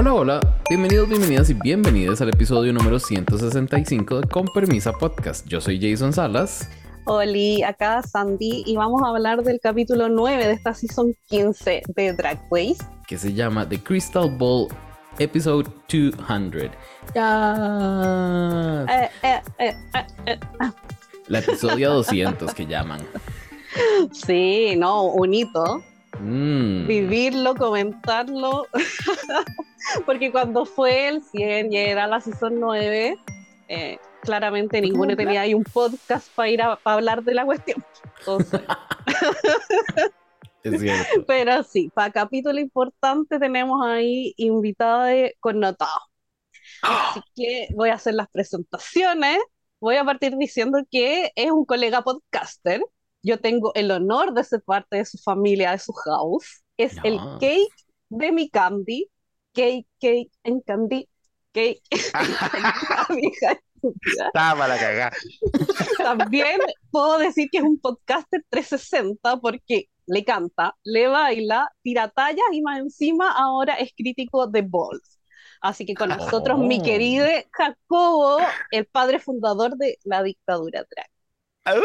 Hola, hola, bienvenidos, bienvenidas y bienvenidas al episodio número 165 de Con Permisa Podcast. Yo soy Jason Salas. Oli, acá Sandy y vamos a hablar del capítulo 9 de esta season 15 de Drag Race. Que se llama The Crystal Ball Episode 200. ¡Ya! Eh, eh, eh, La episodio 200 que llaman. Sí, no, un hito. Mm. Vivirlo, comentarlo. Porque cuando fue el 100 y era la season 9, claramente ninguno tenía ahí un podcast para ir a hablar de la cuestión. es cierto. Pero sí, para capítulo importante tenemos ahí invitada de connotado. Así que voy a hacer las presentaciones. Voy a partir diciendo que es un colega podcaster. Yo tengo el honor de ser parte de su familia, de su house. Es el cake de mi candy. Cake, cake en candy. Cake. Estaba la cagada. También puedo decir que es un podcaster 360 porque le canta, le baila, tira tallas y más encima ahora es crítico de Balls. Así que con nosotros, mi Oh. querido Jacobo, el padre fundador de la dictadura drag. ¡Uh!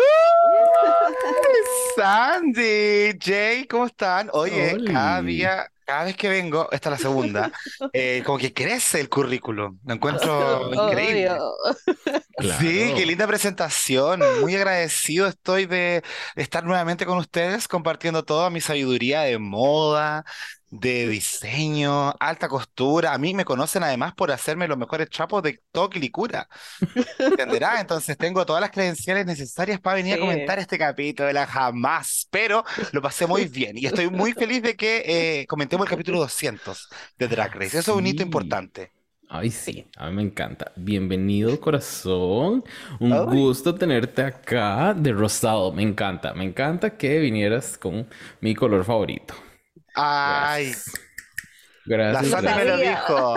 Sandy, Jay, ¿cómo están? Oye, Oli. cada día, cada vez que vengo, esta es la segunda, eh, como que crece el currículum. Lo encuentro increíble. Claro. Sí, qué linda presentación. Muy agradecido estoy de estar nuevamente con ustedes, compartiendo toda mi sabiduría de moda, de diseño, alta costura. A mí me conocen además por hacerme los mejores chapos de Toque Licura. ¿Entenderá? Entonces tengo todas las credenciales necesarias para venir a comentar este capítulo de la jamás, pero lo pasé muy bien y estoy muy feliz de que eh, comentemos el capítulo 200 de Drag Race. Eso es un hito Sí. importante. Ay, sí, a mí me encanta. Bienvenido, corazón. Un Ay. gusto tenerte acá de rosado. Me encanta, me encanta que vinieras con mi color favorito. Ay. Gracias. La. Sandy me lo dijo.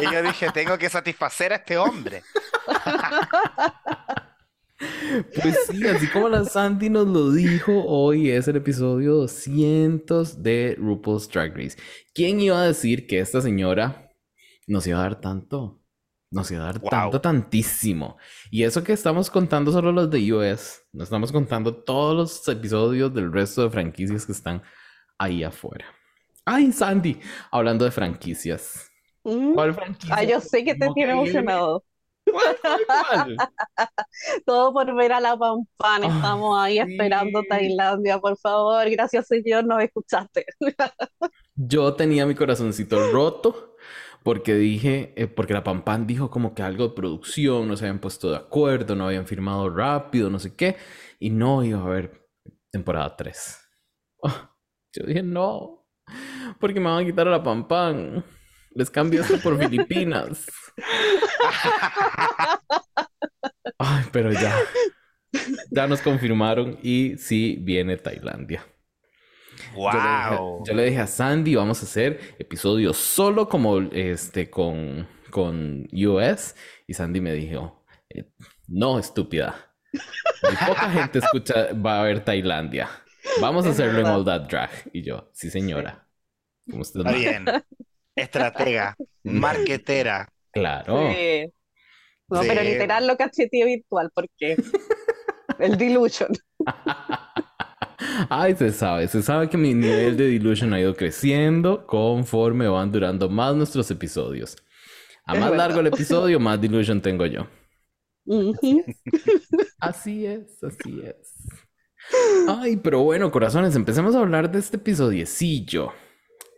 Y yo dije, tengo que satisfacer a este hombre. Pues sí, así como la Sandy nos lo dijo, hoy es el episodio 200 de RuPaul's Drag Race. ¿Quién iba a decir que esta señora nos iba a dar tanto? Nos iba a dar Wow. tanto, tantísimo. Y eso que estamos contando solo los de US, no estamos contando todos los episodios del resto de franquicias que están ahí afuera. Ay, Sandy, hablando de franquicias. Mm. ¿Cuál franquicia? Ah, yo sé que te ¿Cómo tiene emocionado. ¿Cuál, cuál, cuál? Todo por ver a la Pampan. Ay, Estamos ahí sí. esperando Tailandia, por favor. Gracias, señor, nos escuchaste. Yo tenía mi corazoncito roto porque dije, eh, porque la Pampan dijo como que algo de producción, no se habían puesto de acuerdo, no habían firmado rápido, no sé qué, y no iba a haber temporada 3. yo dije, no, porque me van a quitar a la Pampan. Les cambio esto por Filipinas. Ay, pero ya. Ya nos confirmaron y sí viene Tailandia. Yo le dije- ¡Wow! Yo le dije a Sandy, vamos a hacer episodios solo como este con, con US. Y Sandy me dijo, eh, no, estúpida. Muy poca gente escucha, va a ver Tailandia. Vamos a hacerlo en. All That Drag. Y yo, sí señora. Como usted Está manda". bien. Estratega, marquetera. Claro. Sí. No, pero literal lo cacheteé virtual porque el delusion. Ay, se sabe, se sabe que mi nivel de delusion ha ido creciendo conforme van durando más nuestros episodios. A más largo el episodio, más delusion tengo yo. Así es, así es. Ay, pero bueno, corazones, empecemos a hablar de este episodiecillo.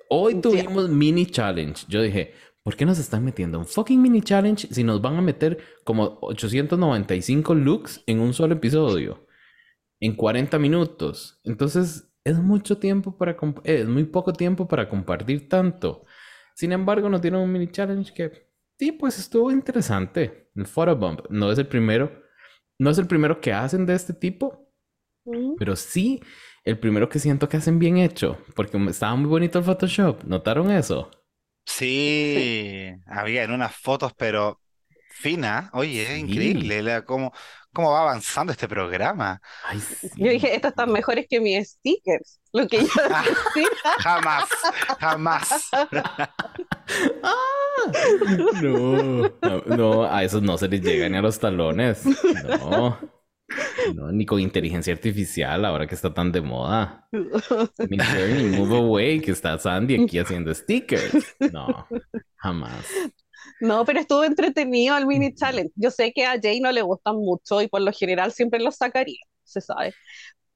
Hoy tuvimos mini challenge. Yo dije, ¿por qué nos están metiendo un fucking mini challenge si nos van a meter como 895 looks en un solo episodio? En 40 minutos. Entonces, es mucho tiempo para... eh, Es muy poco tiempo para compartir tanto. Sin embargo, nos dieron un mini challenge que... Sí, pues estuvo interesante. El photobomb no es el primero. No es el primero que hacen de este tipo, Pero sí el primero que siento que hacen bien hecho, porque estaba muy bonito el Photoshop. ¿Notaron eso? Sí, había en unas fotos, pero fina. Oye, es increíble la- cómo, cómo va avanzando este programa. Ay, sí. Yo dije, estos están mejores que mis stickers. Lo que yo. Jamás, jamás. No, no, a esos no se les llega ni a los talones. No, no, ni con inteligencia artificial, ahora que está tan de moda. Midjourney, Move Away, que está Sandy aquí haciendo stickers. No, jamás. No, pero estuvo entretenido el mini challenge. Yo sé que a Jay no le gustan mucho y por lo general siempre los sacaría, se sabe.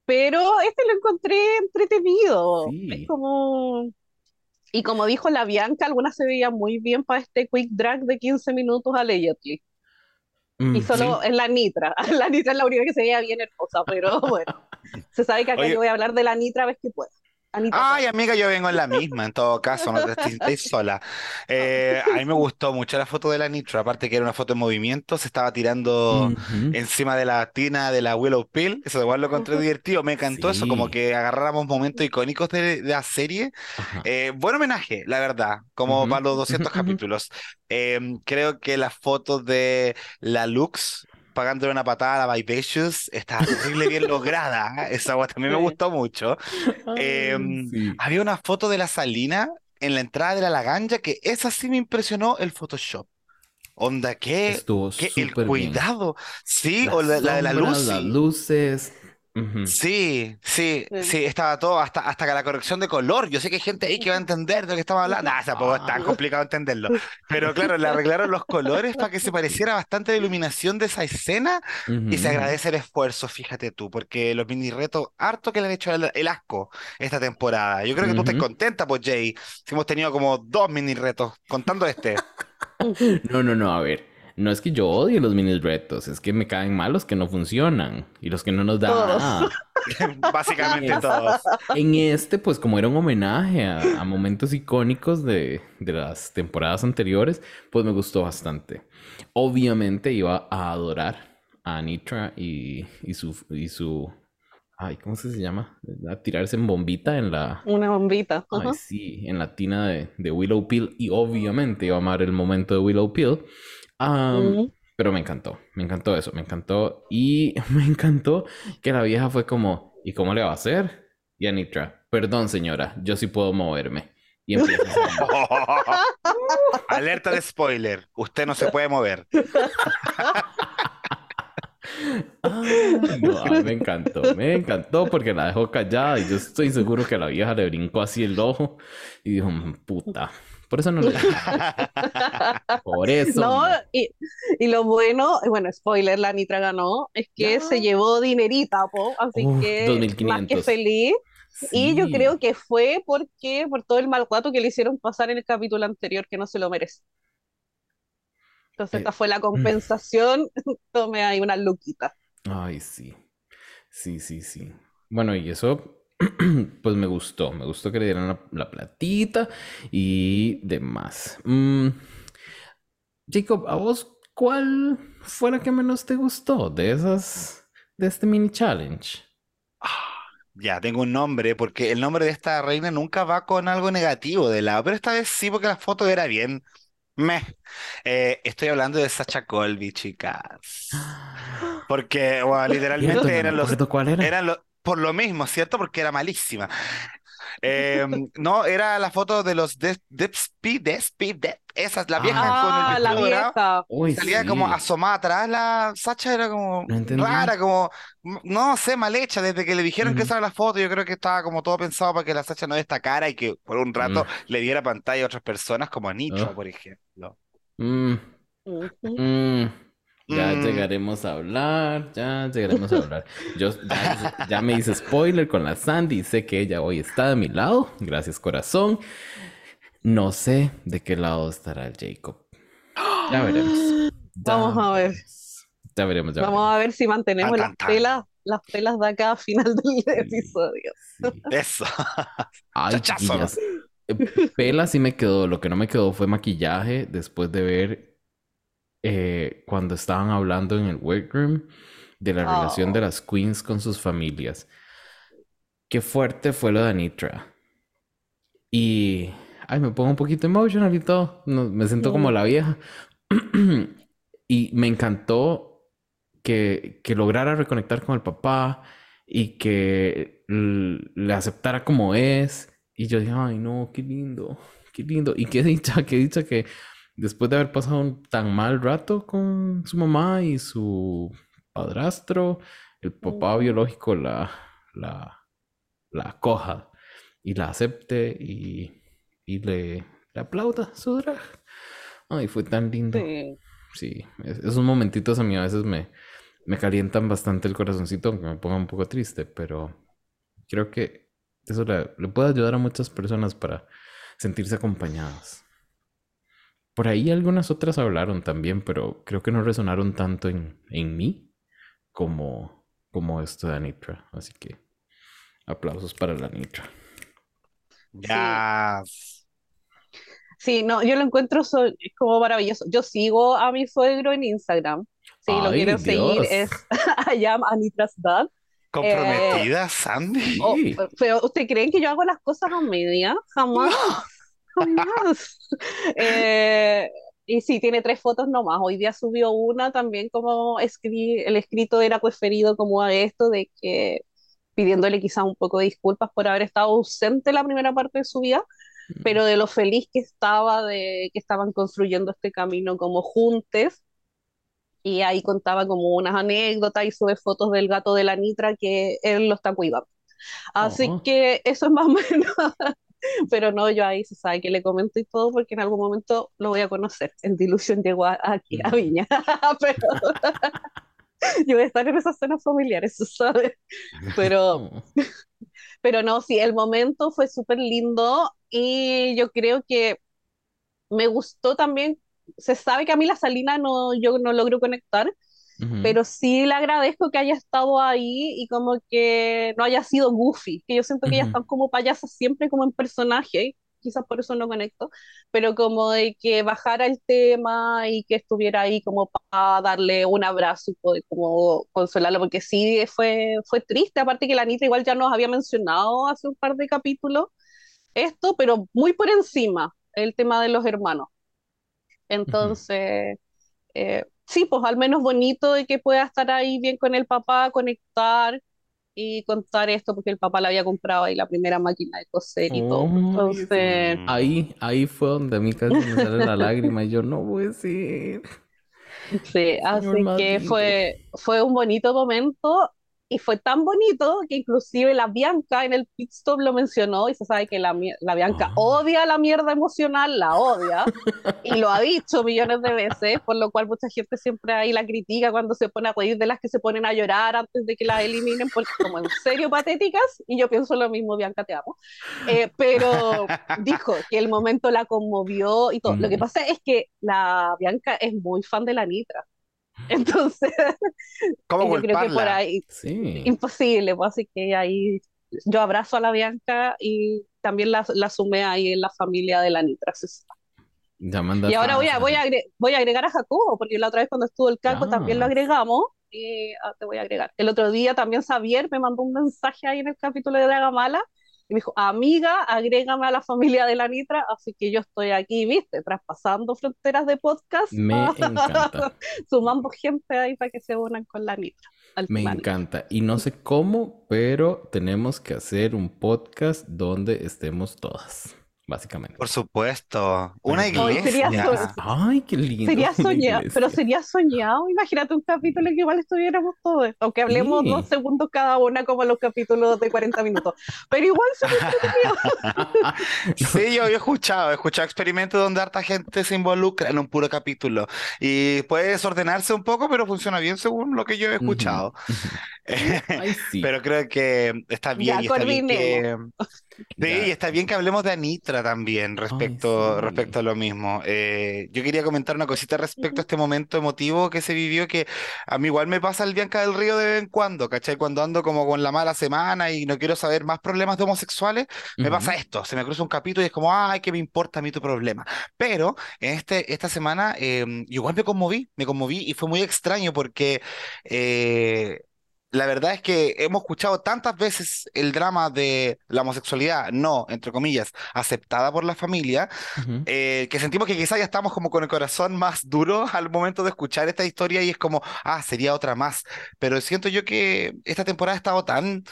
Pero este lo encontré entretenido. Es Sí. como... Y como dijo la Bianca, alguna se veía muy bien para este quick drag de 15 minutos allegedly. Mm, Y solo en la Nitra. La Nitra es la única que se veía bien hermosa, pero bueno. Se sabe que acá Oye. yo voy a hablar de la Nitra a ver que pueda. Anita, Ay, amiga, yo vengo en la misma, en todo caso, no te estoy sola. Eh, a mí me gustó mucho la foto de la Nitro, aparte que era una foto en movimiento, se estaba tirando encima de la tina de la Willow Pill, eso igual lo encontré divertido, me encantó eso, como que agarráramos momentos icónicos de, de la serie. Eh, buen homenaje, la verdad, como Ujú, para los 200 ujú, ujú. capítulos. Eh, creo que las fotos de la Lux pagándole una patada a la Vivacious está terrible bien lograda. ¿eh? Esa agua también me gustó mucho. Em, sí. Había una foto de la Salina en la entrada de la Laganja que esa sí me impresionó el Photoshop. Onda, ¿Qué? El bien. cuidado. Sí, Las o la, la de la luz. las sí. Sí, sí, Sí. sí, estaba todo, hasta, hasta que la corrección de color. Yo sé que hay gente ahí que va a entender de lo que estamos hablando. Nah, tampoco es tan complicado entenderlo. Pero claro, le arreglaron los colores para que se pareciera bastante la iluminación de esa escena y se agradece el esfuerzo, fíjate tú, porque los mini retos, harto que le han hecho el, el asco esta temporada. Yo creo que tú estás contenta, pues, Jay, si hemos tenido como dos mini retos, contando este. No, no, no, a ver. No es que yo odie los mini retos, es que me caen mal los que no funcionan y los que no nos dan Todos. nada. Básicamente todos. En este, pues como era un homenaje a, a momentos icónicos de, de las temporadas anteriores, pues me gustó bastante. Obviamente iba a adorar a Anitra y, y su, y su, ay, ¿cómo se llama? A tirarse en bombita en la, Una bombita. ay, sí, en la tina de, de Willow Peel y obviamente iba a amar el momento de Willow Peel. Mm. pero me encantó, me encantó eso, me encantó. Y me encantó que la vieja fue como, ¿y cómo le va a hacer? Y Anitra, perdón señora, yo sí puedo moverme. Y empieza a Alerta de spoiler, usted no se puede mover. Ah, no, me encantó, me encantó porque la dejó callada y yo estoy seguro que la vieja le brincó así el ojo y dijo, "Mm, puta, por eso no le por eso No, no". y, y lo bueno, bueno, spoiler, la Nitra ganó, es que se llevó dinerita, po, así Uf, que más que 2500. feliz. Y yo creo que fue porque por todo el mal rato que le hicieron pasar en el capítulo anterior, que no se lo merece. Entonces, Eh, esta fue la compensación. Tome ahí una luquita. Ay, sí. Sí, sí, sí. Bueno, y eso, pues me gustó. Me gustó que le dieran la, la platita y demás. Mm, Jacob, ¿a vos cuál fue la que menos te gustó de esas, de este mini challenge? Ya, tengo un nombre, porque el nombre de esta reina nunca va con algo negativo de lado, pero esta vez sí, porque la foto era bien. Meh. Eh, estoy hablando de Sacha Colby, chicas. Porque, bueno, literalmente me eran los, era. eran los, por lo mismo, ¿cierto? Porque era malísima. Eh, no, era la foto de los Des- Despy, Despy, De- esa es la vieja con el Ah, la vestido dorado. vieja. Uy, Salía sí. como asomada atrás, la Sacha era como No rara, como, no sé, mal hecha. Desde que le dijeron que Ujú. esa era la foto, yo creo que estaba como todo pensado para que la Sacha no destacara y que por un rato Mm. le diera pantalla a otras personas, como a Nitro, Oh. por ejemplo. Ya Mm. llegaremos a hablar, ya llegaremos a hablar. Yo ya, ya me hice spoiler con la Sandy sé que ella hoy está de mi lado. Gracias, corazón. No sé de qué lado estará el Jacob. Ya veremos. Ya Vamos a ver. veremos. Ya veremos, ya Vamos a ver si mantenemos Tan, las tan, pelas, las pelas de acá a final del Sí. episodio. Sí. Eso. Ay, Chachazo. Eh, Pela sí me quedó. Lo que no me quedó fue maquillaje después de ver eh, cuando estaban hablando en el workroom de la relación de Oh. las queens con sus familias. Qué fuerte fue lo de Anitra. Y. Ay, me pongo un poquito emotional y todo. No, me siento como la vieja. y me encantó que, que lograra reconectar con el papá y que le aceptara como es Y yo dije, ay, no, qué lindo, qué lindo. Y qué dicha, qué dicha que después de haber pasado un tan mal rato con su mamá y su padrastro, el papá biológico la, la, la acoja y la acepte y, y le, le aplauda su drag. Ay, fue tan lindo. Sí. Sí, es- esos momentitos a mí a veces me, me calientan bastante el corazoncito, aunque me ponga un poco triste, pero creo que eso le, le puede ayudar a muchas personas para sentirse acompañadas. Por ahí algunas otras hablaron también, pero creo que no resonaron tanto en, en mí como, como esto de Anitra. Así que aplausos para la Anitra. Ya. Sí, no, yo lo encuentro so- es como maravilloso. Yo sigo a mi suegro en Instagram. Si lo quieren seguir es I am Anitra's dad. ¿Comprometida, Sandy? Oh, pero ¿ustedes creen que yo hago las cosas a media? Jamás, Eh, y sí, tiene tres fotos nomás. Hoy día subió una también como escri- el escrito era preferido como a esto de que pidiéndole quizás un poco de disculpas por haber estado ausente la primera parte de su vida, pero de lo feliz que estaba de que estaban construyendo este camino como juntos. Y ahí contaba como unas anécdotas y sube fotos del gato de la Nitra que él lo está cuidando. Así Oh. que eso es más o menos. Pero no, yo ahí se sabe que le comento y todo porque en algún momento lo voy a conocer. El Dilution llegó a- aquí a Mm. Viña. Pero yo voy a estar en esas cenas familiares, se sabe. Pero, pero no, sí, el momento fue súper lindo y yo creo que me gustó también. Se sabe que a mí la Salina no, yo no logro conectar, Ujú. pero sí le agradezco que haya estado ahí y como que no haya sido goofy, que yo siento que ellas Ujú. están como payasas siempre como en personaje, quizás por eso no conecto, pero como de que bajara el tema y que estuviera ahí como para darle un abrazo y poder como consolarlo, porque sí fue, fue triste, aparte que la Anita igual ya nos había mencionado hace un par de capítulos esto, pero muy por encima, el tema de los hermanos. Entonces, eh, sí, pues al menos bonito de que pueda estar ahí bien con el papá, conectar y contar esto, porque el papá le había comprado ahí la primera máquina de coser y todo. Ay, Entonces. Ahí, ahí fue donde a mí casi me sale la lágrima y yo no voy a decir. sí, así más que fue, fue un bonito momento y fue tan bonito que inclusive la Bianca en el pit stop lo mencionó y se sabe que la, la Bianca Ah. odia la mierda emocional, la odia y lo ha dicho millones de veces, por lo cual mucha gente siempre ahí la critica cuando se pone a reír de las que se ponen a llorar antes de que las eliminen porque como en serio patéticas y yo pienso lo mismo, Bianca, te amo. Eh, pero dijo que el momento la conmovió y todo. Lo que Mm. pasa es que la Bianca es muy fan de la Nitra. Entonces, ¿Cómo yo creo que por ahí Sí. imposible, pues así que ahí yo abrazo a la Bianca y también la, la sumé ahí en la familia de la Nitra. Ya Y ahora voy a, voy, a agre- voy a agregar a Jacobo, porque la otra vez cuando estuvo el Caco Ya. también lo agregamos. Y ah, te voy a agregar. El otro día también Xavier me mandó un mensaje ahí en el capítulo de Dragamala y me dijo, amiga, agrégame a la familia de la Nitra, así que yo estoy aquí, viste, traspasando fronteras de podcast, Me encanta. sumando gente ahí para que se unan con la Nitra. al Me encanta. Y no sé cómo, pero tenemos que hacer un podcast donde estemos todas, básicamente. Por supuesto. Una Ay, iglesia. sería so- Ay, qué lindo. Sería soñado, pero sería soñado. Imagínate un capítulo en que igual estuviéramos todos, aunque hablemos Sí. dos segundos cada una, como los capítulos de 40 minutos. Pero igual sería Sí, yo he escuchado, he escuchado experimentos donde harta gente se involucra en un puro capítulo y puede desordenarse un poco, pero funciona bien según lo que yo he escuchado. Ay, sí. Pero creo que está bien Ya, y está bien que sí, Ya. y está bien que hablemos de Anitra también respecto, sí. respecto a lo mismo. Eh, yo quería comentar una cosita respecto a este momento emotivo que se vivió, que a mí igual me pasa el Bianca del Río de vez en cuando, ¿cachai? Cuando ando como con la mala semana y no quiero saber más problemas de homosexuales, me pasa esto, se me cruza un capítulo y es como, ay, ¿qué me importa a mí tu problema? Pero en este, esta semana eh, igual me conmoví, me conmoví y fue muy extraño porque eh, la verdad es que hemos escuchado tantas veces el drama de la homosexualidad, no, entre comillas, aceptada por la familia, eh, que sentimos que quizás ya estamos como con el corazón más duro al momento de escuchar esta historia y es como, ah, sería otra más. Pero siento yo que esta temporada ha estado tan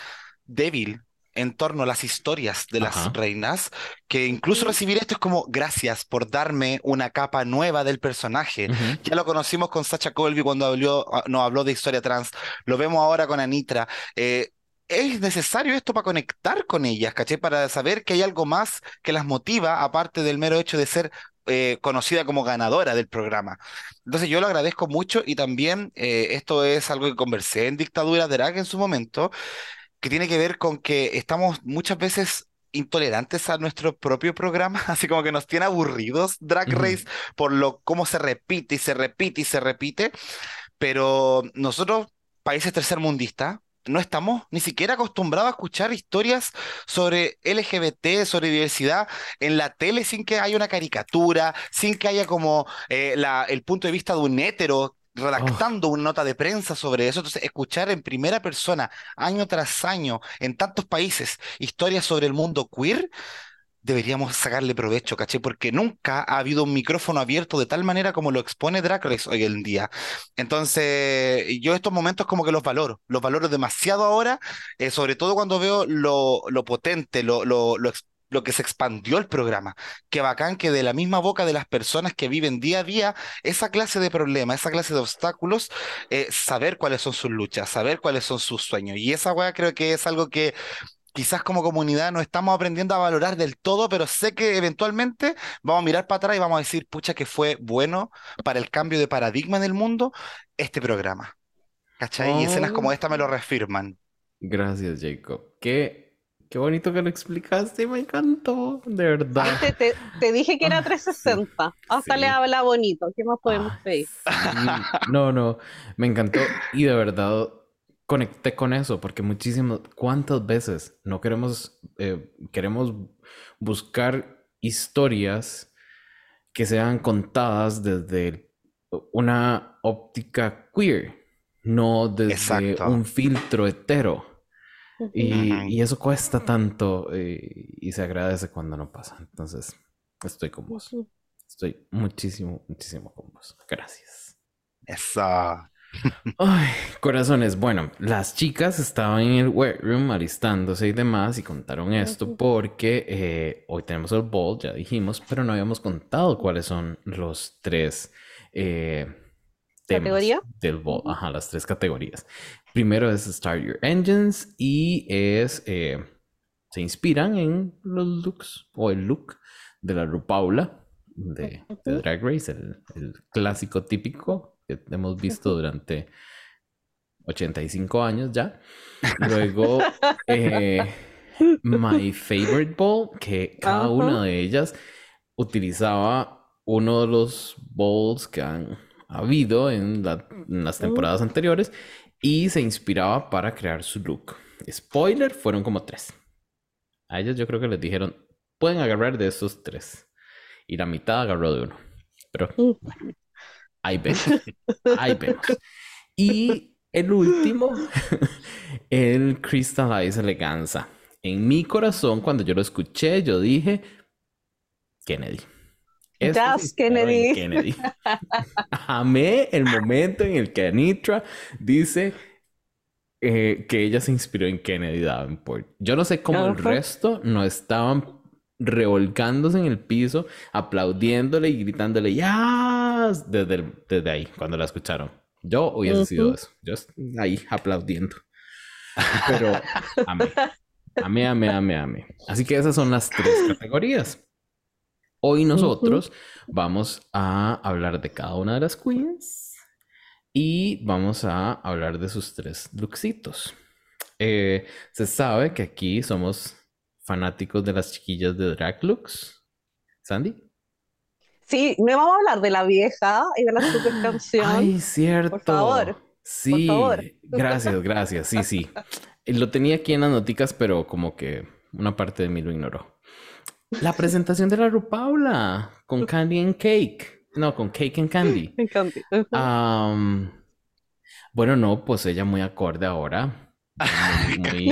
débil en torno a las historias de las Ajá. reinas, que incluso recibir esto es como gracias por darme una capa nueva del personaje. Ya lo conocimos con Sacha Colby cuando habló, ah, nos habló de historia trans, lo vemos ahora con Anitra. Eh, es necesario esto para conectar con ellas, ¿cachai? Para saber que hay algo más que las motiva, aparte del mero hecho de ser eh, conocida como ganadora del programa. Entonces yo lo agradezco mucho y también eh, esto es algo que conversé en Dictadura Drag en su momento, que tiene que ver con que estamos muchas veces intolerantes a nuestro propio programa, así como que nos tiene aburridos Drag. Race por lo cómo se repite y se repite y se repite, pero nosotros, países tercermundistas, no estamos ni siquiera acostumbrados a escuchar historias sobre LGBT, sobre diversidad en la tele sin que haya una caricatura, sin que haya como eh, la- el punto de vista de un hétero redactando una nota de prensa sobre eso. Entonces, escuchar en primera persona, año tras año, en tantos países, historias sobre el mundo queer, deberíamos sacarle provecho, ¿caché? Porque nunca ha habido un micrófono abierto de tal manera como lo expone Drag Race hoy en día. Entonces, yo estos momentos como que los valoro, los valoro demasiado ahora, eh, sobre todo cuando veo lo, lo potente, lo, lo, lo, lo que se expandió el programa. Qué bacán que de la misma boca de las personas que viven día a día esa clase de problemas, esa clase de obstáculos, eh, saber cuáles son sus luchas, saber cuáles son sus sueños. Y esa weá creo que es algo que quizás como comunidad no estamos aprendiendo a valorar del todo, pero sé que eventualmente vamos a mirar para atrás y vamos a decir, pucha, que fue bueno para el cambio de paradigma en el mundo este programa. ¿Cachai? Y escenas como esta me lo reafirman. Gracias, Jacob. Qué, qué bonito que lo explicaste, me encantó, de verdad. Viste, te, te dije que era Ah, 360. Hasta sí. le habla bonito. ¿Qué más podemos Ah, pedir? sí. No, no, me encantó y de verdad conecté con eso porque muchísimas, ¿cuántas veces no queremos, eh, queremos buscar historias que sean contadas desde una óptica queer, no desde Exacto. un filtro hetero? Y, eso cuesta tanto eh, y se agradece cuando no pasa. Entonces, estoy con vos. Estoy muchísimo, muchísimo con vos. Gracias. Eso. Ay, corazones. Bueno, las chicas estaban en el wet room alistándose y demás y contaron esto porque eh, hoy tenemos el ball, ya dijimos, pero no habíamos contado cuáles son los tres eh, temas ¿Categoría? del ball. Ajá, las tres categorías. Primero es Start Your Engines y es eh, se inspiran en los looks o el look de la RuPaula de. Drag Race, el, el clásico típico que hemos visto durante 85 años ya. Luego, eh, My Favorite Ball, que cada una de ellas utilizaba uno de los balls que han habido en, la- en las temporadas anteriores y se inspiraba para crear su look. Spoiler, fueron como tres. A ellos yo creo que les dijeron, pueden agarrar de esos tres. Y la mitad agarró de uno. Pero Mm. ahí vemos. Ahí vemos. Y el último, el Crystallize Eleganza. En mi corazón, cuando yo lo escuché, yo dije, Kennedy. En Kennedy. Kennedy. Amé el momento en el que Anitra dice eh, que ella se inspiró en Kennedy Davenport. Yo no sé cómo el resto no estaban revolcándose en el piso, aplaudiéndole y gritándole ¡Ya! Desde, el- desde ahí, cuando la escucharon. Yo hubiese sido Ujú. eso. Yo ahí aplaudiendo. Pero amé. Amé, amé, amé, amé. Así que esas son las tres categorías. Hoy nosotros vamos a hablar de cada una de las queens y vamos a hablar de sus tres looksitos. Eh, se sabe que aquí somos fanáticos de las chiquillas de drag looks. Sandy. Sí, no vamos a hablar de la vieja y de la super canción. Ay, cierto. favor, Sí, favor. gracias, gracias. Sí, sí. Lo tenía aquí en las noticas, pero como que una parte de mí lo ignoró. La presentación de la Rupaula con Candy and Cake. No, con Cake and Candy. Bueno, no, pues ella muy acorde ahora. Muy,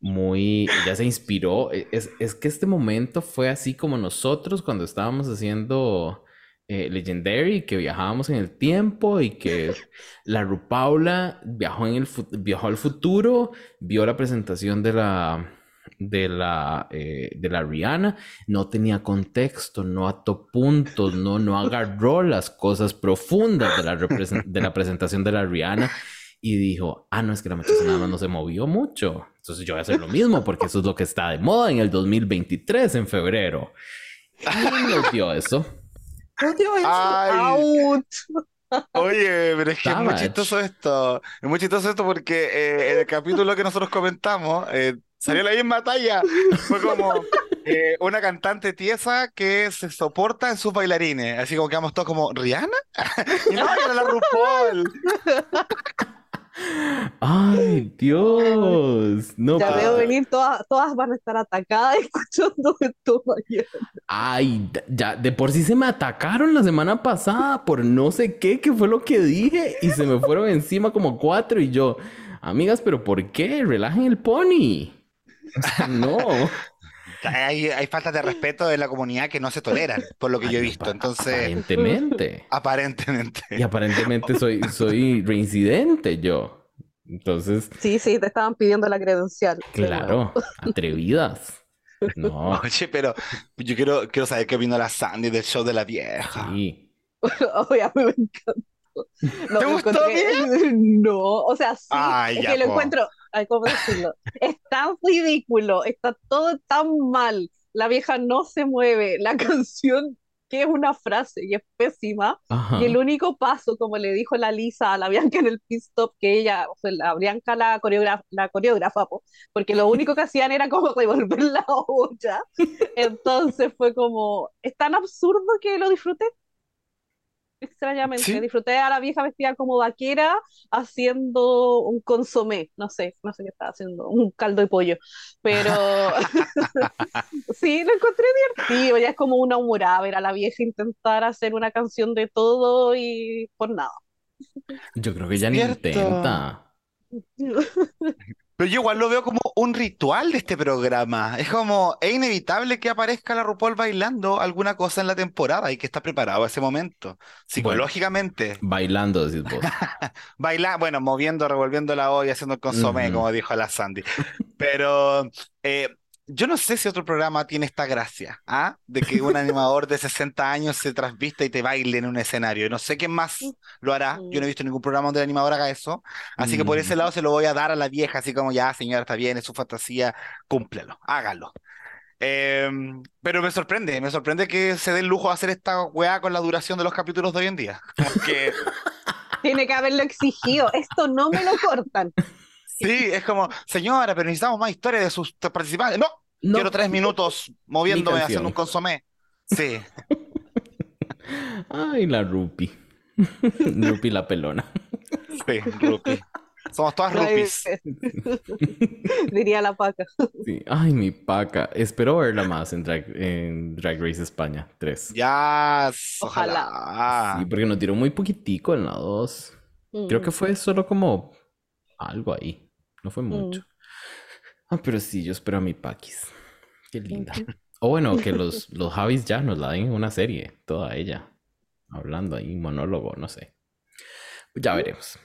muy, ella se inspiró. E- Es, es que este momento fue así como nosotros cuando estábamos haciendo eh, Legendary, que viajábamos en el tiempo y que la Rupaula viajó, en el, viajó al futuro, vio la presentación de la, de la, eh, de la Rihanna, no tenía contexto, no ató puntos, no, no agarró las cosas profundas de la, de la presentación de la Rihanna y dijo, ah, no, es que la muchacha nada más no se movió mucho. Entonces yo voy a hacer lo mismo porque eso es lo que está de moda en el 2023, en febrero. Y nos dio eso. Nos dio eso. Out. Oye, pero es que es muy chistoso esto. Es muy chistoso esto porque eh, en el capítulo que nosotros comentamos, eh, salió la misma talla. Fue como eh, una cantante tiesa que se soporta en sus bailarines. Así como quedamos todos como, ¿Rihanna? y no, era la RuPaul. Ay, Dios. No, ya veo venir, todas, todas van a estar atacadas escuchando esto. Ay, ya, de por sí se me atacaron la semana pasada por no sé qué, qué fue lo que dije, y se me fueron encima como cuatro, y yo, amigas, pero ¿por qué? Relajen el pony. No. Hay, hay faltas de respeto en la comunidad que no se toleran, por lo que yo he visto. Entonces. Aparentemente. Aparentemente. Y aparentemente soy, soy reincidente yo. Entonces. Sí, sí, te estaban pidiendo la credencial. Claro, atrevidas. No. Oye, pero yo quiero, quiero saber qué vino la Sandy del show de la vieja. Sí. Oye, a mí me encantó. ¿Te gustó bien? No, o sea, sí, es que lo encuentro, ¿cómo decirlo? Es tan ridículo, está todo tan mal, la vieja no se mueve, la canción que es una frase y es pésima, y el único paso, como le dijo la Lisa a la Bianca en el pit stop, que ella, o sea, la Bianca la, coreógrafa, la coreógrafa porque lo único que hacían era como revolver la olla, entonces fue como, es tan absurdo que lo disfruté extrañamente. Disfruté a la vieja vestida como vaquera haciendo un consomé, no sé, no sé qué estaba haciendo, un caldo de pollo, pero sí, lo encontré divertido, ya es como una humorada ver a la vieja intentar hacer una canción de todo y por nada. Yo creo que ya ni intenta. Pero yo igual lo veo como un ritual de este programa. Es como, es inevitable que aparezca la RuPaul bailando alguna cosa en la temporada y que está preparado a ese momento. Psicológicamente. bailando, decís vos. Baila, bueno, moviendo, revolviendo la olla, haciendo el consomé, como dijo la Sandy. Pero eh, yo no sé si otro programa tiene esta gracia, ¿ah? De que un animador de 60 años se trasvista y te baile en un escenario. No sé quién más lo hará. Yo no he visto ningún programa donde el animador haga eso. Así que por ese mm. lado se lo voy a dar a la vieja, así como ya, señora, está bien, es su fantasía, cúmplelo, hágalo. Em, pero me sorprende, me sorprende que se dé el lujo de hacer esta weá con la duración de los capítulos de hoy en día. Porque... Tiene que haberlo exigido. Esto no me lo cortan. Sí, es como, señora, pero necesitamos más historia de sus participantes. No, quiero tres minutos moviéndome haciendo un consomé. Sí. Ay, la Rupi. Rupi la pelona. Sí, Rupi. Somos todas rupis. Diría la paca. Sí. Ay, mi paca. Espero verla más en Drag, en Drag Race España 3. Ya, ojalá. Sí, porque nos tiró muy poquitico en la 2. Creo que fue solo como algo ahí. No fue mucho. Mm. Ah, pero sí, yo espero a mi Paquis. Qué linda. O bueno, que los, los Javis ya nos la den en una serie, toda ella. Hablando ahí, monólogo, no sé. Ya veremos.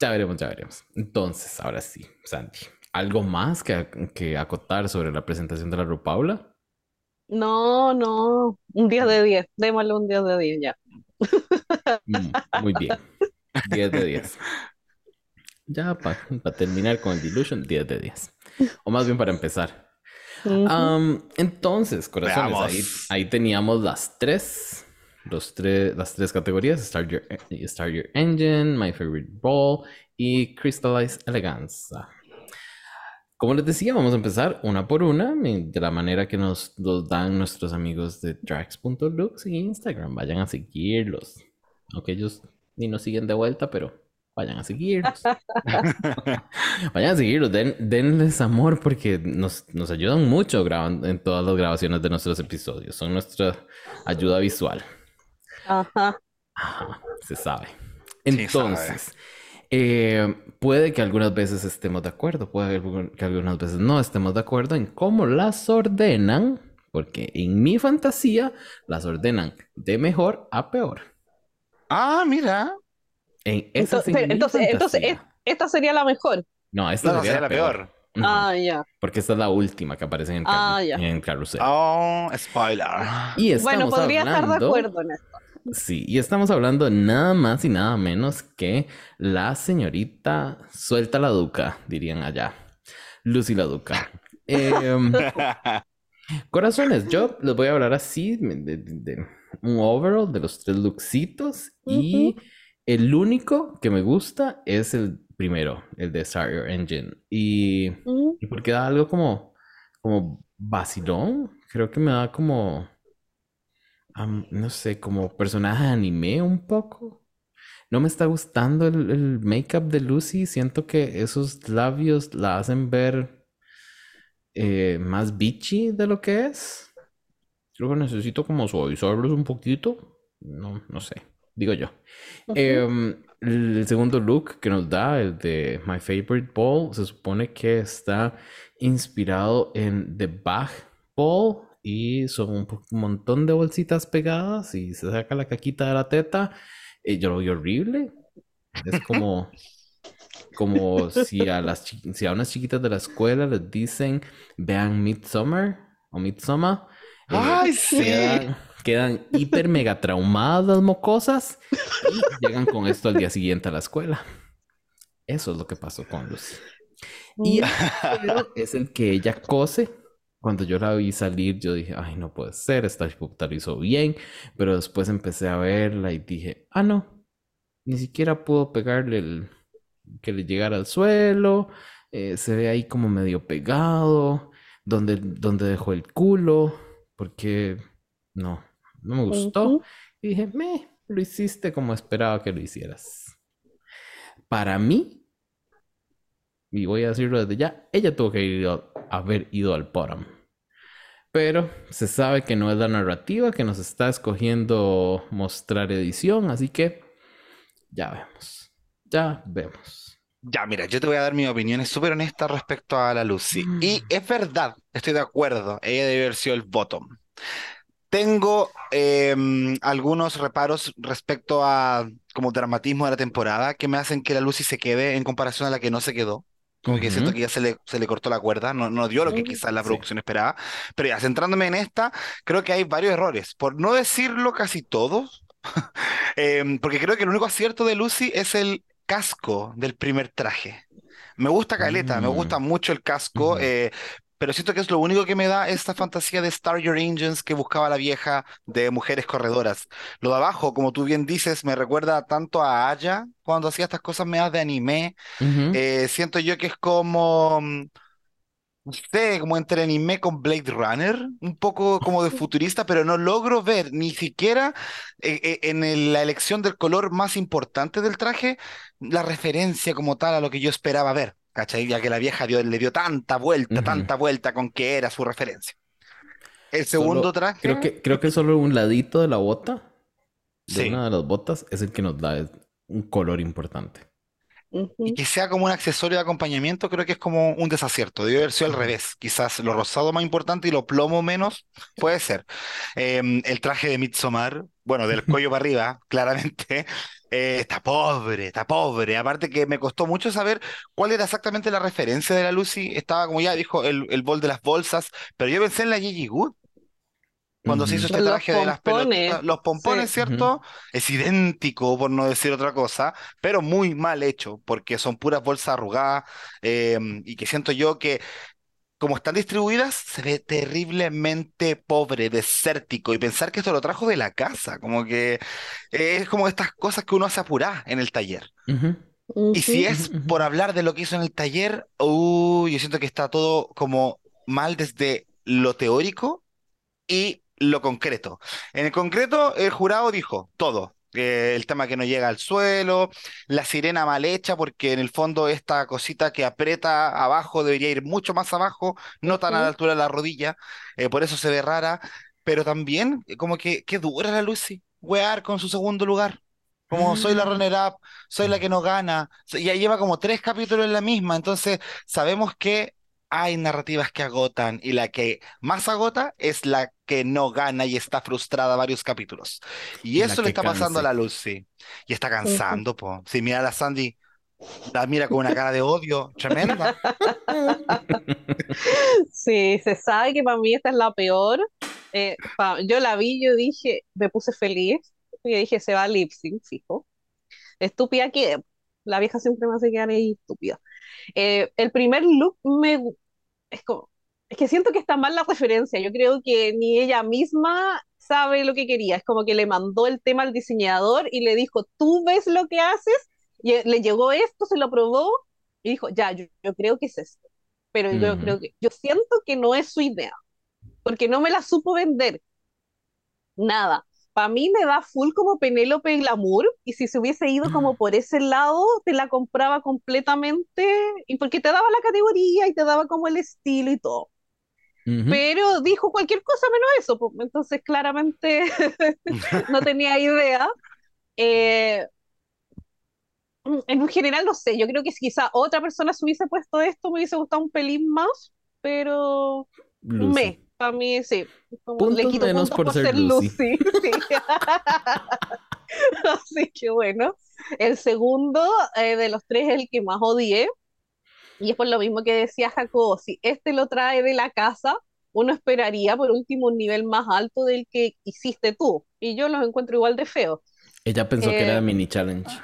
Ya veremos, ya veremos. Entonces, ahora sí, Sandy. ¿Algo más que, que acotar sobre la presentación de la Rupaula? No, no. Un 10 de 10. Démosle un 10 de 10 ya. Mm, muy bien. 10 de 10. Ya para terminar con el Delusion, 10 de 10. O más bien para empezar. entonces, corazones, ahí, ahí, teníamos las tres, los tres, las tres categorías: Start Your, Start Your Engine, My Favorite Ball y Crystallize Elegance. Como les decía, vamos a empezar una por una, de la manera que nos los dan nuestros amigos de Drax.lux y Instagram. Vayan a seguirlos. Aunque ellos ni nos siguen de vuelta, pero vayan a seguirlos. vayan a seguirlos, Den, denles amor porque nos, nos ayudan mucho grabando en todas las grabaciones de nuestros episodios. Son nuestra ayuda visual. Ajá. Ajá, se sabe. Entonces, eh, puede que algunas veces estemos de acuerdo, puede que algunas veces no estemos de acuerdo en cómo las ordenan, porque en mi fantasía las ordenan de mejor a peor. Ah, mira entonces, entonces, esta sería la mejor. No, esta sería, la peor. Ujú. Ah, ya. Porque esta es la última que aparece en el, Ah, ya. en el carrusel. Oh, spoiler. Y Bueno, podría estar de hablando- acuerdo en esto. Sí, y estamos hablando nada más y nada menos que la señorita Suelta la Duca, dirían allá. Lucy la Duca. Em, corazones, yo les voy a hablar así de, de- de un overall de los tres looksitos y el único que me gusta es el primero, el de Start Your Engine. Y, Mm, y porque da algo como, como vacilón, creo que me da como, no sé, como personaje de anime un poco. No me está gustando el, el make-up de Lucy. Siento que esos labios la hacen ver eh, más bitchy de lo que es. Creo que necesito como suavizarlos un poquito. No, no sé, digo yo. Em, el segundo look que nos da, el de My Favorite Ball, se supone que está inspirado en The Bach Ball y son un, montón de bolsitas pegadas y se saca la caquita de la teta. Eh, yo lo vi horrible. Es como, como si a las si a unas chiquitas de la escuela les dicen vean Midsummer o Midsummer. eh, Ay, sí. Quedan, quedan hiper mega traumadas mocosas y llegan con esto al día siguiente a la escuela. Eso es lo que pasó con Lucy. Y es el que ella cose. Cuando yo la vi salir, yo dije, ay, no puede ser, esta puta lo hizo bien. Pero después empecé a verla y dije, ah, no, ni siquiera pudo pegarle el que le llegara al suelo. eh, se ve ahí como medio pegado. Donde, donde dejó el culo. Porque no, no me gustó. Y dije, me, lo hiciste como esperaba que lo hicieras. Para mí, y voy a decirlo desde ya, ella tuvo que ir a- haber ido al bottom. Pero se sabe que no es la narrativa que nos está escogiendo mostrar edición, así que ya vemos. Ya vemos. Ya, mira, yo te voy a dar mis opiniones súper honestas respecto a la Lucy. Mm. Y es verdad, estoy de acuerdo, ella debe haber sido el bottom. Tengo em, algunos reparos respecto a como dramatismo de la temporada que me hacen que la Lucy se quede en comparación a la que no se quedó. Como que siento Ujú. que ya se le, se le cortó la cuerda, no, no dio lo que Mm, quizás la sí. producción esperaba. Pero ya, centrándome en esta, creo que hay varios errores. Por no decirlo casi todos, Em, porque creo que el único acierto de Lucy es el casco del primer traje. Me gusta Caleta, me gusta Mm. mucho el casco, eh, pero siento que es lo único que me da esta fantasía de Start Your Engines que buscaba la vieja de mujeres corredoras. Lo de abajo, como tú bien dices, me recuerda tanto a Aya cuando hacía estas cosas medias de anime. Eh, siento yo que es como, mm, no sé, como entre anime con Blade Runner, un poco como de futurista, pero no logro ver ni siquiera eh, eh, en el- la elección del color más importante del traje la referencia como tal a lo que yo esperaba ver, ¿cachai? Ya que la vieja dio- le dio tanta vuelta, tanta vuelta con que era su referencia. El Solo- segundo traje, Creo que, creo que solo un ladito de la bota, de sí, una de las botas, es el que nos da un color importante. Y que sea como un accesorio de acompañamiento, creo que es como un desacierto. Debe haber sido al revés. Quizás lo rosado más importante y lo plomo menos, puede ser. Em, el traje de Midsommar, bueno, del cuello para arriba, claramente, eh, está pobre, está pobre. Aparte que me costó mucho saber cuál era exactamente la referencia de la Lucy. Estaba como ya dijo el, el bol de las bolsas, pero yo pensé en la Gigi Good. Cuando se hizo este Los traje de las pelotas, los pompones, sí. ¿cierto? Es idéntico, por no decir otra cosa, pero muy mal hecho, porque son puras bolsas arrugadas eh, y que siento yo que como están distribuidas, se ve terriblemente pobre, desértico, y pensar que esto lo trajo de la casa, como que es como estas cosas que uno hace apurar en el taller. Y si es por hablar de lo que hizo en el taller, uh, yo siento que está todo como mal desde lo teórico y lo concreto. En el concreto, el jurado dijo todo. Eh, el tema que no llega al suelo, la sirena mal hecha, porque en el fondo esta cosita que aprieta abajo debería ir mucho más abajo, no tan a la altura de la rodilla, eh, por eso se ve rara, pero también eh, como que, que dura la Lucy, wear con su segundo lugar. Como soy la runner-up, soy la que no gana, ya lleva como tres capítulos en la misma, entonces sabemos que hay narrativas que agotan y la que más agota es la que no gana y está frustrada varios capítulos. Y eso le está pasando a la Lucy. Y está cansando, po. Sí, mira a la Sandy, La mira con una cara de odio tremenda. Sí, se sabe que para mí esta es la peor. Eh, pa- yo la vi, yo dije, me puse feliz. Y dije, se va a lip sync, fijo. Estúpida que la vieja siempre me hace quedar ahí estúpida. Eh, el primer look me es como, es que siento que está mal la referencia. Yo creo que ni ella misma sabe lo que quería. Es como que le mandó el tema al diseñador y le dijo, tú ves lo que haces, y le llegó esto, se lo probó y dijo, ya, yo, yo creo que es esto. Pero yo Ujú. creo que, yo siento que no es su idea, porque no me la supo vender. Nada. Para mí me da full como Penélope Glamour, y si se hubiese ido como por ese lado, te la compraba completamente, y porque te daba la categoría y te daba como el estilo y todo. Pero dijo cualquier cosa menos eso, pues, entonces claramente no tenía idea. Eh, en general no sé, yo creo que si quizá otra persona se hubiese puesto esto, me hubiese gustado un pelín más, pero Lucy. me, para mí sí. Como le Puntos quito menos puntos por por ser ser Lucy. Lucy. sí. Así que bueno. El segundo eh, de los tres es el que más odié. Y es por lo mismo que decía Jacobo, si este lo trae de la casa, uno esperaría por último un nivel más alto del que hiciste tú. Y yo los encuentro igual de feos. Ella pensó que Eh, era de mini challenge.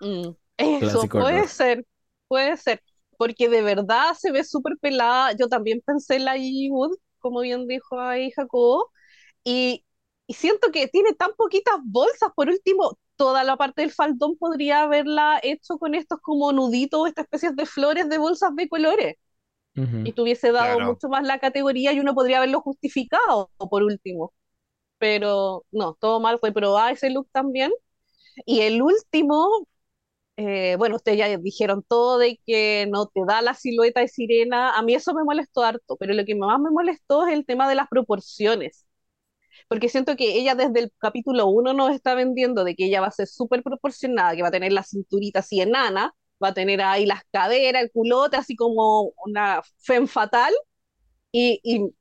Mm, Eso Clásico puede ser, puede ser, porque de verdad se ve súper pelada. Yo también pensé en la Gigi Wood, como bien dijo ahí Jacobo, y, y siento que tiene tan poquitas bolsas. Por último, toda la parte del faldón podría haberla hecho con estos como nuditos, estas especies de flores de bolsas de colores, Ujú. y te hubiese dado Claro. mucho más la categoría y uno podría haberlo justificado, por último. Pero no, todo mal, reprobada ese look también. Y el último, eh, bueno, ustedes ya dijeron todo de que no te da la silueta de sirena. A mí eso me molestó harto, pero lo que más me molestó es el tema de las proporciones. Porque siento que ella desde el capítulo 1 nos está vendiendo de que ella va a ser súper proporcionada, que va a tener la cinturita así enana, va a tener ahí las caderas, el culote, así como una femme fatal. Y, y,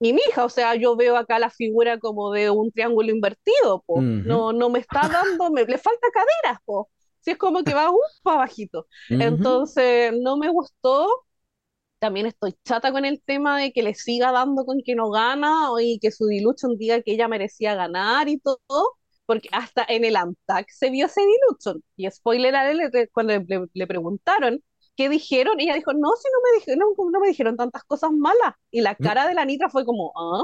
y mi hija, o sea, yo veo acá la figura como de un triángulo invertido, po. Ujú. No, no me está dando, me, le falta caderas, po. Si es como que va uh, para bajito. Ujú. Entonces, no me gustó. También estoy chata con el tema de que le siga dando con que no gana y que su Dilution diga que ella merecía ganar y todo, porque hasta en el Antac se vio ese Dilution. Y spoiler alert, cuando le, preguntaron qué dijeron, ella dijo, no, si no me dijeron, no, no me dijeron tantas cosas malas. Y la cara de la Nitra fue como, ¿ah?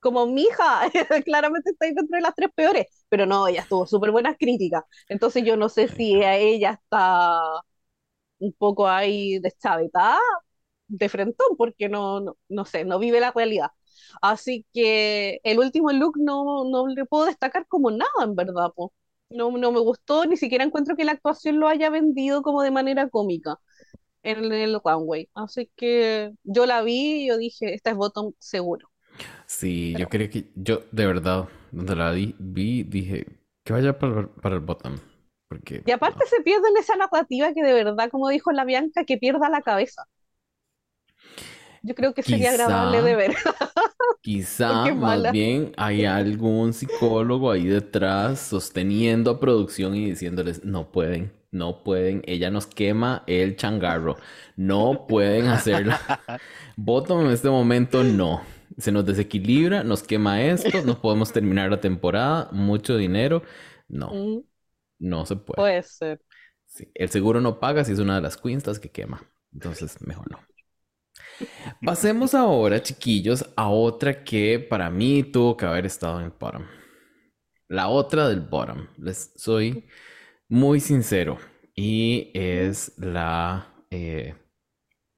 Como mija, claramente está ahí dentro de las tres peores, pero no, ella tuvo súper buenas críticas. Entonces yo no sé si a ella está un poco ahí deschavetada de frentón, porque no, no, no sé, no vive la realidad. Así que el último look no, no le puedo destacar como nada, en verdad, po. No, no me gustó, ni siquiera encuentro que la actuación lo haya vendido como de manera cómica en el runway. Así que yo la vi y yo dije, esta es bottom seguro. Sí, yo quería que. Yo, de verdad, donde la di- vi, dije que vaya para, para el bottom. Porque. Y aparte se pierde en esa narrativa que de verdad, como dijo la Bianca, que pierda la cabeza. Yo creo que sería Quizá- agradable de ver. Quizá más mala. bien hay algún psicólogo ahí detrás sosteniendo a producción y diciéndoles, no pueden, no pueden, ella nos quema el changarro, no pueden hacerla. Bottom en este momento no. Se nos desequilibra, nos quema esto, no podemos terminar la temporada, mucho dinero. No, Mm, no se puede. Puede ser. Sí, El seguro no paga si es una de las queens las que quema. Entonces, mejor no. Pasemos ahora, chiquillos, a otra que para mí tuvo que haber estado en el bottom. La otra del bottom. Les soy muy sincero. Y es la... eh,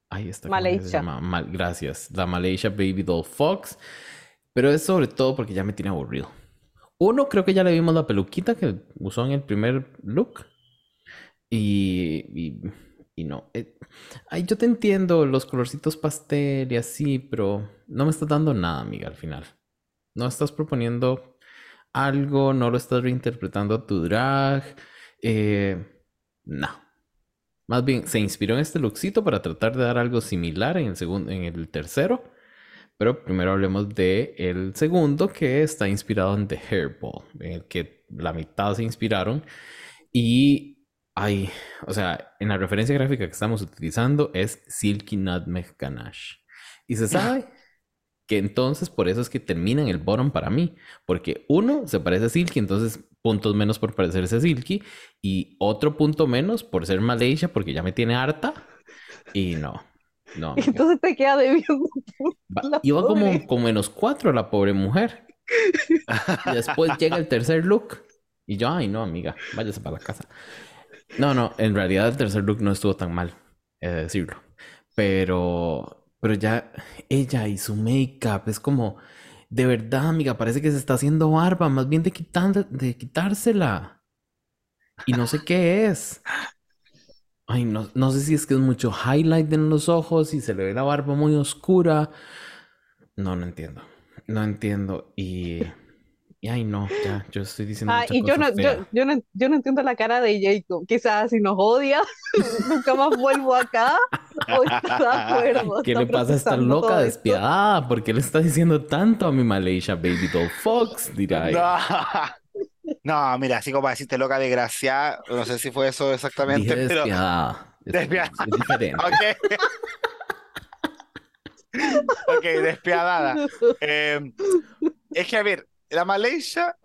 Ahí está. ¿cómo es que se Malaysia. Mal- gracias. La Malaysia Baby Doll Fox. Pero es sobre todo porque ya me tiene aburrido. Uno, creo que ya le vimos la peluquita que usó en el primer look. Y, y, y no. eh, ay, yo te entiendo los colorcitos pastel y así, pero no me estás dando nada, amiga, al final. No estás proponiendo algo, no lo estás reinterpretando a tu drag. Eh, no. Más bien, se inspiró en este lookcito para tratar de dar algo similar en el segundo, en el tercero. Pero primero hablemos de el segundo que está inspirado en The Hairball, en el que la mitad se inspiraron. Y Ay, o sea, en la referencia gráfica que estamos utilizando es Silky Nutmeg Ganache. Y se sabe que entonces por eso es que termina en el bottom para mí. Porque uno se parece a Silky, entonces puntos menos por parecerse a Silky. Y otro punto menos por ser Malaysia, porque ya me tiene harta. Y no, no. Entonces te queda debiendo. Iba como con menos cuatro la pobre mujer. Y después llega el tercer look. Y yo, ay, no, amiga, váyase para la casa. No, no, en realidad el tercer look no estuvo tan mal, he de decirlo. Pero, pero ya ella y su make-up es como, de verdad, amiga, parece que se está haciendo barba, más bien de, quitar, de quitársela. Y no sé qué es. Ay, no, no sé si es que es mucho highlight en los ojos y se le ve la barba muy oscura. No, no entiendo. No entiendo. Y, y ay, no, ya, yo estoy diciendo Ah, y yo cosa no, yo, fea. yo no, yo no entiendo la cara de Jacob. Quizás si nos odia, nunca más vuelvo acá. O está de acuerdo. ¿Qué está le pasa a esta loca despiadada? ¿Por qué le está diciendo tanto a mi Malaysia Baby Doll Fox? Dirá. No. No, mira, así como para decirte loca desgraciada, no sé si fue eso exactamente, Dije pero. despiadada. Es, Despiadada. es diferente. Ok, despiadada. Eh, es que, a ver, la Malaysia,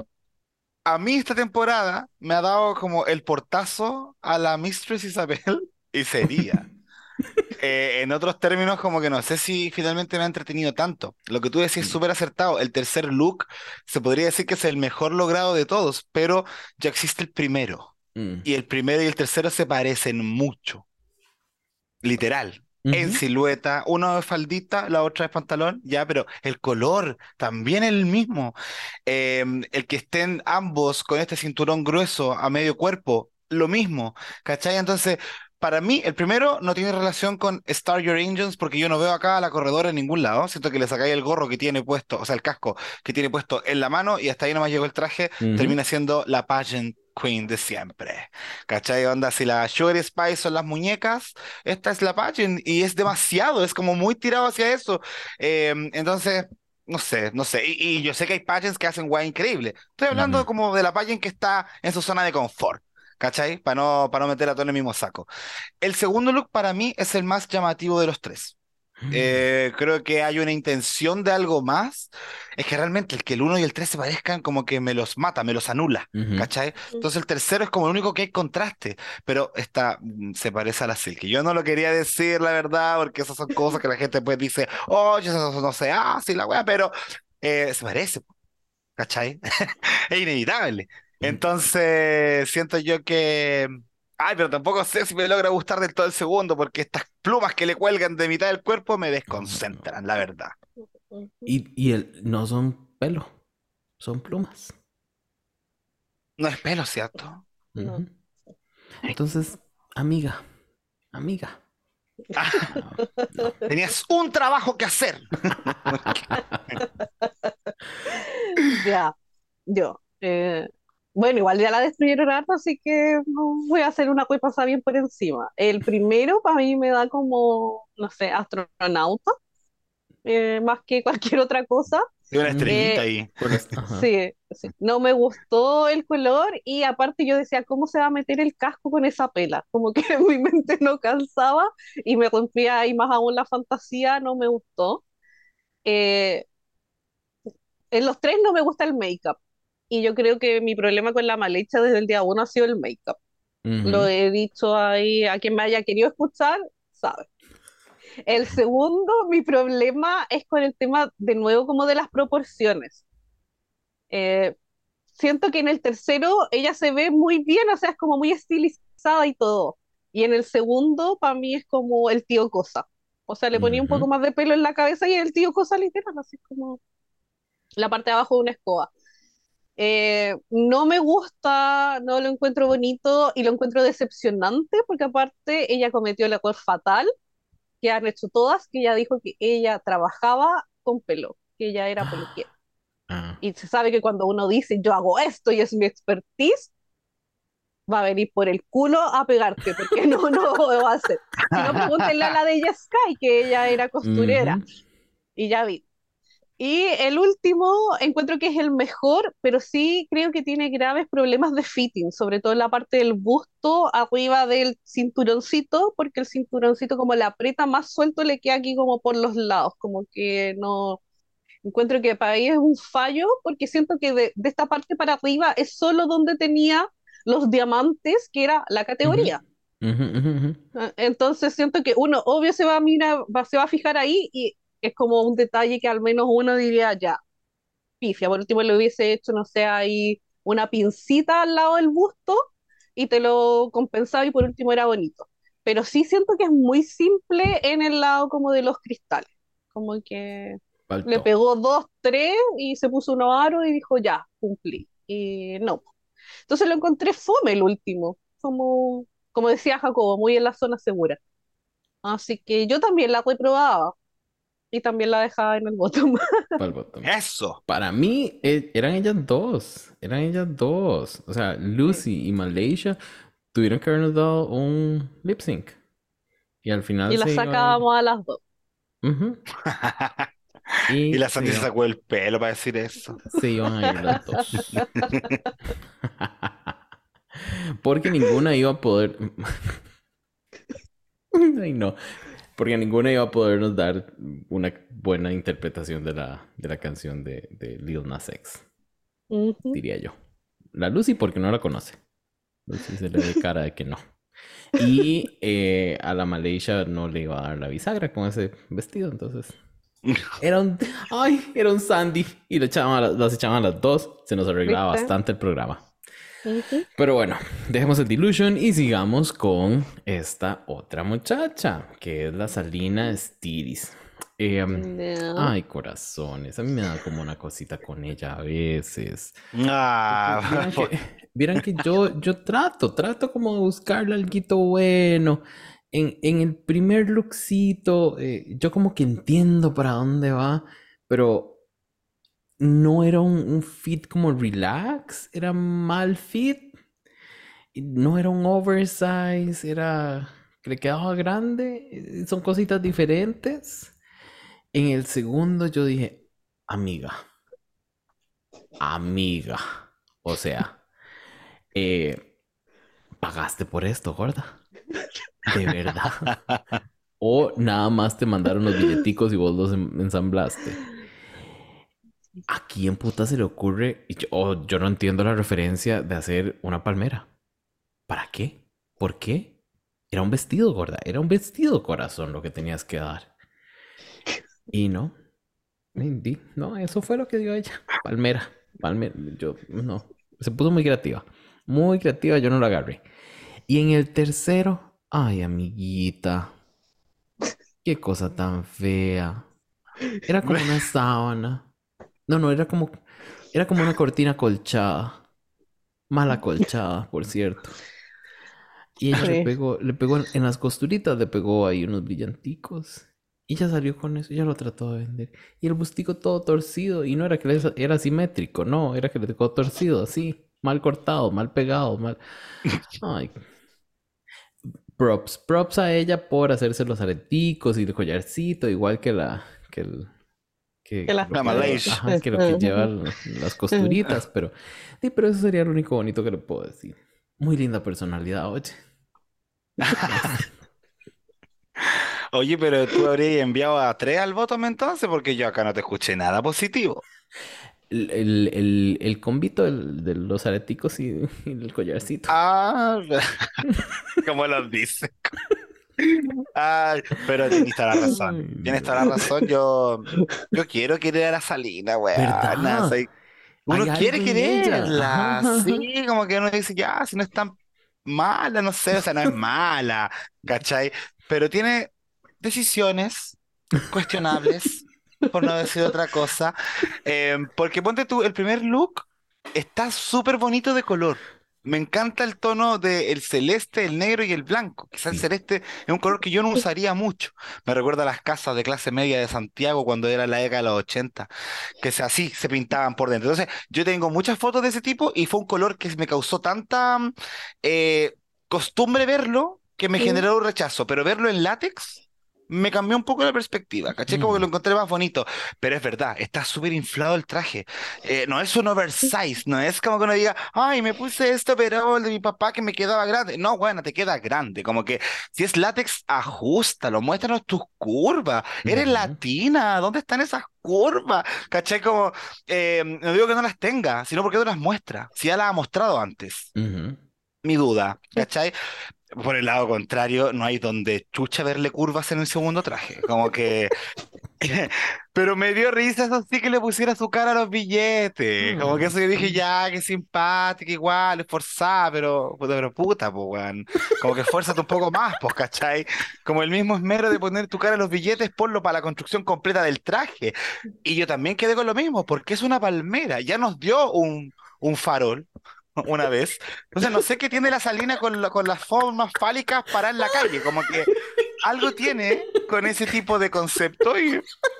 a mí esta temporada me ha dado como el portazo a la Mistress Isabel y sería. Eh, en otros términos, como que no sé si finalmente me ha entretenido tanto. Lo que tú decís es súper acertado. El tercer look se podría decir que es el mejor logrado de todos, pero ya existe el primero. Mm. Y el primero y el tercero se parecen mucho. Literal. En silueta, uno es faldita, la otra es pantalón, ya, pero el color también es el mismo. Eh, el que estén ambos con este cinturón grueso a medio cuerpo, lo mismo, ¿cachai? Entonces, para mí, el primero no tiene relación con Star Your Engines porque yo no veo acá a la corredora en ningún lado. Siento que le sacáis el gorro que tiene puesto, o sea, el casco que tiene puesto en la mano y hasta ahí nomás llegó el traje, termina siendo la pageant queen de siempre. ¿Cachai? Onda, si la Sugar Spice son las muñecas, esta es la pageant y es demasiado, es como muy tirado hacia eso. Eh, entonces, no sé, no sé. Y, y yo sé que hay pageants que hacen guay increíble. Estoy hablando como de la pageant que está en su zona de confort. ¿Cachai? Para no, para no meter a todo en el mismo saco. El segundo look para mí es el más llamativo de los tres. Eh, creo que hay una intención de algo más. Es que realmente el que el 1 y el 3 se parezcan como que me los mata, me los anula. Ujú. ¿Cachai? Entonces el tercero es como el único que hay contraste, pero esta mm, se parece a la Silky. Yo no lo quería decir, la verdad, porque esas son cosas que la gente pues dice, oye, eso no sé, ah, sí, la wea, pero eh, se parece, ¿cachai? Es inevitable. Entonces siento yo que... Ay, pero tampoco sé si me logra gustar del todo el segundo, porque estas plumas que le cuelgan de mitad del cuerpo me desconcentran, la verdad. Y, y el, no son pelo, son plumas. No es pelo, ¿cierto? Entonces, amiga, amiga. No, Tenías un trabajo que hacer. Ya, yo. eh, bueno, igual ya la destruyeron harto, así que no voy a hacer una cosa pasar bien por encima. El primero para mí me da como, no sé, astronauta, eh, más que cualquier otra cosa. Y una Mm. estrellita Eh, ahí. Sí, sí. No me gustó el color y aparte yo decía, ¿cómo se va a meter el casco con esa pela? Como que mi mente no calzaba y me rompía ahí más aún la fantasía, no me gustó. Eh, en los tres no me gusta el make-up y yo creo que mi problema con la malecha desde el día uno ha sido el make-up. Ujú. Lo he dicho ahí, a quien me haya querido escuchar, sabe. El segundo, mi problema es con el tema, de nuevo, como de las proporciones. Eh, siento que en el tercero ella se ve muy bien, o sea, es como muy estilizada y todo. Y en el segundo, para mí es como el tío Cosa. O sea, le ponía un poco más de pelo en la cabeza y el tío Cosa literal, así como la parte de abajo de una escoba. Eh, no me gusta, no lo encuentro bonito y lo encuentro decepcionante porque aparte ella cometió el error fatal que han hecho todas, que ella dijo que ella trabajaba con pelo, que ella era peluquera. Ah. Y se sabe que cuando uno dice yo hago esto y es mi expertise, va a venir por el culo a pegarte, porque no, no lo va a hacer. Si no, pregúntenle a la de Sky, que ella era costurera, y ya vi. Y el último encuentro que es el mejor, pero sí creo que tiene graves problemas de fitting, sobre todo en la parte del busto, arriba del cinturoncito, porque el cinturoncito como le aprieta más suelto le queda aquí como por los lados, como que no... Encuentro que para ahí es un fallo, porque siento que de, de esta parte para arriba es solo donde tenía los diamantes, que era la categoría. Ah, Entonces siento que uno, obvio, se va a mirar, va- se va a fijar ahí y es como un detalle que al menos uno diría ya, pifia. Por último, le hubiese hecho, no sé, ahí una pincita al lado del busto y te lo compensaba y por último era bonito. Pero sí siento que es muy simple en el lado como de los cristales. Como que le pegó dos, tres y se puso unos aros y dijo ya, cumplí. Y no. Entonces lo encontré fome el último. Como, como decía Jacobo, muy en la zona segura. Así que yo también la reprobaba y también la dejaba en el bottom. Pa'l bottom. Eso. Para mí, eh, eran ellas dos. Eran ellas dos. O sea, Lucy y Malaysia tuvieron que habernos dado un lip sync. Y al final y la se iban- sacábamos a las dos. Ujú. Y la Sandy se sacó el pelo para decir eso. se iban a ir las dos. Porque ninguna iba a poder. Ay, no. Porque ninguna iba a podernos dar una buena interpretación de la, de la canción de, de Lil Nas X, diría yo. La Lucy, porque no la conoce. Lucy se le ve cara de que no. Y eh, a la Malaysia no le iba a dar la bisagra con ese vestido, entonces. Era un. ¡Ay! Era un Sandy. Y le echaban a las, las echaban a las dos. Se nos arreglaba ¿Viste? bastante el programa. Pero bueno, dejemos el Delusion y sigamos con esta otra muchacha, que es la Salina Stiris. Eh, No. Ay, corazones, a mí me da como una cosita con ella a veces. Ah, Vieran que, vieran que yo, yo trato, trato como de buscarle algo bueno. En, en el primer lookcito, eh, yo como que entiendo para dónde va, pero no era un, un fit como relax, era mal fit. No era un oversize, era que le quedaba grande. eh, Son cositas diferentes. En el segundo yo dije, amiga, amiga. O sea, eh, pagaste por esto, gorda. De verdad. O nada más te mandaron los billeticos y vos los en- ensamblaste. ¿A quién puta se le ocurre? Yo, oh, yo no entiendo la referencia de hacer una palmera. ¿Para qué? ¿Por qué? Era un vestido, gorda. Era un vestido, corazón, lo que tenías que dar. Y no. No, eso fue lo que dio ella. Palmera. Palmera. Yo, no. Se puso muy creativa. Muy creativa, yo no la agarré. Y en el tercero, ay, amiguita. Qué cosa tan fea. Era como una sábana. No, no, era como, era como una cortina colchada. Mal acolchada, por cierto. Y ella le pegó, le pegó en, en las costuritas, le pegó ahí unos brillanticos. Y ella salió con eso, ella lo trató de vender. Y el bustico todo torcido. Y no era que le- era simétrico, no, era que le quedó torcido, así. Mal cortado, mal pegado, mal. Ay. Props, props a ella por hacerse los areticos y el collarcito, igual que la, que el, que, Que la- que- ajá, que lo que lleva l- las costuritas, pero, sí, pero eso sería lo único bonito que le puedo decir. Muy linda personalidad, oye. Oye, pero tú habrías enviado a tres al bottom entonces, porque yo acá no te escuché nada positivo. El, el, el, el combito del- de los areticos y, y el collarcito. Ah, como los dice. Ay, pero tienes toda la razón. Tienes toda la razón. Yo, yo quiero querer a la Salina, weón. Uno Hay quiere quererla. Sí, como que uno dice, ya, si no es tan mala, no sé, o sea, no es mala, ¿cachai? Pero tiene decisiones cuestionables, por no decir otra cosa. Eh, porque ponte tú, el primer look está súper bonito de color. Me encanta el tono del celeste, el negro y el blanco. Quizás el celeste es un color que yo no usaría mucho. Me recuerda a las casas de clase media de Santiago cuando era la década de los 80, que se, así se pintaban por dentro. Entonces, yo tengo muchas fotos de ese tipo y fue un color que me causó tanta eh, costumbre verlo que me generó un rechazo. Pero verlo en látex me cambió un poco la perspectiva, ¿caché? Como que lo Mm. encontré más bonito. Pero es verdad, está súper inflado el traje. Eh, no es un oversize, no es como que uno diga, ay, me puse esto, pero el de mi papá que me quedaba grande. No, bueno, te queda grande. Como que si es látex, ajustalo, muéstranos tus curvas. Eres latina, ¿dónde están esas curvas? ¿Cachai? Como, eh, no digo que no las tenga, sino porque no las muestra. Si ya las ha mostrado antes. Ujú. Mi duda, ¿cachai? Por el lado contrario, no hay donde chucha verle curvas en el segundo traje. Como que. Pero me dio risa eso sí que le pusiera su cara a los billetes. Como que eso yo dije, ya, que simpática, igual, esforzada, pero, pero puta, pues, weón. Como que esfuérzate un poco más, pues, ¿cachai? Como el mismo esmero de poner tu cara a los billetes, ponlo para la construcción completa del traje. Y yo también quedé con lo mismo, porque es una palmera. Ya nos dio un, un farol una vez. Entonces no sé qué tiene la Salina con, la- con las formas fálicas para en la calle. Como que algo tiene con ese tipo de concepto y...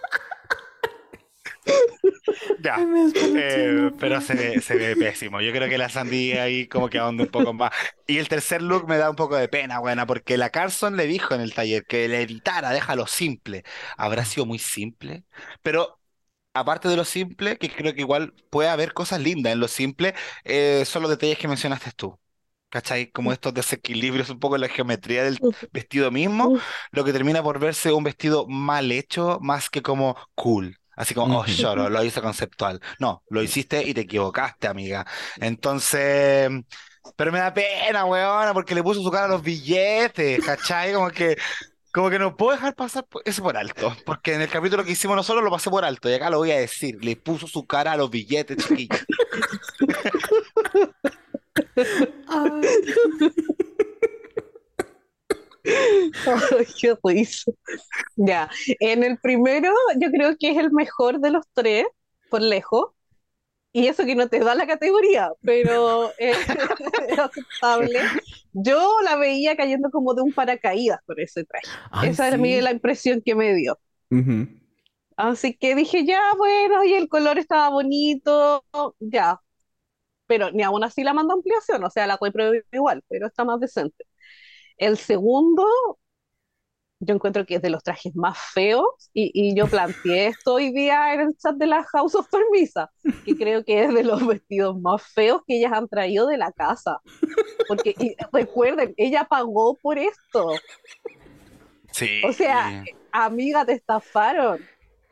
Ya. Eh, pero puedo. se ve, se ve pésimo. Yo creo que la sandía ahí como que ahonda un poco más. Y el tercer look me da un poco de pena, buena, porque la Carson le dijo en el taller que le editara, déjalo simple. Habrá sido muy simple, pero aparte de lo simple, que creo que igual puede haber cosas lindas en lo simple, eh, son los detalles que mencionaste tú. ¿Cachai? Como estos desequilibrios un poco en la geometría del vestido mismo, lo que termina por verse un vestido mal hecho más que como cool. Así como, oh, lloro, lo hice conceptual. No, lo hiciste y te equivocaste, amiga. Entonces, pero me da pena, weona, porque le puso su cara a los billetes, ¿cachai? Como que, como que no puedo dejar pasar eso por alto, porque en el capítulo que hicimos nosotros lo pasé por alto, y acá lo voy a decir, le puso su cara a los billetes, chiquillos. Ay. Ay, qué risa. Ya, en el primero yo creo que es el mejor de los tres, por lejos, y eso que no te da la categoría, pero eh, es aceptable. Yo la veía cayendo como de un paracaídas por ese traje. Ay, Esa era a mí sí. la impresión que me dio. Ujú. Así que dije, ya, bueno, y el color estaba bonito, ya. Pero ni aún así la mando a ampliación, o sea, la compro igual, pero está más decente. El segundo, yo encuentro que es de los trajes más feos, y, y yo planteé esto hoy día en el chat de la House of Permisa, que creo que es de los vestidos más feos que ellas han traído de la casa. Porque y recuerden, ella pagó por esto. Sí. O sea, amiga, te estafaron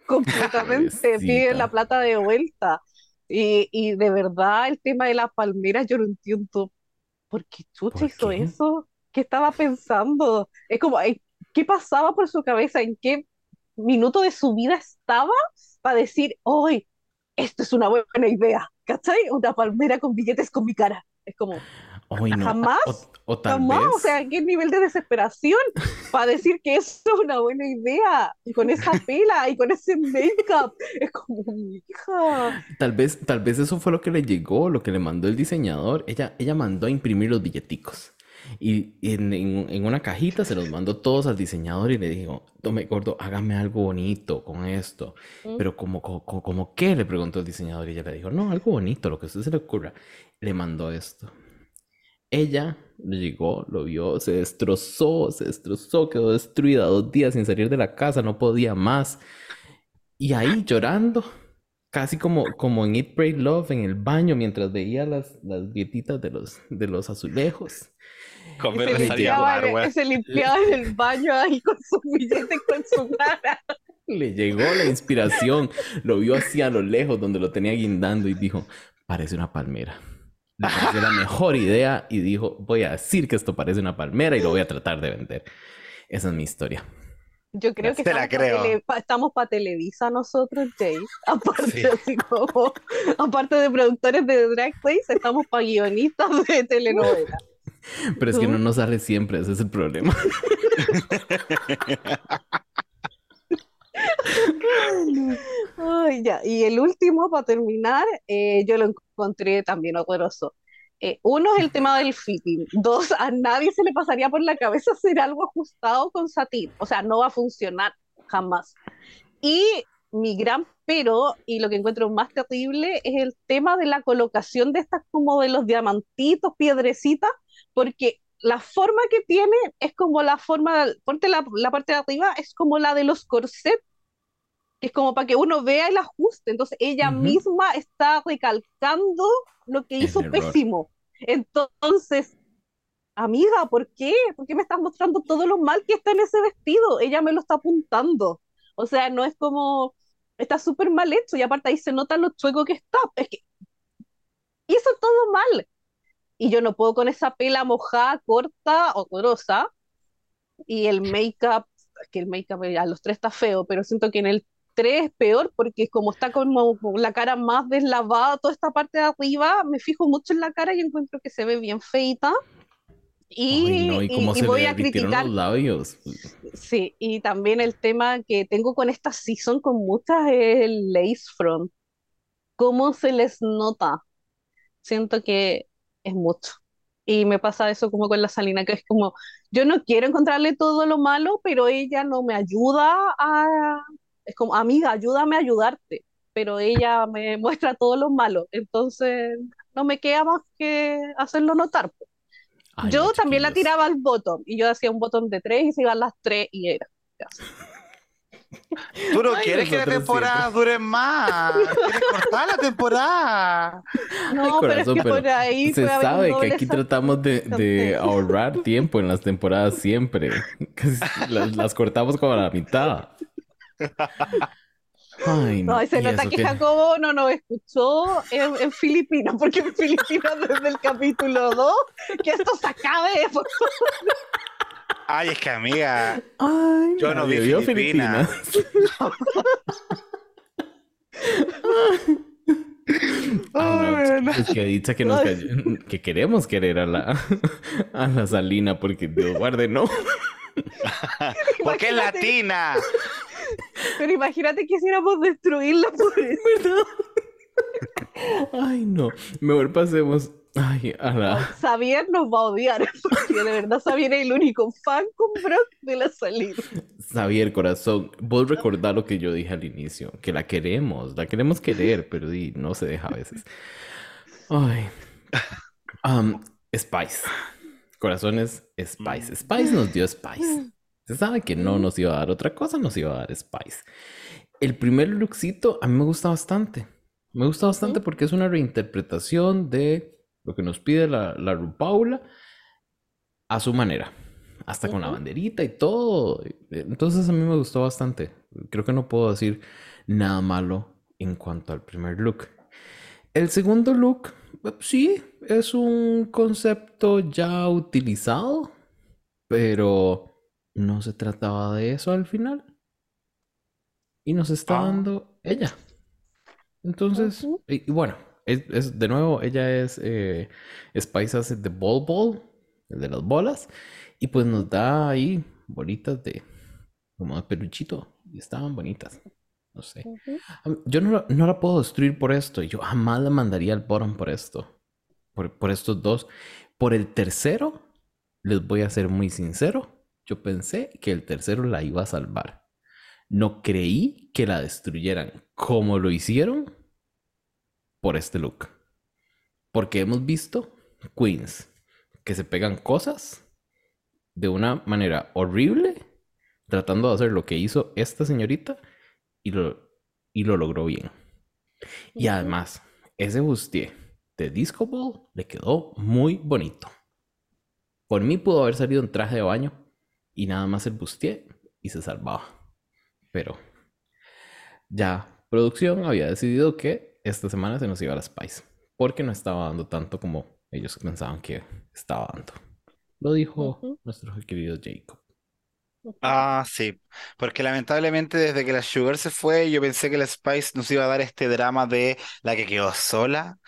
completamente, piden la plata de vuelta. Y, y de verdad, el tema de las palmeras, yo no entiendo por qué Chucha ¿Por hizo qué? eso. ¿Qué estaba pensando? Es como, ay, ¿qué pasaba por su cabeza? ¿En qué minuto de su vida estaba para decir, hoy, esto es una buena idea? ¿Cachai? Una palmera con billetes con mi cara. Es como, Ay, no. Jamás, O, o Jamás, vez. o sea, qué nivel de desesperación para decir que eso es una buena idea, y con esa pela y con ese make-up, es como hija. Tal vez, tal vez eso fue lo que le llegó, lo que le mandó el diseñador. Ella, ella mandó a imprimir los billeticos. Y en, en- en una cajita se los mandó todos al diseñador y le dijo, tome gordo, hágame algo bonito con esto. Mm. Pero como, como, como qué? Le preguntó el diseñador y ella le dijo, no, algo bonito, lo que a usted se le ocurra. Le mandó esto. Ella le llegó, lo vio, se destrozó, se destrozó, quedó destruida dos días sin salir de la casa, no podía más. Y ahí llorando, casi como, como en Eat, Pray, Love, en el baño, mientras veía las, las galletitas de los, de los azulejos. Y se limpiaba, en- se limpiaba en el baño ahí con su billete, con su cara. Le llegó la inspiración, lo vio así a lo lejos donde lo tenía guindando y dijo, parece una palmera. Le pareció la mejor idea y dijo, voy a decir que esto parece una palmera y lo voy a tratar de vender. Esa es mi historia. Yo creo que Te la estamos para creo. estamos para Televisa nosotros, Jay. Aparte, Sí. así como, aparte de productores de Drag Race, estamos para guionistas de telenovela. Pero es que no nos sale siempre, ese es el problema. Ay, ya. Y el último, para terminar, eh, yo lo encontré también horroroso. Eh, uno es el tema del fitting. Dos, a nadie se le pasaría por la cabeza hacer algo ajustado con satín. O sea, no va a funcionar jamás. Y mi gran pero, y lo que encuentro más terrible, es el tema de la colocación de estas como de los diamantitos, piedrecitas, porque la forma que tiene es como la forma, ponte la, la parte de arriba, es como la de los corsets, que es como para que uno vea el ajuste. Entonces ella Ujú. misma está recalcando lo que hizo error. pésimo. Entonces, amiga, ¿por qué? ¿Por qué me estás mostrando todo lo mal que está en ese vestido? Ella me lo está apuntando. O sea, no es como, está súper mal hecho y aparte ahí se nota lo chueco que está. Es que hizo todo mal. Y yo no puedo con esa pela mojada, corta o grosa. Y el make-up, que el make-up a los tres está feo, pero siento que en el 3 es peor porque como está como con la cara más deslavada, toda esta parte de arriba, me fijo mucho en la cara y encuentro que se ve bien feita. Y, Ay, no, y cómo y- y se voy le a criticar, los labios. sí, y también el tema que tengo con esta season con muchas es el lace front. ¿Cómo se les nota? Siento que es mucho. Y me pasa eso como con la Salina, que es como, yo no quiero encontrarle todo lo malo, pero ella no me ayuda a... Es como, amiga, ayúdame a ayudarte, pero ella me muestra todo lo malo. Entonces, no me queda más que hacerlo notar. Ay, yo también la tiraba al bottom, y yo hacía un bottom de tres y se iban las tres y era. Tú no Ay, quieres que la temporada dure más. Quieres cortar la temporada. No, Ay, pero es corazón, que pero por ahí Se sabe que aquí tratamos de, de ahorrar tiempo en las temporadas siempre. Las, las cortamos como a la mitad. Ay, no. No, se nota que que- Jacobo no nos escuchó en, en Filipinas, porque en Filipinas desde el capítulo 2, que esto se acabe, por Ay, es que amiga, Ay, Yo no vi nadie vio Filipinas. Ay, no, Ay, no. es que dicha que nos que queremos querer a la a la Salina porque Dios guarde no. porque es latina. Pero imagínate que quisiéramos destruirla por eso. Ay, no. Mejor pasemos ay, a la Xavier nos va a odiar, porque de verdad Xavier es el único fan con Brock de la salida. Xavier, corazón, vos recordar lo que yo dije al inicio, que la queremos, la queremos querer, pero di, no se deja a veces. Ay. Am, Spice. Corazones, Spice. Spice nos dio Spice. Se sabe que no nos iba a dar otra cosa, nos iba a dar Spice. El primer lookcito a mí me gusta bastante. Me gusta bastante porque es una reinterpretación de lo que nos pide la, la RuPaula a su manera. Hasta con la banderita y todo. Entonces a mí me gustó bastante. Creo que no puedo decir nada malo en cuanto al primer look. El segundo look, eh, sí, es un concepto ya utilizado, pero no se trataba de eso al final. Y nos está Ah. dando ella. Entonces, y bueno, es, es- de nuevo, ella es eh, de Ball Ball, el de las bolas, y pues nos da ahí bolitas de como de peluchito, y estaban bonitas. No sé. Yo no, no la puedo destruir por esto. Yo jamás la mandaría al bottom por esto. Por, por estos dos. Por el tercero, les voy a ser muy sincero. Yo pensé que el tercero la iba a salvar. No creí que la destruyeran como lo hicieron por este look. Porque hemos visto queens que se pegan cosas de una manera horrible, tratando de hacer lo que hizo esta señorita y lo, y lo logró bien. Y además, ese bustier de Disco Ball le quedó muy bonito. Por mí pudo haber salido en traje de baño y nada más el bustier y se salvaba. Pero ya producción había decidido que esta semana se nos iba a la Spice porque no estaba dando tanto como ellos pensaban que estaba dando. Lo dijo nuestro querido Jacob. Ah, sí, porque lamentablemente desde que la Sugar se fue, yo pensé que la Spice nos iba a dar este drama de la que quedó sola,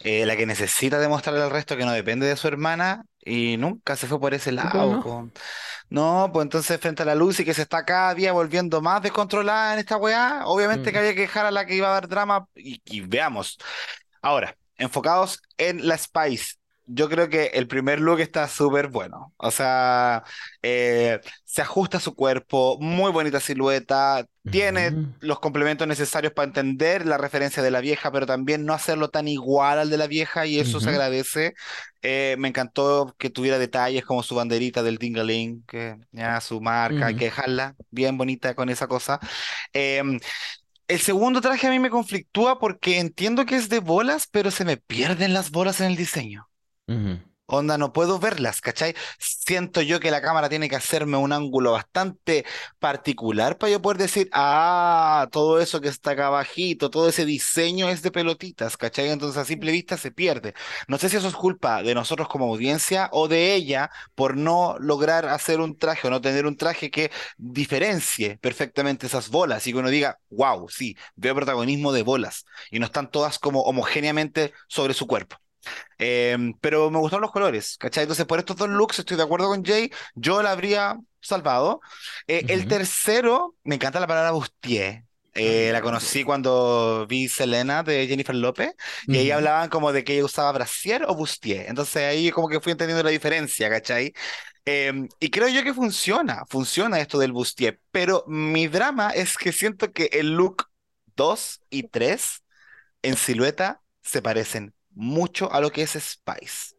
eh, la que necesita demostrarle al resto que no depende de su hermana, y nunca se fue por ese lado. no. pues entonces frente a la Lucy que se está cada día volviendo más descontrolada en esta weá, obviamente que Mm. había que dejar a la que iba a dar drama, y, y veamos. Ahora, enfocados en la Spice, yo creo que el primer look está súper bueno. O sea, eh, se ajusta a su cuerpo, muy bonita silueta, tiene los complementos necesarios para entender la referencia de la vieja, pero también no hacerlo tan igual al de la vieja y eso se agradece. Eh, me encantó que tuviera detalles como su banderita del Dingaling, que ya su marca, hay que dejarla bien bonita con esa cosa. Em, el segundo traje a mí me conflictúa porque entiendo que es de bolas, pero se me pierden las bolas en el diseño. Onda, no puedo verlas, ¿cachai? Siento yo que la cámara tiene que hacerme un ángulo bastante particular para yo poder decir, ah, todo eso que está acá abajito, todo ese diseño es de pelotitas, ¿cachai? Entonces a simple vista se pierde. No sé si eso es culpa de nosotros como audiencia o de ella por no lograr hacer un traje o no tener un traje que diferencie perfectamente esas bolas y que uno diga, wow, sí, veo protagonismo de bolas y no están todas como homogéneamente sobre su cuerpo. Em, pero me gustaron los colores, ¿cachai? Entonces, por estos dos looks estoy de acuerdo con Jay, yo la habría salvado. Eh, el ujú. tercero, me encanta la palabra bustier. Eh, la conocí cuando vi Selena de Jennifer López y ahí Ujú, hablaban como de que ella usaba brasier o bustier. Entonces ahí como que fui entendiendo la diferencia, ¿cachai? Em, y creo yo que funciona, funciona esto del bustier, pero mi drama es que siento que el look 2 y 3 en silueta se parecen mucho a lo que es Spice.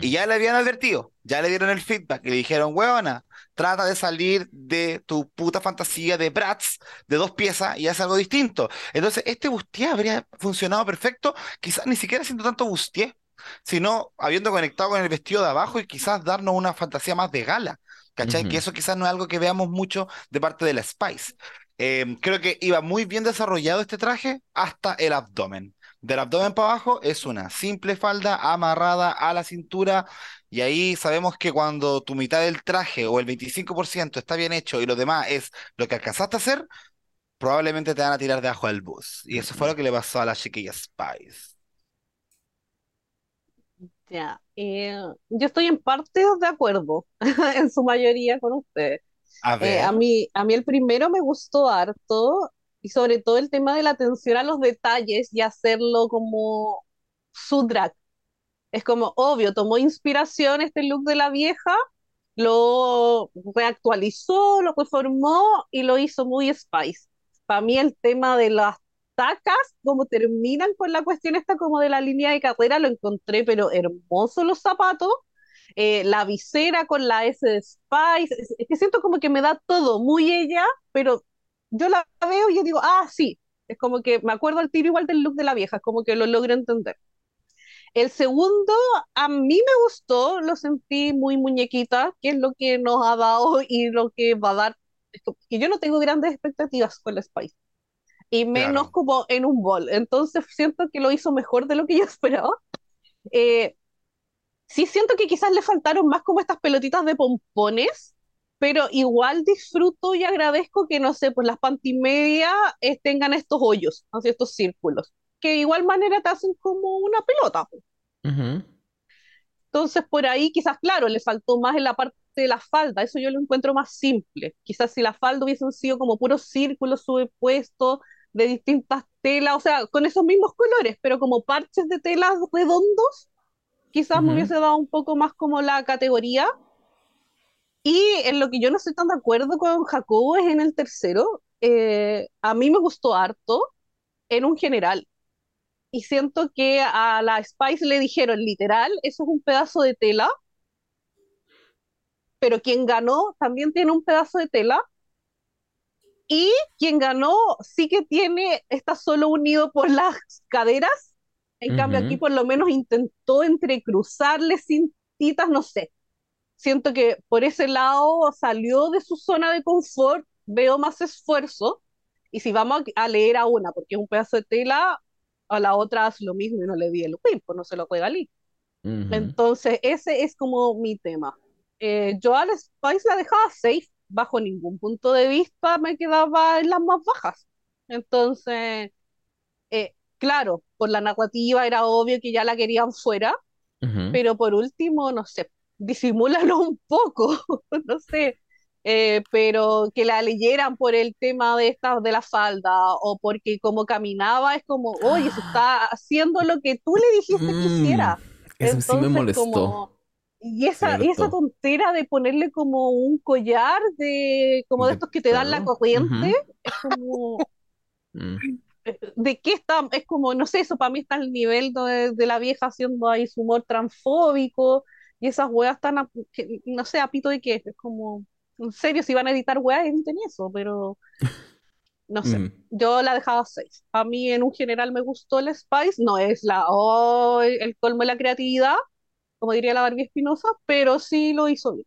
Y ujú, ya le habían advertido, ya le dieron el feedback y le dijeron, huevona, trata de salir de tu puta fantasía de Bratz de dos piezas y haz algo distinto. Entonces, este bustier habría funcionado perfecto, quizás ni siquiera siendo tanto bustier, sino habiendo conectado con el vestido de abajo y quizás darnos una fantasía más de gala. ¿Cachai? Que eso quizás no es algo que veamos mucho de parte de la Spice. Eh, creo que iba muy bien desarrollado este traje hasta el abdomen. Del abdomen para abajo es una simple falda amarrada a la cintura y ahí sabemos que cuando tu mitad del traje o el 25% está bien hecho y lo demás es lo que alcanzaste a hacer, probablemente te van a tirar debajo del bus. Y eso fue lo que le pasó a la chiquilla Spice. Ya, eh, yo estoy en parte de acuerdo, en su mayoría con ustedes. A Eh, a ver. mí, a mí el primero me gustó harto y sobre todo el tema de la atención a los detalles y hacerlo como su drag. Es como obvio, tomó inspiración este look de la vieja, lo reactualizó, lo reformó y lo hizo muy Spice. Para mí el tema de las tacas, como terminan con la cuestión esta como de la línea de carrera, lo encontré pero hermoso los zapatos, eh, la visera con la S de Spice, es, que siento como que me da todo muy ella, pero yo la veo y yo digo, ah, sí, es como que me acuerdo al tiro igual del look de la vieja, es como que lo logro entender. El segundo a mí me gustó, lo sentí muy muñequita, que es lo que nos ha dado y lo que va a dar. Que yo no tengo grandes expectativas con la Spice, y menos Claro. como en un bol. Entonces siento que lo hizo mejor de lo que yo esperaba. Eh, sí siento que quizás le faltaron más como estas pelotitas de pompones, pero igual disfruto y agradezco que, no sé, pues las pantimedias eh, tengan estos hoyos, así estos círculos, que de igual manera te hacen como una pelota. pues. Ujú, Entonces, por ahí quizás, claro, le faltó más en la parte de la falda, eso yo lo encuentro más simple. Quizás si la falda hubiesen sido como puros círculos superpuestos de distintas telas, o sea, con esos mismos colores, pero como parches de telas redondos, quizás me ujú, hubiese dado un poco más como la categoría. Y en lo que yo no estoy tan de acuerdo con Jacobo es en el tercero. Eh, a mí me gustó harto en un general. Y siento que a la Spice le dijeron literal, eso es un pedazo de tela pero quien ganó también tiene un pedazo de tela y quien ganó sí que tiene, está solo unido por las caderas, en cambio aquí por lo menos intentó entrecruzarle cintitas, no sé, siento que por ese lado salió de su zona de confort, veo más esfuerzo y si vamos a leer a una porque es un pedazo de tela, a la otra hace lo mismo y no le di el whip, pues no se lo regalé. ujú, Entonces, ese es como mi tema. Eh, yo al Spice la dejaba safe, bajo ningún punto de vista me quedaba en las más bajas. Entonces, eh, claro, por la narrativa era obvio que ya la querían fuera, pero por último, no sé, disimúlalo un poco, no sé, eh, pero que la leyeran por el tema de esta, de la falda o porque como caminaba es como, oye, se está haciendo lo que tú le dijiste que Mm, hiciera. Eso sí me Entonces, molestó. como, y esa, y esa tontera de ponerle como un collar de, como de estos que te dan la corriente, Ujú. es como, Mm. ¿de qué está? Es como, no sé, eso para mí está al nivel de, de la vieja haciendo ahí su humor transfóbico y esas weas están, a- que- no sé, a pito de qué, es como, en serio, si van a editar weas, editen eso, pero no sé. Mm. Yo la dejaba 6. A mí en un general me gustó el Spice, no es la, oh, el colmo de la creatividad, como diría la Barbie Espinosa, pero sí lo hizo bien.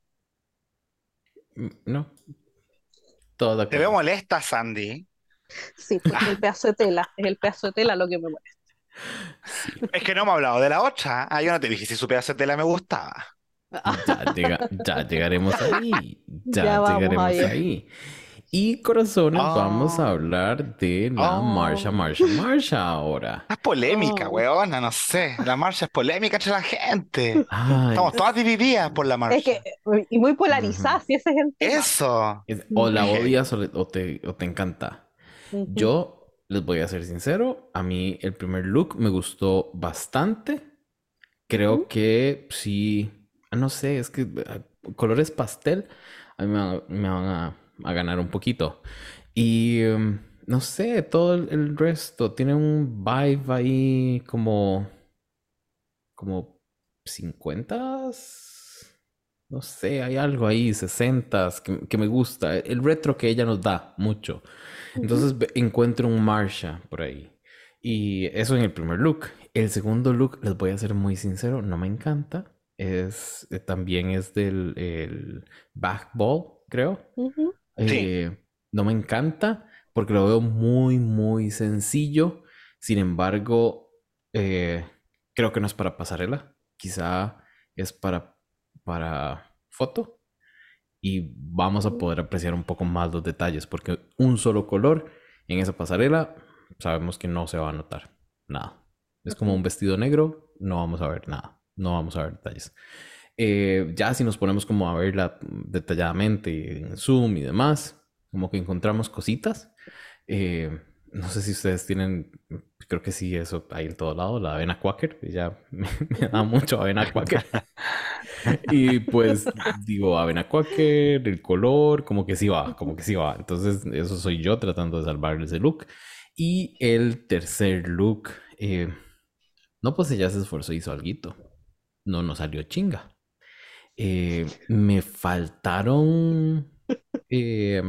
Mm, No, todo Te veo molesta, Sandy. Sí, porque el pedazo de tela, es el pedazo de tela lo que me molesta. Sí. Es que no me ha hablado de la otra. Ah, yo no te dije si su pedazo de tela me gustaba. Ya, llega- ya llegaremos ahí. Ya, llegaremos ahí. ahí. Y corazones, vamos a hablar de la Oh. Marsha, Marsha ahora. Es polémica, Oh. weona, no sé. La marcha es polémica entre la gente. Ay, Estamos todas divididas por la marcha. Es que, y muy polarizada, si ese es el tema. Eso. es- o la odias o, le- o te, o te encanta. Yo les voy a ser sincero, a mí el primer look me gustó bastante. Creo que sí, ah, no sé, es que ah, colores pastel a mí me, van- me van a, a ganar un poquito. Y em, no sé, todo el, el resto tiene un vibe ahí como, como 50 no sé, hay algo ahí, 60 que, que me gusta. El retro que ella nos da mucho. Entonces encuentro un Marsha por ahí. Y eso en el primer look. El segundo look, les voy a ser muy sincero, no me encanta. Es, eh, también es del el back ball, creo. Ujú. Sí. Eh, no me encanta porque lo veo muy, muy sencillo. Sin embargo, eh, creo que no es para pasarela. Quizá es para, para foto. Y vamos a poder apreciar un poco más los detalles porque un solo color en esa pasarela sabemos que no se va a notar nada. Es como un vestido negro, no vamos a ver nada, no vamos a ver detalles. Eh, ya si nos ponemos como a verla detalladamente en Zoom y demás, como que encontramos cositas. Eh, no sé si ustedes tienen, creo que sí, eso hay en todo lado, la avena Quaker, ya me, me da mucho avena Quaker. Y pues digo, avena Quaker, el color, como que sí va, como que sí va. Entonces, eso soy yo tratando de salvar ese look. Y el tercer look, eh, no, pues ella se esforzó, hizo alguito. No nos salió chinga. Eh, me faltaron eh,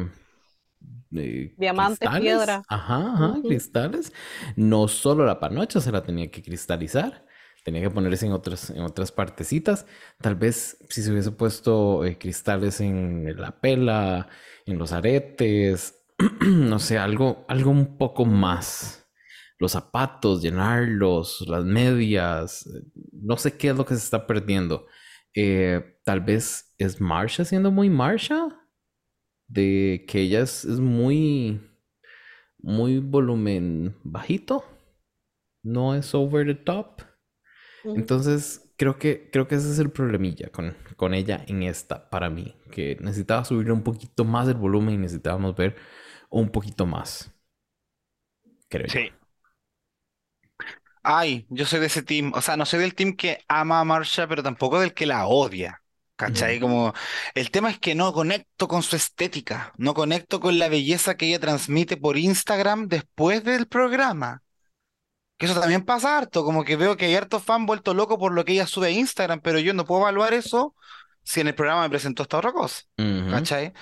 eh, Diamantes, cristales. piedra. Ajá, cristales. No solo la panocha se la tenía que cristalizar, tenía que ponerse en otras, en otras partecitas. Tal vez si se hubiese puesto eh, cristales en la pela, en los aretes, no sé, algo, algo un poco más. Los zapatos, llenarlos, las medias, eh, no sé qué es lo que se está perdiendo. Eh, tal vez es Marsha siendo muy Marsha, de que ella es, es muy, muy volumen bajito, no es over the top. Entonces, creo que, creo que ese es el problemilla con, con ella en esta, para mí, que necesitaba subirle un poquito más el volumen y necesitábamos ver un poquito más. Creo yo. Sí. Ay, yo soy de ese team. O sea, no soy del team que ama a Marsha, pero tampoco del que la odia. ¿Cachai? Ujú. Como el tema es que no conecto con su estética, no conecto con la belleza que ella transmite por Instagram después del programa. Que eso también pasa harto, como que veo que hay harto fan vuelto loco por lo que ella sube a Instagram, pero yo no puedo evaluar eso si en el programa me presentó esta otra cosa. ¿Cachai?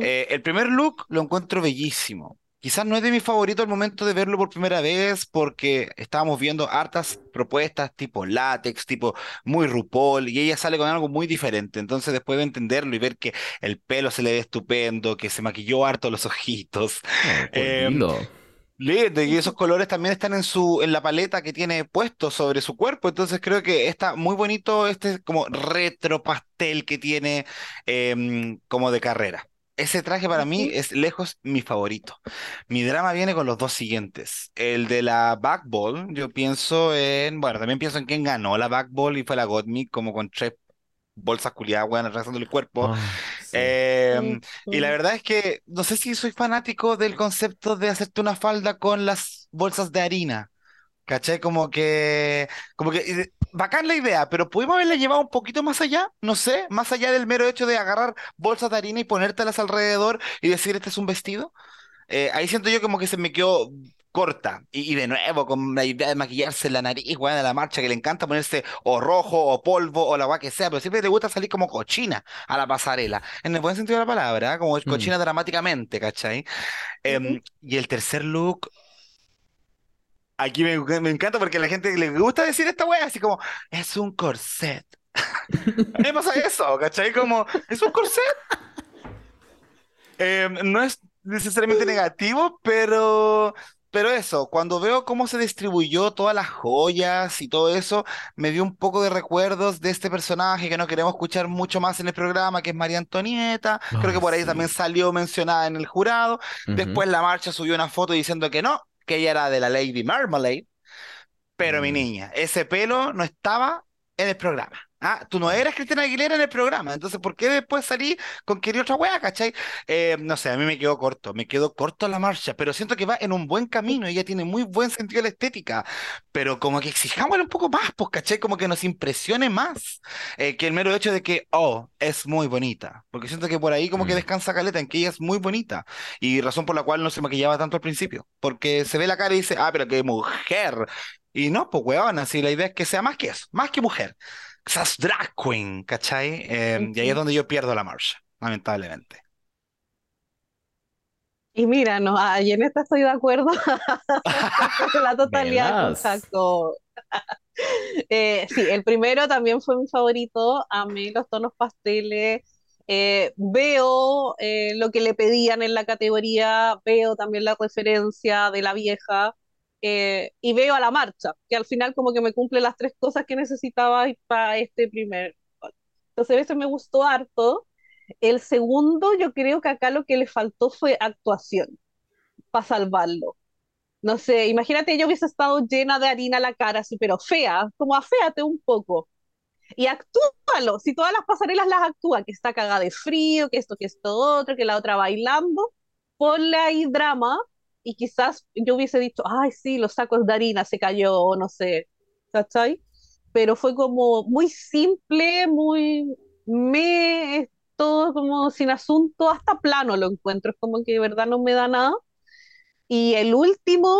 Eh, el primer look lo encuentro bellísimo. Quizás no es de mi favorito al momento de verlo por primera vez porque estábamos viendo hartas propuestas tipo látex, tipo muy RuPaul y ella sale con algo muy diferente. Entonces después de entenderlo y ver que el pelo se le ve estupendo, que se maquilló harto los ojitos, Oh, colilo. lindo, y esos colores también están en su, en la paleta que tiene puesto sobre su cuerpo. Entonces creo que está muy bonito este como retro pastel que tiene em, como de carrera. Ese traje para mí es lejos mi favorito. Mi drama viene con los dos siguientes. El de la backball, yo pienso en, bueno, también pienso en quién ganó la backball y fue la Gottmik, como con tres bolsas culiadas, weón, arrasando el cuerpo. Ah, sí. Em, y la verdad es que no sé si soy fanático del concepto de hacerte una falda con las bolsas de harina, ¿Cachai? Como que, como que, eh, bacán la idea, pero pudimos haberla llevado un poquito más allá, no sé, más allá del mero hecho de agarrar bolsas de harina y ponértelas alrededor y decir, este es un vestido. Eh, ahí siento yo como que se me quedó corta. Y, y de nuevo, con la idea de maquillarse la nariz, weón, de la marcha, que le encanta ponerse o rojo o polvo o la agua que sea, pero siempre le gusta salir como cochina a la pasarela, en el buen sentido de la palabra, ¿eh? como Mm. cochina dramáticamente, ¿cachai? Em, y el tercer look, aquí me, me encanta porque a la gente le gusta decir esta wea, así como, es un corset. A mí me pasa eso, ¿cachai? Como, es un corset. Eh, no es necesariamente negativo, pero, pero eso, cuando veo cómo se distribuyó todas las joyas y todo eso, me dio un poco de recuerdos de este personaje que no queremos escuchar mucho más en el programa, que es María Antonieta. Creo que Ay, por ahí sí. también salió mencionada en el jurado. Después la marcha subió una foto diciendo que no, que ella era de la Lady Marmalade. Pero mi Mm. niña, ese pelo no estaba en el programa. Ah, tú no eras Cristina Aguilera en el programa, entonces ¿por qué después salí con querer otra wea, cachai? Eh, no sé, a mí me quedó corto, me quedó corto la marcha, pero siento que va en un buen camino, ella tiene muy buen sentido de la estética, pero como que exijámosle un poco más, pues, cachai, como que nos impresione más eh, que el mero hecho de que, oh, es muy bonita, porque siento que por ahí como que Mm. descansa Caleta en que ella es muy bonita, y razón por la cual no se maquillaba tanto al principio, porque se ve la cara y dice, ah, pero qué mujer. Y no, pues weón, así la idea es que sea más que eso, más que mujer. Quizás drag queen, ¿cachai? Eh, y ahí es donde yo pierdo la marcha, lamentablemente. Y mira, no, ahí en esta estoy de acuerdo con la totalidad. Jaco. Eh, sí, el primero también fue mi favorito. Amé los tonos pasteles. Eh, veo eh, lo que le pedían en la categoría, veo también la referencia de la vieja eh, y veo a la marcha, que al final como que me cumple las tres cosas que necesitaba para este primer. Entonces, eso me gustó harto. El segundo, yo creo que acá lo que le faltó fue actuación para salvarlo. No sé, imagínate yo hubiese estado llena de harina la cara, así, pero fea, como aféate un poco. Y actúalo, si todas las pasarelas las actúa, que está cagada de frío, que esto, que esto, otro, que la otra bailando, ponle ahí drama y quizás yo hubiese dicho, ay, sí, los sacos de harina se cayó, no sé, ¿cachai? Pero fue como muy simple, muy me, todo como sin asunto, hasta plano lo encuentro, es como que de verdad no me da nada. Y el último,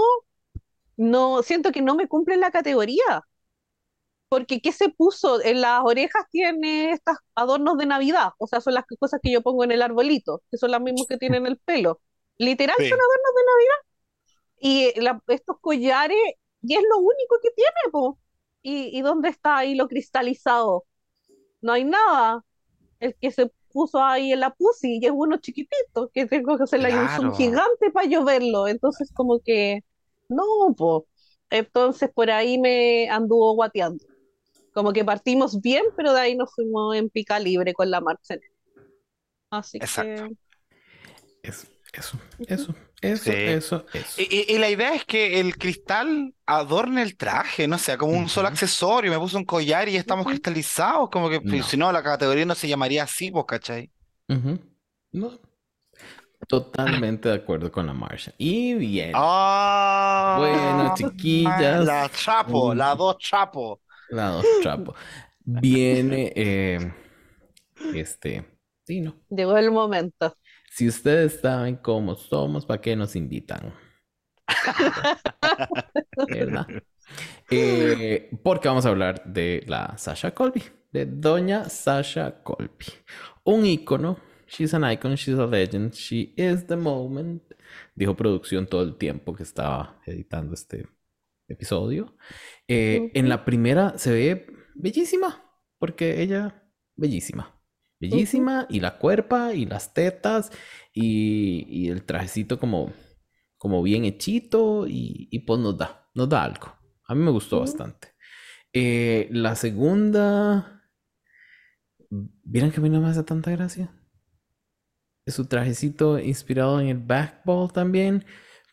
no, siento que no me cumple la categoría, porque ¿qué se puso? En las orejas tiene estos adornos de Navidad, o sea, son las cosas que yo pongo en el arbolito, que son las mismas que tienen el pelo. Literal Sí. son adornos de Navidad. Y la- estos collares, y es lo único que tiene, po. ¿Y, y dónde está ahí lo cristalizado? No hay nada. El que se puso ahí en la pussy, y es uno chiquitito, que tengo que hacerle ahí un zoom Claro. gigante para yo verlo. Entonces, como que, no, po. Entonces, por ahí me anduvo guateando. Como que partimos bien, pero de ahí nos fuimos en pica libre con la marcha. Así Exacto. que, eso, eso, eso, Sí. eso, eso. Y, y- y la idea es que el cristal adorne el traje, no sea como un solo accesorio. Me puse un collar y ya estamos cristalizados, como que No. si no, la categoría no se llamaría así, pues, ¿cachai? No. Totalmente de acuerdo con la marcha. Y bien. Ah, Bueno, chiquillas. La chapo, la dos chapo. La dos trapo. Viene eh, este. Sí, no. llegó el momento. Si ustedes saben cómo somos, ¿para qué nos invitan? ¿Verdad? Eh, porque vamos a hablar de la Sasha Colby, de Doña Sasha Colby. Un ícono. She's an icon, she's a legend, she is the moment. Dijo producción todo el tiempo que estaba editando este episodio. Eh, En la primera se ve bellísima, porque ella, bellísima. Bellísima, y la cuerpa, y las tetas, y, y el trajecito como, como bien hechito, y, y pues nos da, nos da algo. A mí me gustó bastante. Eh, la segunda, ¿vieron que a mí no me hace tanta gracia? Es su trajecito inspirado en el backball también,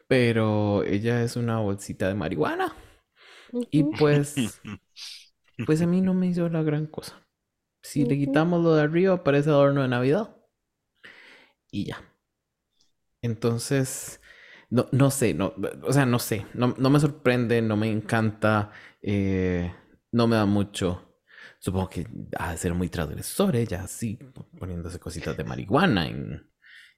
pero ella es una bolsita de marihuana. Y pues, pues a mí no me hizo la gran cosa. Si le quitamos lo de arriba, parece adorno de Navidad. Y ya. Entonces, no, no sé, no, o sea, no sé, no, no me sorprende, no me encanta, eh, no me da mucho. Supongo que ha de ser muy transgresor ella, así, poniéndose cositas de marihuana, en,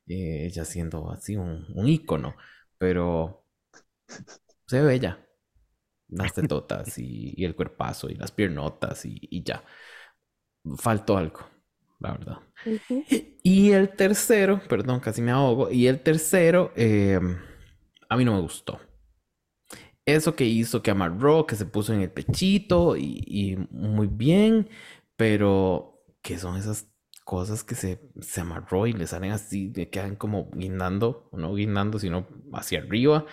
eh, ella siendo así un, un ícono, pero se ve bella. Las tetotas y, y el cuerpazo y las piernotas y, y ya. Faltó algo, la verdad. Y el tercero, perdón, casi me ahogo. Y el tercero, eh, a mí no me gustó. Eso que hizo que amarró, que se puso en el pechito y, y muy bien, pero que son esas cosas que se, se amarró y le salen así, le quedan como guindando, no guindando, sino hacia arriba.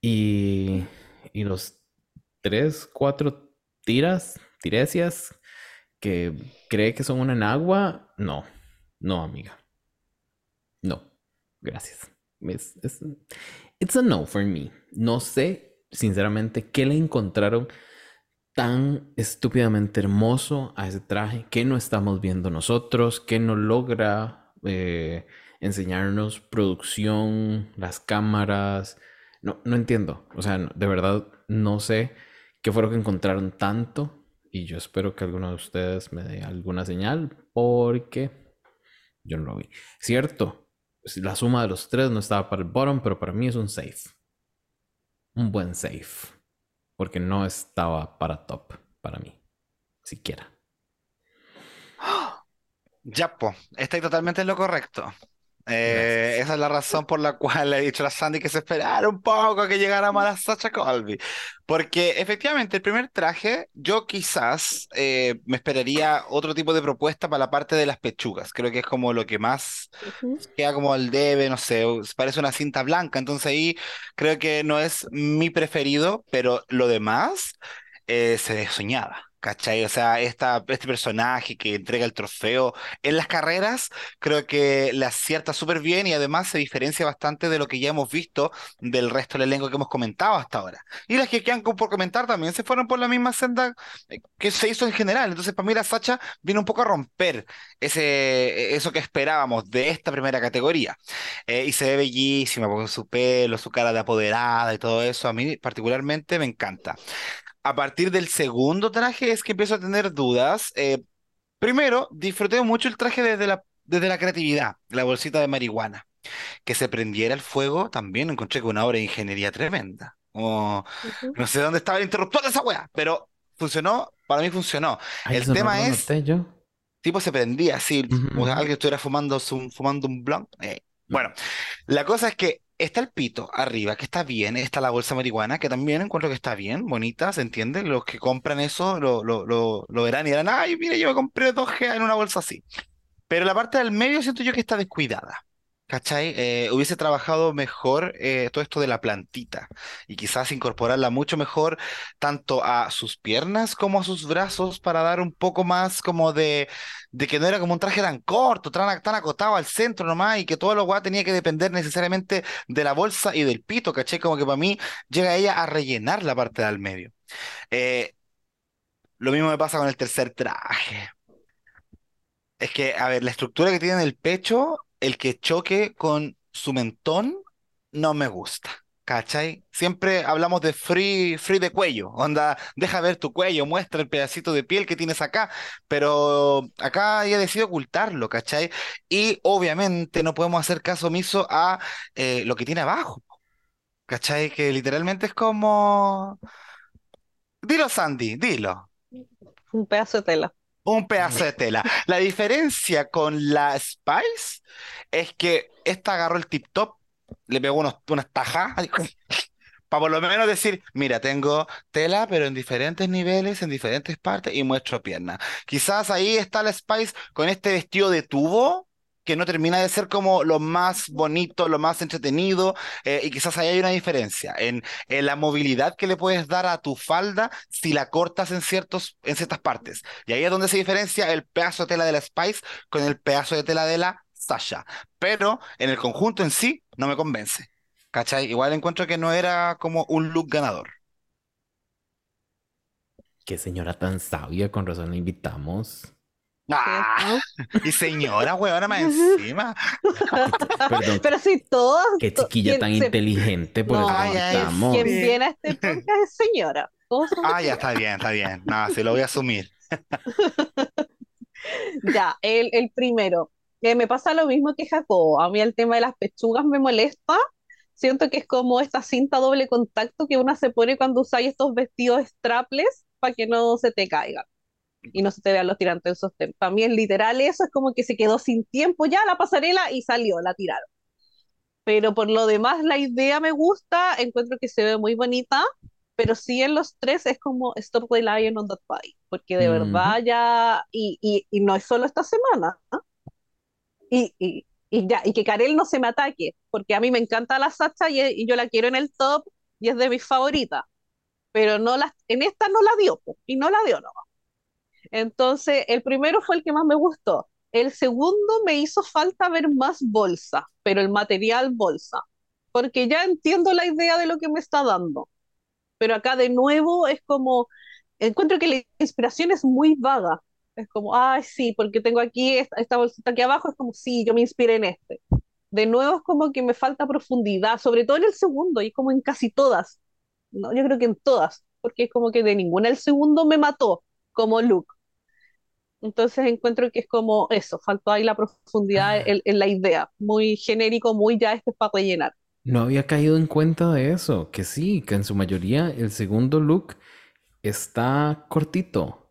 Y, y los tres, cuatro tiras, tiresias que cree que son una enagua, no, no, amiga. No, gracias. Es, es, it's a no for me. No sé, sinceramente, qué le encontraron tan estúpidamente hermoso a ese traje que no estamos viendo nosotros, que no logra eh, enseñarnos producción, las cámaras. No, no entiendo. O sea, de verdad no sé qué fue lo que encontraron tanto. Y yo espero que alguno de ustedes me dé alguna señal porque yo no lo vi. Cierto, la suma de los tres no estaba para el bottom, pero para mí es un safe. Un buen safe. Porque no estaba para top, para mí. Siquiera. Ya, po, estáis totalmente en lo correcto. Eh, esa es la razón por la cual le he dicho a Sandy que se esperara un poco a que llegara más la Sacha Colby. Porque efectivamente, el primer traje, yo quizás eh, me esperaría otro tipo de propuesta para la parte de las pechugas. Creo que es como lo que más queda como al debe, no sé, parece una cinta blanca. Entonces ahí creo que no es mi preferido, pero lo demás eh, se ve soñada. ¿Cachai? O sea, este personaje que entrega el trofeo en las carreras, creo que le acierta súper bien y además se diferencia bastante de lo que ya hemos visto del resto del elenco que hemos comentado hasta ahora. Y las que quedan por comentar también se fueron por la misma senda eh, que se hizo en general. Entonces, para mí la Sacha viene un poco a romper ese, eso que esperábamos de esta primera categoría. Eh, y se ve bellísima con su pelo, su cara de apoderada y todo eso. A mí particularmente me encanta. A partir del segundo traje es que empiezo a tener dudas. Eh, primero, disfruté mucho el traje desde la, desde la creatividad, la bolsita de marihuana. Que se prendiera el fuego también encontré que una obra de ingeniería tremenda. No sé dónde estaba el interruptor de esa wea, pero funcionó, para mí funcionó. Ay, El no tema es yo. tipo se prendía así, como alguien estuviera fumando, fumando un blunt. Eh, Bueno, la cosa es que está el pito arriba, que está bien, está la bolsa marihuana, que también encuentro que está bien, bonita, ¿se entiende? Los que compran eso lo, lo, lo, lo verán y dirán, ay, mire, yo me compré dos G en una bolsa así. Pero la parte del medio siento yo que está descuidada. ¿Cachai? Eh, hubiese trabajado mejor eh, todo esto de la plantita y quizás incorporarla mucho mejor tanto a sus piernas como a sus brazos para dar un poco más como de, de que no era como un traje tan corto, tan, acotado al centro nomás y que todo lo guay tenía que depender necesariamente de la bolsa y del pito, ¿cachai? Como que para mí llega ella a rellenar la parte del medio. Eh, lo mismo me pasa con el tercer traje. Es que, a ver, la estructura que tiene en el pecho, el que choque con su mentón, no me gusta. ¿Cachai? Siempre hablamos de free, free de cuello. Onda, deja ver tu cuello, muestra el pedacito de piel que tienes acá. Pero acá ella decidido ocultarlo, ¿cachai? Y obviamente no podemos hacer caso omiso a eh, lo que tiene abajo. ¿Cachai? Que literalmente es como. Dilo, Sandy, dilo. Un pedazo de tela. Un pedazo de tela. La diferencia con la Spice es que esta agarró el tip top, le pegó unos, unas tajas, para por lo menos decir, mira, tengo tela, pero en diferentes niveles, en diferentes partes, y muestro pierna. Quizás ahí está la Spice con este vestido de tubo, que no termina de ser como lo más bonito, lo más entretenido, eh, y quizás ahí hay una diferencia en, la movilidad que le puedes dar a tu falda si la cortas en ciertos, en ciertas partes. Y ahí es donde se diferencia el pedazo de tela de la Spice con el pedazo de tela de la Sasha. Pero en el conjunto en sí no me convence. ¿Cachai? Igual encuentro que no era como un look ganador. Qué señora tan sabia, con razón la invitamos. Ah, y señora, weona, más encima. Perdón, Pero si todas. qué chiquilla tan se- inteligente, por No, eso Ay, ay, estamos. Quien viene a este podcast es señora. Todos Ah, ya está bien, está bien. No, sí lo voy a asumir. Ya, el, el primero. que me pasa lo mismo que Jacobo. A mí el tema de las pechugas me molesta. Siento que es como esta cinta doble contacto que una se pone cuando usáis estos vestidos strapless para que no se te caigan y no se te vean los tirantes del sostén. Para mí es literal eso, es como que se quedó sin tiempo ya la pasarela y salió, la tiraron. Pero por lo demás la idea me gusta, encuentro que se ve muy bonita, pero sí en los tres es como stop relying on that body, porque de Ujú. verdad ya, y, y, y no es solo esta semana, ¿ah? y, y, y ya, y que Karel no se me ataque, porque a mí me encanta la Sacha y, y yo la quiero en el top y es de mis favoritas, pero no la, en esta no la dio, y no la dio, no. Entonces, el primero fue el que más me gustó. El segundo me hizo falta ver más bolsa, pero el material bolsa, porque ya entiendo la idea de lo que me está dando. Pero acá de nuevo es como, encuentro que la inspiración es muy vaga. Es como, ay, sí, porque tengo aquí esta, esta bolsita aquí abajo, es como, sí, yo me inspiré en este. De nuevo es como que me falta profundidad, sobre todo en el segundo y como en casi todas. No, yo creo que en todas, porque es como que de ninguna el segundo me mató como look. Entonces encuentro que es como eso, faltó ahí la profundidad en, en la idea, muy genérico, muy ya este es para rellenar. No había caído en cuenta de eso, que sí, que en su mayoría el segundo look está cortito.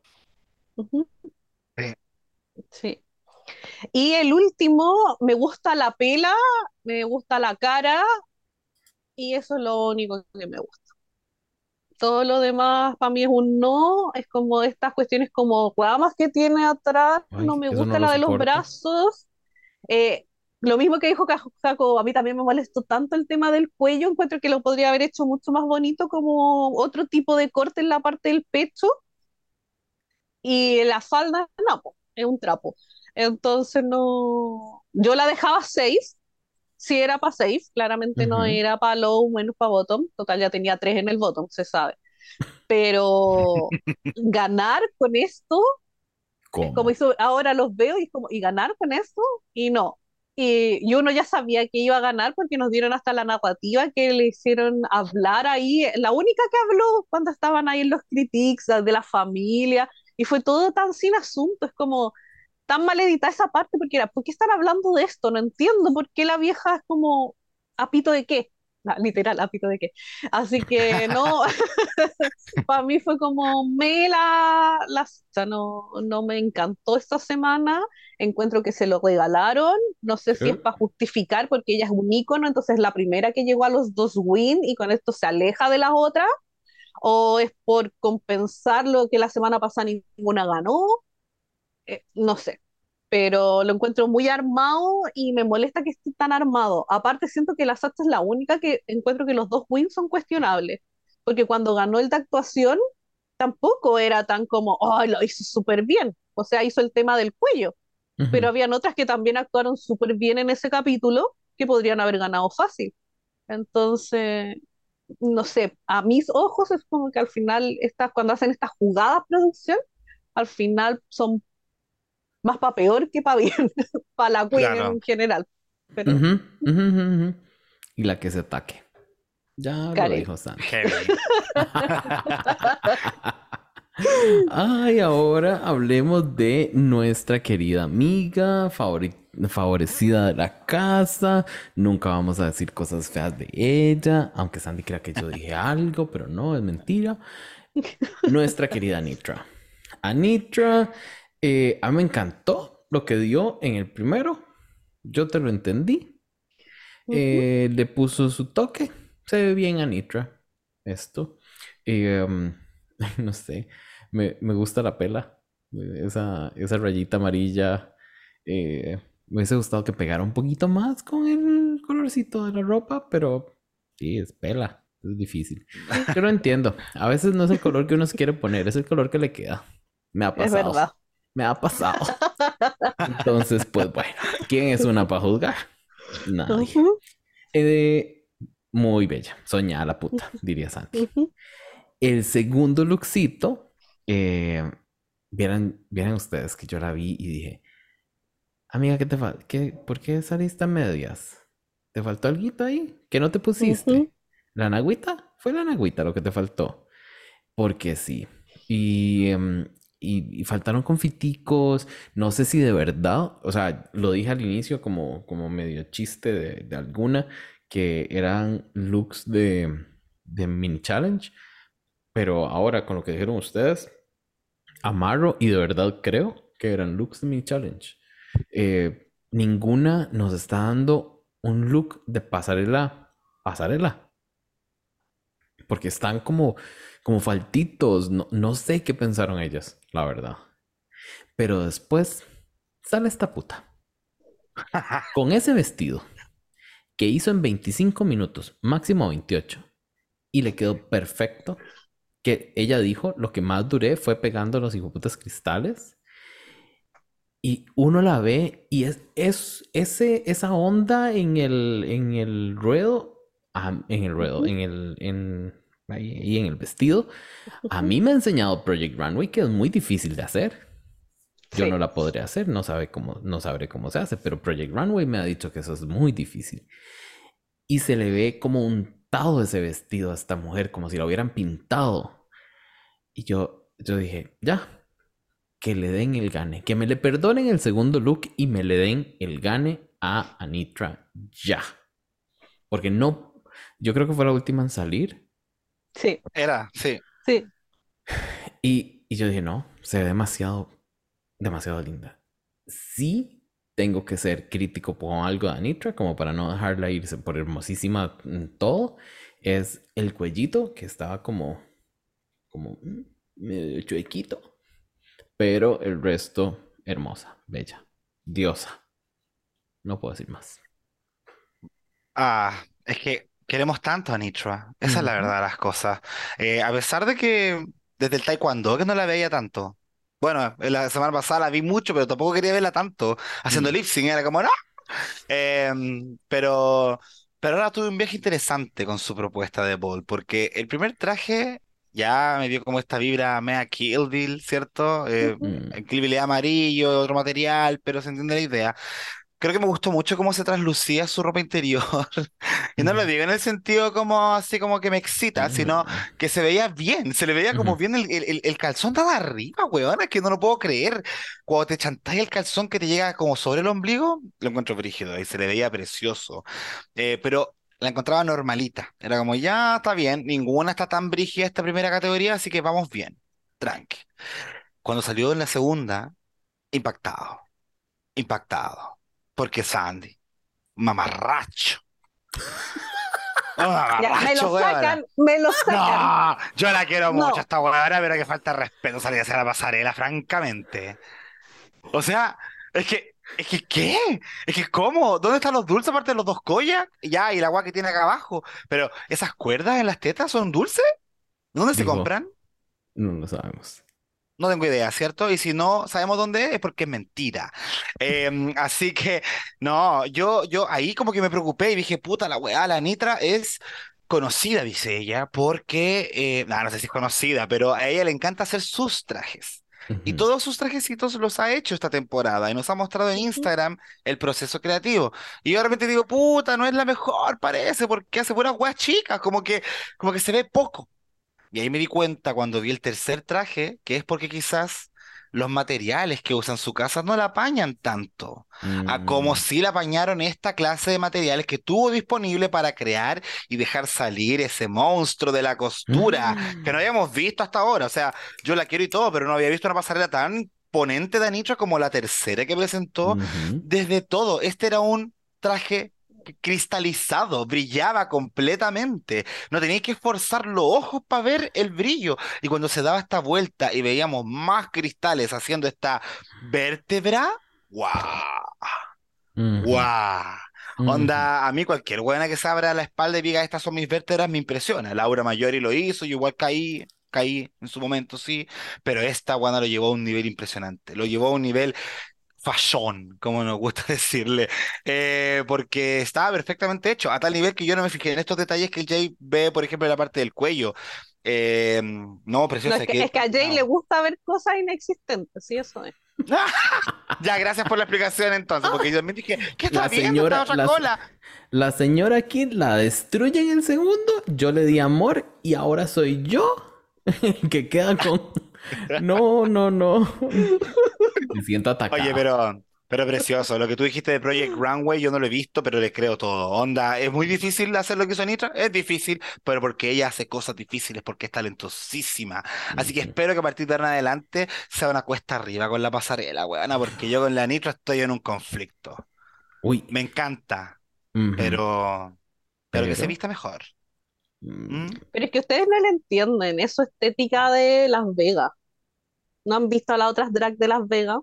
Sí. Y el último, me gusta la pela, me gusta la cara, y eso es lo único que me gusta. Todo lo demás para mí es un no, es como estas cuestiones como ramas que tiene atrás, Ay, no me gusta no lo la de los brazos. Eh, lo mismo que dijo Ca- Jaco, a mí también me molestó tanto el tema del cuello, encuentro que lo podría haber hecho mucho más bonito como otro tipo de corte en la parte del pecho. Y la falda, no, es un trapo. Entonces no, yo la dejaba 6, si era para 6, claramente no Ujú. era para low, menos para bottom, total ya tenía 3 en el bottom, se sabe. Pero ganar con esto, ¿Cómo? como hizo, ahora los veo y es como, y ganar con esto, y no. Y, y uno ya sabía que iba a ganar porque nos dieron hasta la narrativa que le hicieron hablar ahí, la única que habló cuando estaban ahí en los critiques de la familia, y fue todo tan sin asunto, es como tan mal editada esa parte porque era, ¿por qué están hablando de esto? No entiendo por qué la vieja es como, ¿apito de qué? No, literal, ¿apito de qué? Así que no, para mí fue como, me la, la, o sea, no, no me encantó esta semana, encuentro que se lo regalaron, no sé si ¿Qué? es para justificar porque ella es un ícono, entonces la primera que llegó a los dos win y con esto se aleja de las otras, o es por compensar lo que la semana pasada ninguna ganó, eh, no sé, pero lo encuentro muy armado y me molesta que esté tan armado. Aparte, siento que la Sacha es la única que encuentro que los dos wins son cuestionables, porque cuando ganó el de actuación, tampoco era tan como, oh, lo hizo súper bien, o sea, hizo el tema del cuello, pero habían otras que también actuaron súper bien en ese capítulo que podrían haber ganado fácil. Entonces, no sé, a mis ojos es como que al final, estas, cuando hacen estas jugadas producción, al final son más para peor que para bien, para la queen Claro. en general. Pero Ujú, ujú, ujú, ujú. Y la que se ataque. Ya lo Karen. dijo Santi. Ay, ahora hablemos de nuestra querida amiga, favori- favorecida de la casa. Nunca vamos a decir cosas feas de ella, aunque Sandy crea que yo dije algo, pero no, es mentira. Nuestra querida Anitra. Anitra, eh, a mí me encantó lo que dio en el primero. Yo te lo entendí. Eh, le puso su toque. Se ve bien Anitra. Esto. Eh, um, no sé. Me, me gusta la pela. Esa, esa rayita amarilla. eh, me hubiese gustado que pegara un poquito más con el colorcito de la ropa, pero sí, es pela. Es difícil. Yo lo entiendo. A veces no es el color que uno se quiere poner, es el color que le queda. Me ha es pasado. verdad. Me ha pasado. Entonces, pues bueno, ¿quién es una para juzgar? Nadie. Eh, muy bella. Soñada la puta, diría Santi. El segundo lookcito, eh, vieran, vieran ustedes que yo la vi y dije, amiga, ¿qué te falta? ¿Qué, ¿Por qué saliste a medias? ¿Te faltó algo ahí? ¿Que no te pusiste? ¿La nagüita? Fue la nagüita lo que te faltó. Porque sí. Y, em, y, y faltaron confiticos. No sé si de verdad, o sea, lo dije al inicio como, como medio chiste de, de alguna, que eran looks de, de mini challenge. Pero ahora con lo que dijeron ustedes, amarro y de verdad creo que eran looks de mini challenge. Eh, ninguna nos está dando un look de pasarela, pasarela. Porque están como, como faltitos. No, no sé qué pensaron ellas, la verdad. Pero después sale esta puta. Con ese vestido que hizo en 25 minutos, máximo 28. Y le quedó perfecto. Que ella dijo, lo que más duré fue pegando los hijoputas cristales. Y uno la ve y es, es ese, esa onda en el, en el ruedo, ah, en el ruedo, en el, en, ahí, ahí en el vestido. A mí me ha enseñado Project Runway que es muy difícil de hacer. Yo Sí. no la podré hacer, no sabe cómo, no sabré cómo se hace, pero Project Runway me ha dicho que eso es muy difícil. Y se le ve como untado ese vestido a esta mujer, como si lo hubieran pintado. Y yo, yo dije, ya, que le den el gane, que me le perdonen el segundo look y me le den el gane a Anitra ya. Porque no, yo creo que fue la última en salir. Sí, Era, sí. sí. Y, y yo dije, no, se ve demasiado, demasiado linda. Sí tengo que ser crítico con algo de Anitra, como para no dejarla irse por hermosísima en todo. Es el cuellito que estaba como, como mm, medio chuequito. Pero el resto, hermosa, bella, diosa. No puedo decir más. Ah, es que queremos tanto a Nitra. Esa es la verdad de las cosas. Eh, a pesar de que desde el taekwondo que no la veía tanto. Bueno, la semana pasada la vi mucho, pero tampoco quería verla tanto. Haciendo Mm. lip sync era como, ¡no! Em, pero, pero ahora tuve un viaje interesante con su propuesta de Ball, porque el primer traje ya me dio como esta vibra mea Kill Bill, ¿cierto? Eh. Mm. Bill es amarillo, otro material, pero se entiende la idea. Creo que me gustó mucho cómo se traslucía su ropa interior. Y no lo digo en el sentido como así como que me excita, sino que se veía bien, se le veía como bien el, el, el- calzón de arriba, weón, es que no lo puedo creer. Cuando te chantáis el calzón que te llega como sobre el ombligo, lo encuentro brígido y se le veía precioso. Eh, pero la encontraba normalita, era como ya está bien, ninguna está tan brígida esta primera categoría, así que vamos bien, tranqui. Cuando salió en la segunda, impactado, impactado, porque Sandy, mamarracho. Ya, me lo sacan, me lo sacan. No, yo la quiero No. mucho esta huevona, pero que falta respeto salir a hacer la pasarela, francamente. O sea, es que, es que, ¿qué? Es que, ¿cómo? ¿Dónde están los dulces aparte de los dos collas? Ya, y la agua que tiene acá abajo. Pero, ¿esas cuerdas en las tetas son dulces? ¿Dónde se compran? No lo sabemos. No tengo idea, ¿cierto? Y si no sabemos dónde es, es porque es mentira. Em, así que, no, yo, yo ahí como que me preocupé y dije, puta, la weá, la Nitra es conocida, dice ella, porque, eh, no, no sé si es conocida, pero a ella le encanta hacer sus trajes. Y todos sus trajecitos los ha hecho esta temporada y nos ha mostrado en. Instagram el proceso creativo. Y yo de repente digo, puta, no es la mejor, parece, porque hace buenas weas chicas, como que, como que se ve poco. Y ahí me di cuenta cuando vi el tercer traje, que es porque quizás los materiales que usan su casa no la apañan tanto, a como Mm. si la apañaron esta clase de materiales que tuvo disponible para crear y dejar salir ese monstruo de la costura que no habíamos visto hasta ahora. O sea, yo la quiero y todo, pero no había visto una pasarela tan ponente de Anitra como la tercera que presentó desde todo. Este era un traje cristalizado, brillaba completamente. No teníais que esforzar los ojos para ver el brillo. Y cuando se daba esta vuelta y veíamos más cristales haciendo esta vértebra, ¡guau! ¡guau! Onda, a mí cualquier buena que se abra la espalda y diga estas son mis vértebras me impresiona. Laura Mayori lo hizo, yo igual caí, caí en su momento, sí, pero esta buena lo llevó a un nivel impresionante, lo llevó a un nivel fashion, como nos gusta decirle, eh, porque estaba perfectamente hecho, a tal nivel que yo no me fijé en estos detalles que Jay ve, por ejemplo, en la parte del cuello. Eh, no, No, preciosa, es que, que- es que a Jay no. le gusta ver cosas inexistentes, sí, eso es. Ya, gracias por la explicación entonces, porque yo también dije, ¿qué está La viendo señora- esta otra la- cola? La señora Kid la destruye en el segundo, yo le di amor y ahora soy yo el que queda con... No, no, no. Me siento atacado. Oye, pero, pero precioso, lo que tú dijiste de Project Runway yo no lo he visto, pero le creo todo. Onda, es muy difícil hacer lo que hizo Nitra, es difícil, pero porque ella hace cosas difíciles, porque es talentosísima. Así que espero que a partir de ahora en adelante sea una cuesta arriba con la pasarela, weona, porque yo con la Nitra estoy en un conflicto. Uy. Me encanta, pero, pero que se vista mejor. Mm, ¿Mm? Pero es que ustedes no le entienden, es su estética de Las Vegas. ¿No han visto a las otras drag de Las Vegas?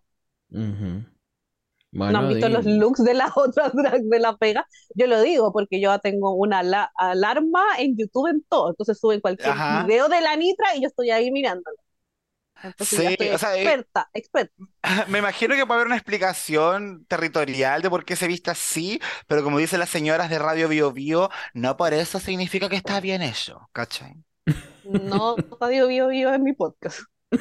¿No Bueno, han visto los looks de las otras drag de Las Vegas? Yo lo digo porque yo tengo una ala- alarma en YouTube en todo, entonces suben cualquier Ajá. video de la Nitra y yo estoy ahí mirándolo. Entonces ya Sí, estoy o sea, eh, experta, experta. Me imagino que puede haber una explicación territorial de por qué se viste así, pero como dicen las señoras de Radio Bio Bio, no por eso significa que está bien hecho, ¿cachai? No Radio Bio Bio en mi podcast.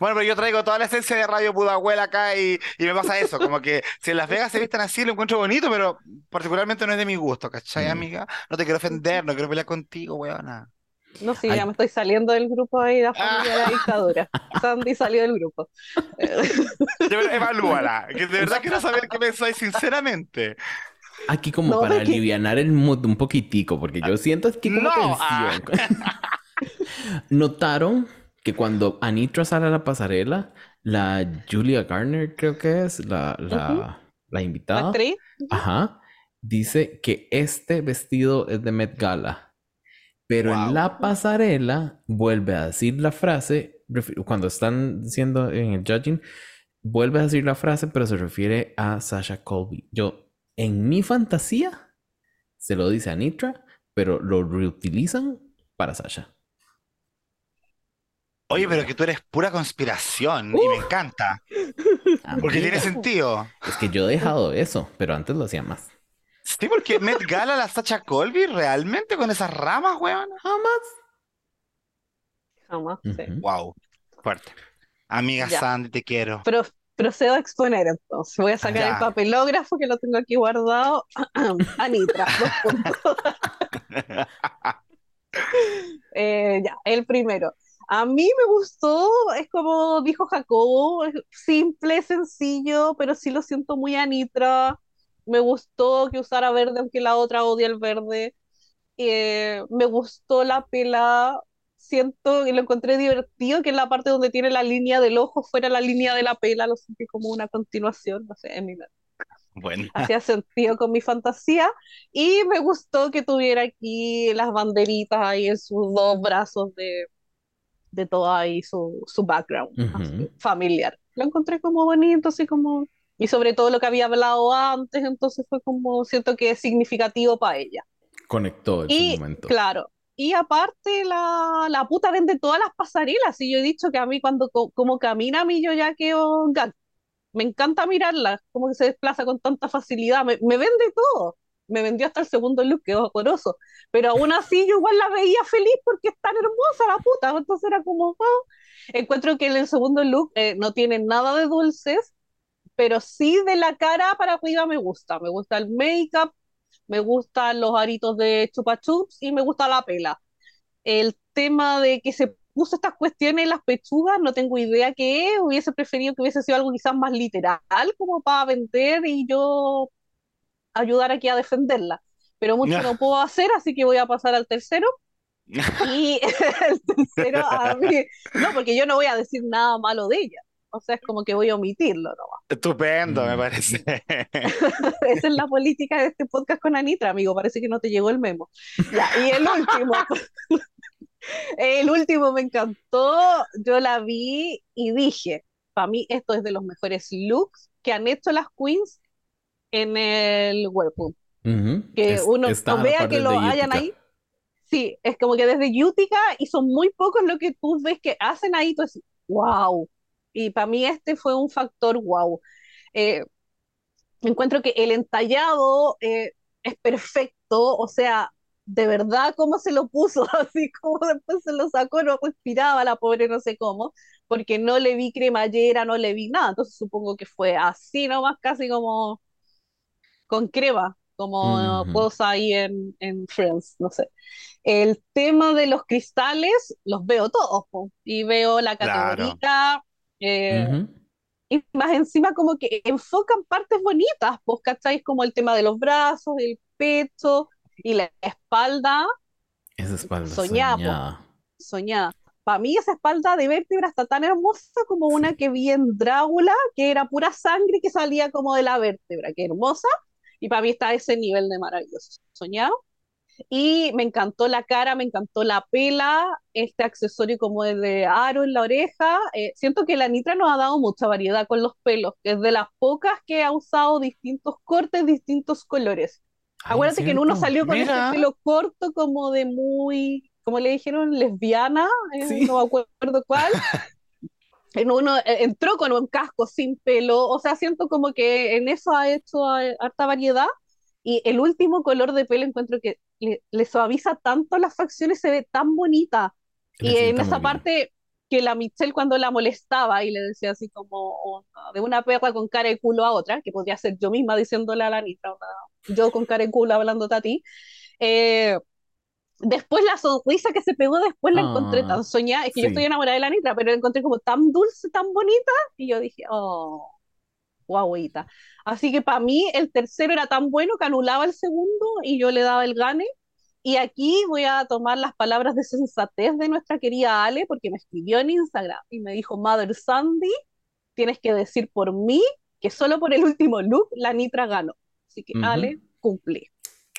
Bueno, pero yo traigo toda la esencia de Radio Pudahuel acá y, y me pasa eso, como que si en Las Vegas se visten así lo encuentro bonito, pero particularmente no es de mi gusto, ¿cachai, Mm. amiga? No te quiero ofender, no quiero pelear contigo, weona. No, sí, Ay. ya me estoy saliendo del grupo ahí, la familia de la Ah. dictadura. Sandy salió del grupo. De verdad, Evalúala, que de verdad quiero saber qué pensáis sinceramente. Aquí como No, para alivianar el mood un poquitico, porque yo siento aquí como No, ah. tensión. ¿Notaron que cuando Anitra sale a la pasarela, la Julia Garner creo que es, la, la, la la invitada, actriz, ajá, dice que este vestido es de Met Gala, pero Wow. en la pasarela vuelve a decir la frase, cuando están siendo en el judging, vuelve a decir la frase, pero se refiere a Sasha Colby. Yo, en mi fantasía, se lo dice a Nitra, pero lo reutilizan para Sasha. Oye, pero que tú eres pura conspiración y me encanta, porque tiene sentido. Es que yo he dejado eso, pero antes lo hacía más. Sí, porque Met Gala la Sacha Colby realmente con esas ramas, weón. Jamás. jamás. sí. Wow, fuerte. Amiga Ya. Sandy, te quiero. Pero procedo a exponer entonces. Voy a sacar Ya. el papelógrafo que lo tengo aquí guardado. Anitra, dos puntos. Eh, ya, el primero. A mí me gustó, es como dijo Jacobo, simple, sencillo, pero sí lo siento muy Anitra. Me gustó que usara verde, aunque la otra odia el verde. Eh, me gustó la pela. Siento que lo encontré divertido, que en la parte donde tiene la línea del ojo fuera la línea de la pela, lo sentí como una continuación, no sé, en mi Bueno, hacía sentido con mi fantasía y me gustó que tuviera aquí las banderitas ahí en sus dos brazos de, de todo ahí su, su background así, familiar. Lo encontré como bonito, así como... Y sobre todo lo que había hablado antes, entonces fue como, siento que es significativo para ella. Conectó en Y su momento. claro, y aparte la, la puta vende todas las pasarelas, y yo he dicho que a mí cuando co- como camina a mí yo ya quedo. Me encanta mirarla, como que se desplaza con tanta facilidad, me, me vende todo. Me vendió hasta el segundo look, que es horroroso. Pero aún así yo igual la veía feliz porque es tan hermosa la puta. Entonces era como, ah. Encuentro que en el segundo look eh, no tiene nada de dulces, pero sí de la cara para arriba me gusta. Me gusta el make-up, me gustan los aritos de chupa chups y me gusta la pela. El tema de que se puso estas cuestiones en las pechugas, no tengo idea qué es, hubiese preferido que hubiese sido algo quizás más literal, como para vender y yo ayudar aquí a defenderla. Pero mucho no puedo hacer, así que voy a pasar al tercero. Y el tercero a mí, no, porque yo no voy a decir nada malo de ella. O sea, es como que voy a omitirlo nomás. estupendo, me Mm. parece. Esa es la política de este podcast con Anitra, amigo. Parece que no te llegó el memo. Ya, y el último. El último me encantó. Yo la vi y dije, para mí esto es de los mejores looks que han hecho las queens en el Whirlpool. Ujú. Que Es- uno la vea que lo hayan ahí. Sí, es como que desde Utica y son muy pocos lo que tú ves que hacen ahí, tú dices, wow. Y para mí este fue un factor wow. Eh, encuentro que el entallado eh, es perfecto, o sea, de verdad cómo se lo puso, así como después se lo sacó, no respiraba la pobre no sé cómo, porque no le vi cremallera, no le vi nada, entonces supongo que fue así nomás, casi como con crema, como Ujú. cosa ahí en, en Friends, no sé. El tema de los cristales, los veo todos, po, y veo la Claro. Eh, Ujú. y más encima como que enfocan partes bonitas, pues, ¿cachai? Como el tema de los brazos, el pecho y la espalda, Esa espalda soñada, po, soñada. soñada. Para mí esa espalda de vértebra está tan hermosa como una Sí. que vi en Drácula, que era pura sangre que salía como de la vértebra, que hermosa, y para mí está ese nivel de maravilloso, soñado. Y me encantó la cara, me encantó la pela, este accesorio como de aro en la oreja. Eh, siento que la Nitra nos ha dado mucha variedad con los pelos, que es de las pocas que ha usado distintos cortes, distintos colores. Ay, es Acuérdate que en uno salió con ese pelo corto como de muy, como le dijeron, lesbiana, eh, Sí. no me acuerdo cuál. En uno eh, entró con un casco sin pelo, o sea, siento como que en eso ha hecho harta variedad. Y el último color de pelo encuentro que le, le suaviza tanto las facciones, se ve tan bonita. Y en esa parte que la Michelle cuando la molestaba y le decía así como oh, de una perra con cara de culo a otra, que podría ser yo misma diciéndole a la Anita, yo con cara de culo hablándote a ti, eh, después la sonrisa que se pegó después la encontré Ah, tan soñada, es que yo sí. estoy enamorada de la Anitra, pero la encontré como tan dulce, tan bonita, y yo dije, oh, guauita. Así que para mí el tercero era tan bueno que anulaba el segundo y yo le daba el gane. Y aquí voy a tomar las palabras de sensatez de nuestra querida Ale, porque me escribió en Instagram y me dijo, Mother Sandy, tienes que decir por mí que solo por el último look la Nitra ganó. Así que Ujú. Ale, cumplí.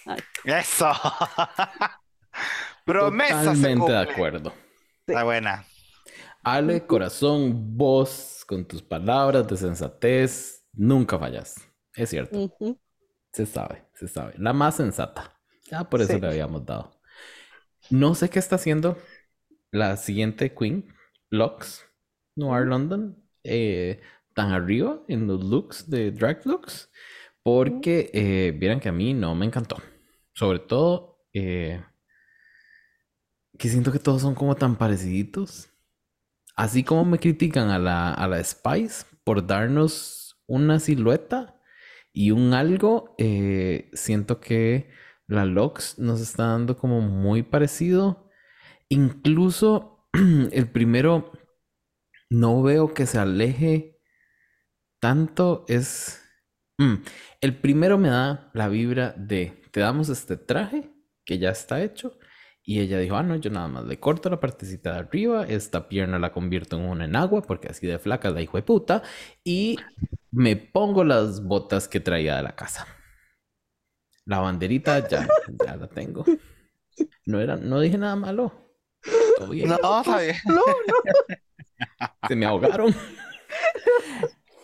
Ay, Eso. Promesa se Totalmente de cumple. acuerdo. Está buena. Ale, corazón, vos, con tus palabras de sensatez, nunca fallas. Es cierto. Se sabe, se sabe. La más sensata. Ya por eso Sí. le habíamos dado. No sé qué está haciendo la siguiente Queen, Lux, Noir. London, eh, tan arriba en los looks de Drag Looks, porque eh, vieran que a mí no me encantó. Sobre todo, eh, que siento que todos son como tan pareciditos. Así como me critican a la, a la Spice por darnos una silueta y un algo, eh, siento que la Lux nos está dando como muy parecido. Incluso el primero no veo que se aleje tanto. Es... Mm, El primero me da la vibra de, te damos este traje que ya está hecho. Y ella dijo, ah, no, yo nada más le corto la partecita de arriba, esta pierna la convierto en una en agua, porque así de flaca la hijo de puta, y me pongo las botas que traía de la casa. La banderita ya, ya la tengo. No era, no dije nada malo. Todo bien. No, está bien. No, no. Se me ahogaron.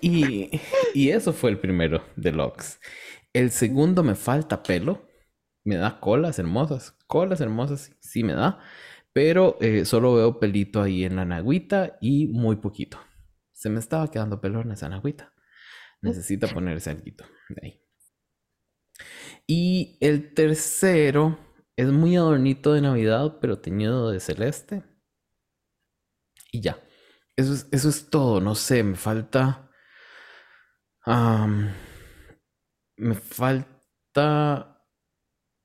Y, y eso fue el primero de Lux. El segundo me falta pelo. Me da colas hermosas. Colas hermosas sí, sí me da. Pero eh, solo veo pelito ahí en la nagüita y muy poquito. Se me estaba quedando pelo en esa nagüita. Necesita ponerse algo de ahí. Y el tercero es muy adornito de Navidad, pero teñido de celeste. Y ya. Eso es, eso es todo. No sé, me falta. me falta.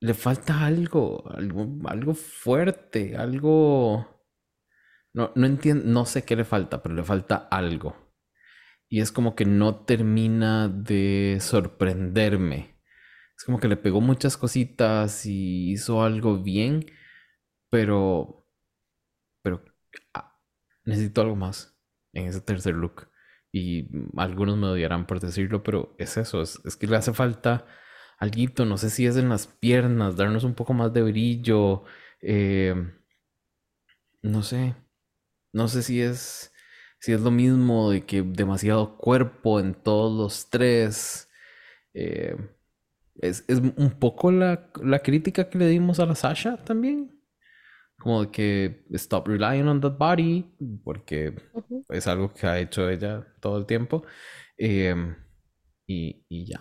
Le falta algo, algo, algo fuerte, algo. No, no entiendo, no sé qué le falta, pero le falta algo. Y es como que no termina de sorprenderme. Es como que le pegó muchas cositas y hizo algo bien, pero. Pero. ah, necesito algo más en ese tercer look. Y algunos me odiarán por decirlo, pero es eso, es, es que le hace falta alguito, no sé si es en las piernas, darnos un poco más de brillo, eh, no sé, no sé si es, si es lo mismo de que demasiado cuerpo en todos los tres. eh, es, es un poco la, la crítica que le dimos a la Sasha también. Como de que stop relying on that body, porque Ujú. es algo que ha hecho ella todo el tiempo. Em, y, y ya.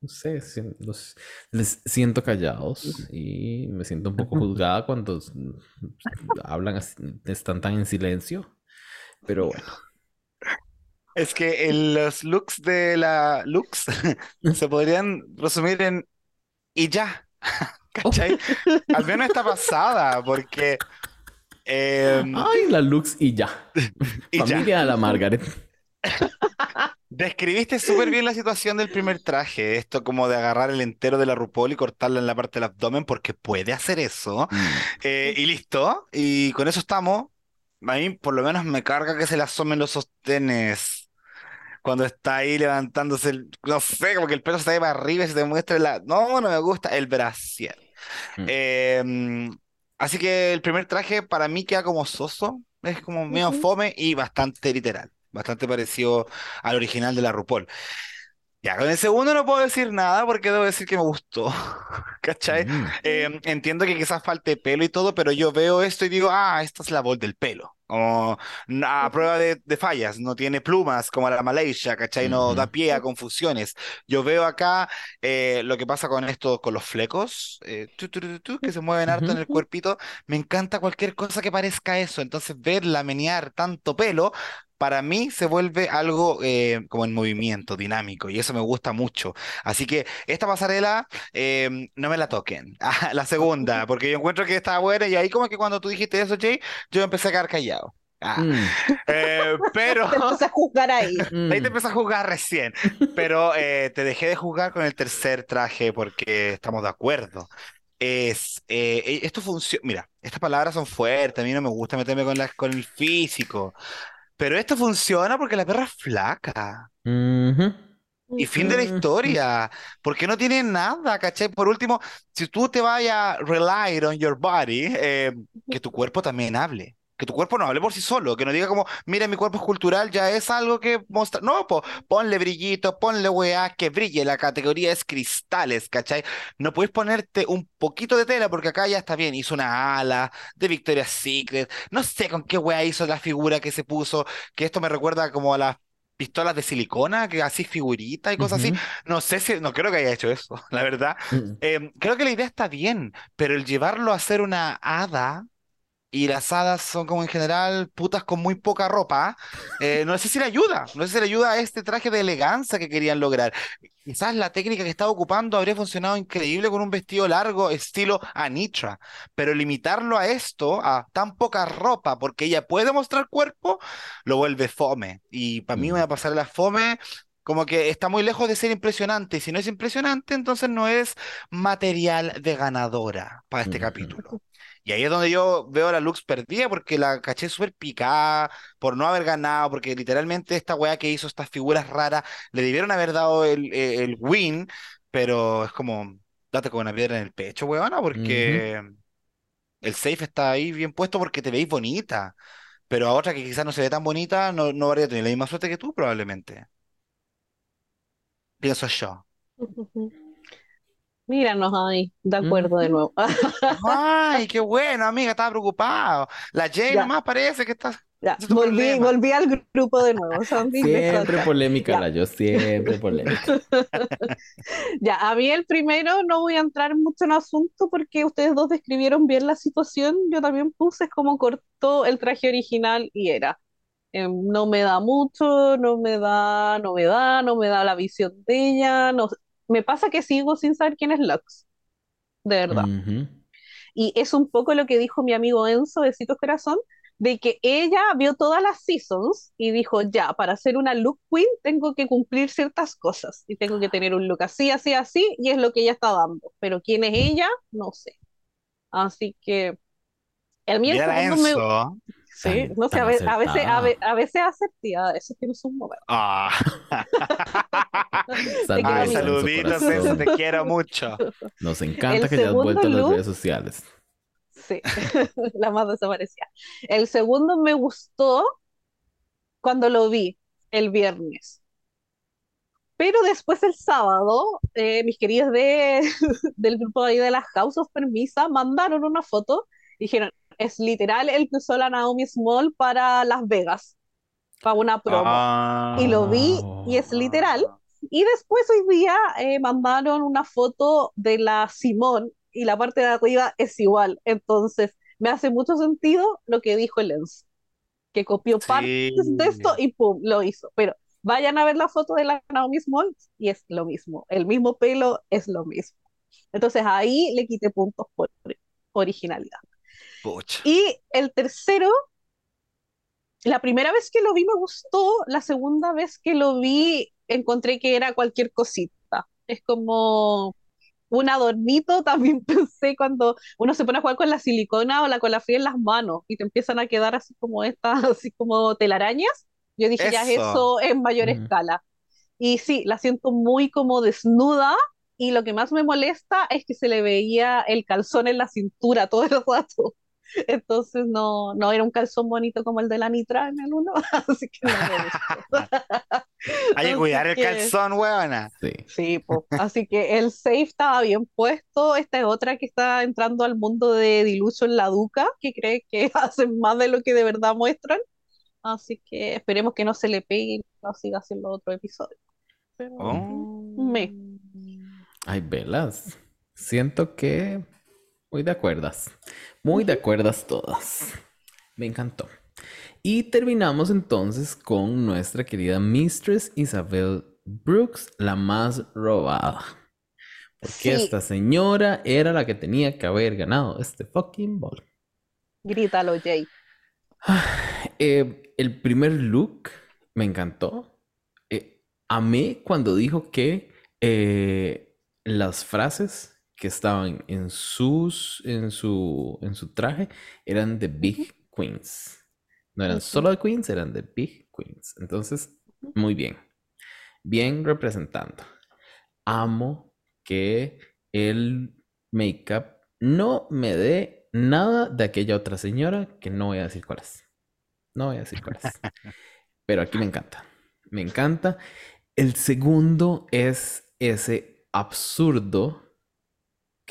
no sé, los, les siento callados y me siento un poco juzgada cuando hablan así, están tan en silencio. Pero bueno. Es que el- los looks de la looks se podrían resumir en y ya, ¿cachai? Al menos esta pasada, porque em, Ay, la Lux y ya. y ya. Familia de la Margaret. Describiste súper bien la situación del primer traje, esto como de agarrar el entero de la RuPaul y cortarla en la parte del abdomen, porque puede hacer eso. Mm. Eh, y listo, y con eso estamos. A mí por lo menos me carga que se le asomen los sostenes. Cuando está ahí levantándose el, no sé, como que el pelo está ahí para arriba y se te muestra la... No, no me gusta el brasier. Mm. Eh, así que el primer traje para mí queda como soso, es como medio fome y bastante literal, bastante parecido al original de la RuPaul. Ya, con el segundo no puedo decir nada porque debo decir que me gustó, ¿cachai? Mm. Eh, entiendo que quizás falte pelo y todo, pero yo veo esto y digo, ah, esta es la voz del pelo. O a prueba de, de fallas, no tiene plumas como la Malaysia, ¿cachai? No da pie a confusiones. Yo veo acá eh, lo que pasa con esto, con los flecos, eh, tu, tu, tu, que se mueven harto en el cuerpito. Me encanta cualquier cosa que parezca eso. Entonces, verla menear tanto pelo, para mí se vuelve algo eh, como en movimiento, dinámico, y eso me gusta mucho. Así que esta pasarela eh, no me la toquen. Ah, la segunda, porque yo encuentro que estaba buena y ahí como que cuando tú dijiste eso, Jay, yo empecé a quedar callado. Ah, Mm. eh, pero Te empecé a juzgar ahí. ahí te Mm. empecé a jugar recién, pero eh, te dejé de jugar con el tercer traje porque estamos de acuerdo. Es, eh, eh, esto funciona, mira, estas palabras son fuertes, a mí no me gusta meterme con el físico, pero esto funciona porque la perra es flaca. Y fin de la historia, porque no tiene nada, ¿cachai? Por último, si tú te vayas a rely on your body, eh, que tu cuerpo también hable. Que tu cuerpo no hable por sí solo, que no diga como, mira, mi cuerpo es cultural, ya es algo que mostra. No, po, ponle brillito, ponle weá, que brille. La categoría es cristales, ¿cachai? No puedes ponerte un poquito de tela, porque acá ya está bien. Hizo una ala de Victoria's Secret. No sé con qué weá hizo la figura que se puso, que esto me recuerda como a las pistolas de silicona, que así figuritas y cosas así. No sé si, no creo que haya hecho eso, la verdad. Mm. Eh, creo que la idea está bien, pero el llevarlo a ser una hada, y las hadas son como en general putas con muy poca ropa, eh, no sé si le ayuda, no sé si le ayuda a este traje de elegancia que querían lograr. Quizás la técnica que estaba ocupando habría funcionado increíble con un vestido largo estilo Anitra, pero limitarlo a esto, a tan poca ropa, porque ella puede mostrar cuerpo, lo vuelve fome. Y para mí Mm. una pasarela fome como que está muy lejos de ser impresionante. Y si no es impresionante, entonces no es material de ganadora para este capítulo. Y ahí es donde yo veo a la Lux perdida porque la caché súper picada por no haber ganado, porque literalmente esta weá que hizo estas figuras raras le debieron haber dado el, eh, el win, pero es como, date con una piedra en el pecho, weona, porque el safe está ahí bien puesto porque te veis bonita. Pero a otra que quizás no se ve tan bonita, no, no habría tenido la misma suerte que tú, probablemente. Pienso yo. Míranos ahí, de acuerdo de nuevo. Ay, qué bueno, amiga, estaba preocupado. La Jane Ya. nomás parece que está. Ya, es volví, problema. volví al grupo de nuevo, Sandy, me Siempre polémica Ya. la yo, siempre polémica. Ya, a mí el primero no voy a entrar mucho en asunto porque ustedes dos describieron bien la situación. Yo también puse cómo cortó el traje original y era. Eh, no me da mucho, no me da novedad, no me da la visión de ella. No, me pasa que sigo sin saber quién es Lux, de verdad. Y es un poco lo que dijo mi amigo Enzo, Besitos Corazón, de que ella vio todas las seasons y dijo, ya, para ser una look queen tengo que cumplir ciertas cosas y tengo que tener un look así, así, así, y es lo que ella está dando. Pero quién es ella, no sé. Así que a mí el segundo me... Sí, Tan- no sé, a, ve- a veces, a, a veces asertiva, a veces tiene sus momentos. Ah. Te quiero, Ay, saluditos. Enzo, te quiero mucho. Nos encanta El que hayas vuelto a segundo las look- redes sociales. Sí, la más desaparecida. El segundo me gustó cuando lo vi el viernes. Pero después el sábado, eh, mis queridos de, del grupo ahí de las House of Permisa mandaron una foto y dijeron, es literal el que usó la Naomi Small para Las Vegas, para una promo. Ah. Y lo vi y es literal. Y después hoy día eh, mandaron una foto de la Simón y la parte de arriba es igual. Entonces, me hace mucho sentido lo que dijo el Enzo, que copió partes de esto y pum, lo hizo. Pero vayan a ver la foto de la Naomi Smalls y es lo mismo. El mismo pelo es lo mismo. Entonces ahí le quité puntos por originalidad. Y el tercero, la primera vez que lo vi me gustó, la segunda vez que lo vi encontré que era cualquier cosita. Es como un adornito, también pensé cuando uno se pone a jugar con la silicona o la cola fría en las manos y te empiezan a quedar así como estas, así como telarañas. Yo dije, ya es eso en mayor escala. Y sí, la siento muy como desnuda y lo que más me molesta es que se le veía el calzón en la cintura todo el rato. Entonces no, no era un calzón bonito como el de la Nitra en el uno, así que no me Hay que cuidar el calzón, huevona. Sí. Sí, así que el safe estaba bien puesto. Esta es otra que está entrando al mundo de Dilucho en la Duca, que cree que hacen más de lo que de verdad muestran. Así que esperemos que no se le pegue y no siga haciendo otro episodio. Oh. me. Ay, velas. Siento que muy de acuerdas. Muy de acuerdas todas. Me encantó. Y terminamos entonces con nuestra querida Mistress Isabel Brooks, la más robada. Porque esta señora era la que tenía que haber ganado este fucking ball. Grítalo, Jay. Eh, el primer look me encantó. Eh, amé cuando dijo que eh, las frases que estaban en, sus, en, su, en su traje eran de Big Queens. No eran solo de Queens, eran de Big Queens. Entonces, muy bien. Bien representando. Amo que el make-up no me dé nada de aquella otra señora que no voy a decir cuál es. No voy a decir cuál es. Pero aquí me encanta. Me encanta. El segundo es ese absurdo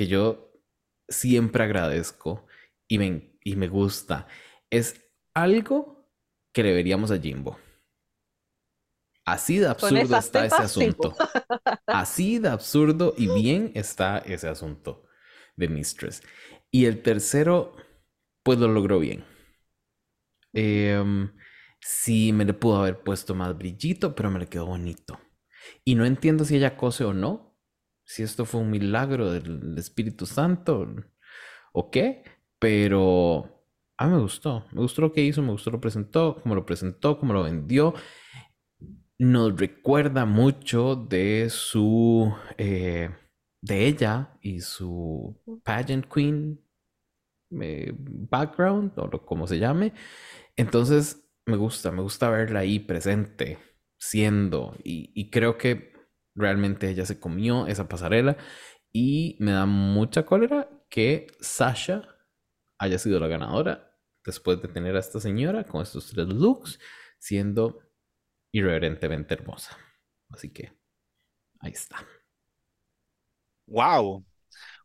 que yo siempre agradezco y me, y me gusta es algo que le veríamos a Jimbo. Así de absurdo está ese asunto. Así de absurdo y bien está ese asunto de Mistress. Y el tercero, pues lo logró bien. Em, sí, me le pudo haber puesto más brillito, pero me le quedó bonito. Y no entiendo si ella cose o no, si esto fue un milagro del Espíritu Santo o qué, pero a mí me gustó, me gustó lo que hizo, me gustó lo presentó, cómo lo presentó, cómo lo vendió. Nos recuerda mucho de su, eh, de ella y su pageant queen eh, background o como se llame. Entonces me gusta, me gusta verla ahí presente, siendo, y creo que realmente ella se comió esa pasarela y me da mucha cólera que Sasha haya sido la ganadora después de tener a esta señora con estos tres looks siendo irreverentemente hermosa. Así que ahí está. Wow,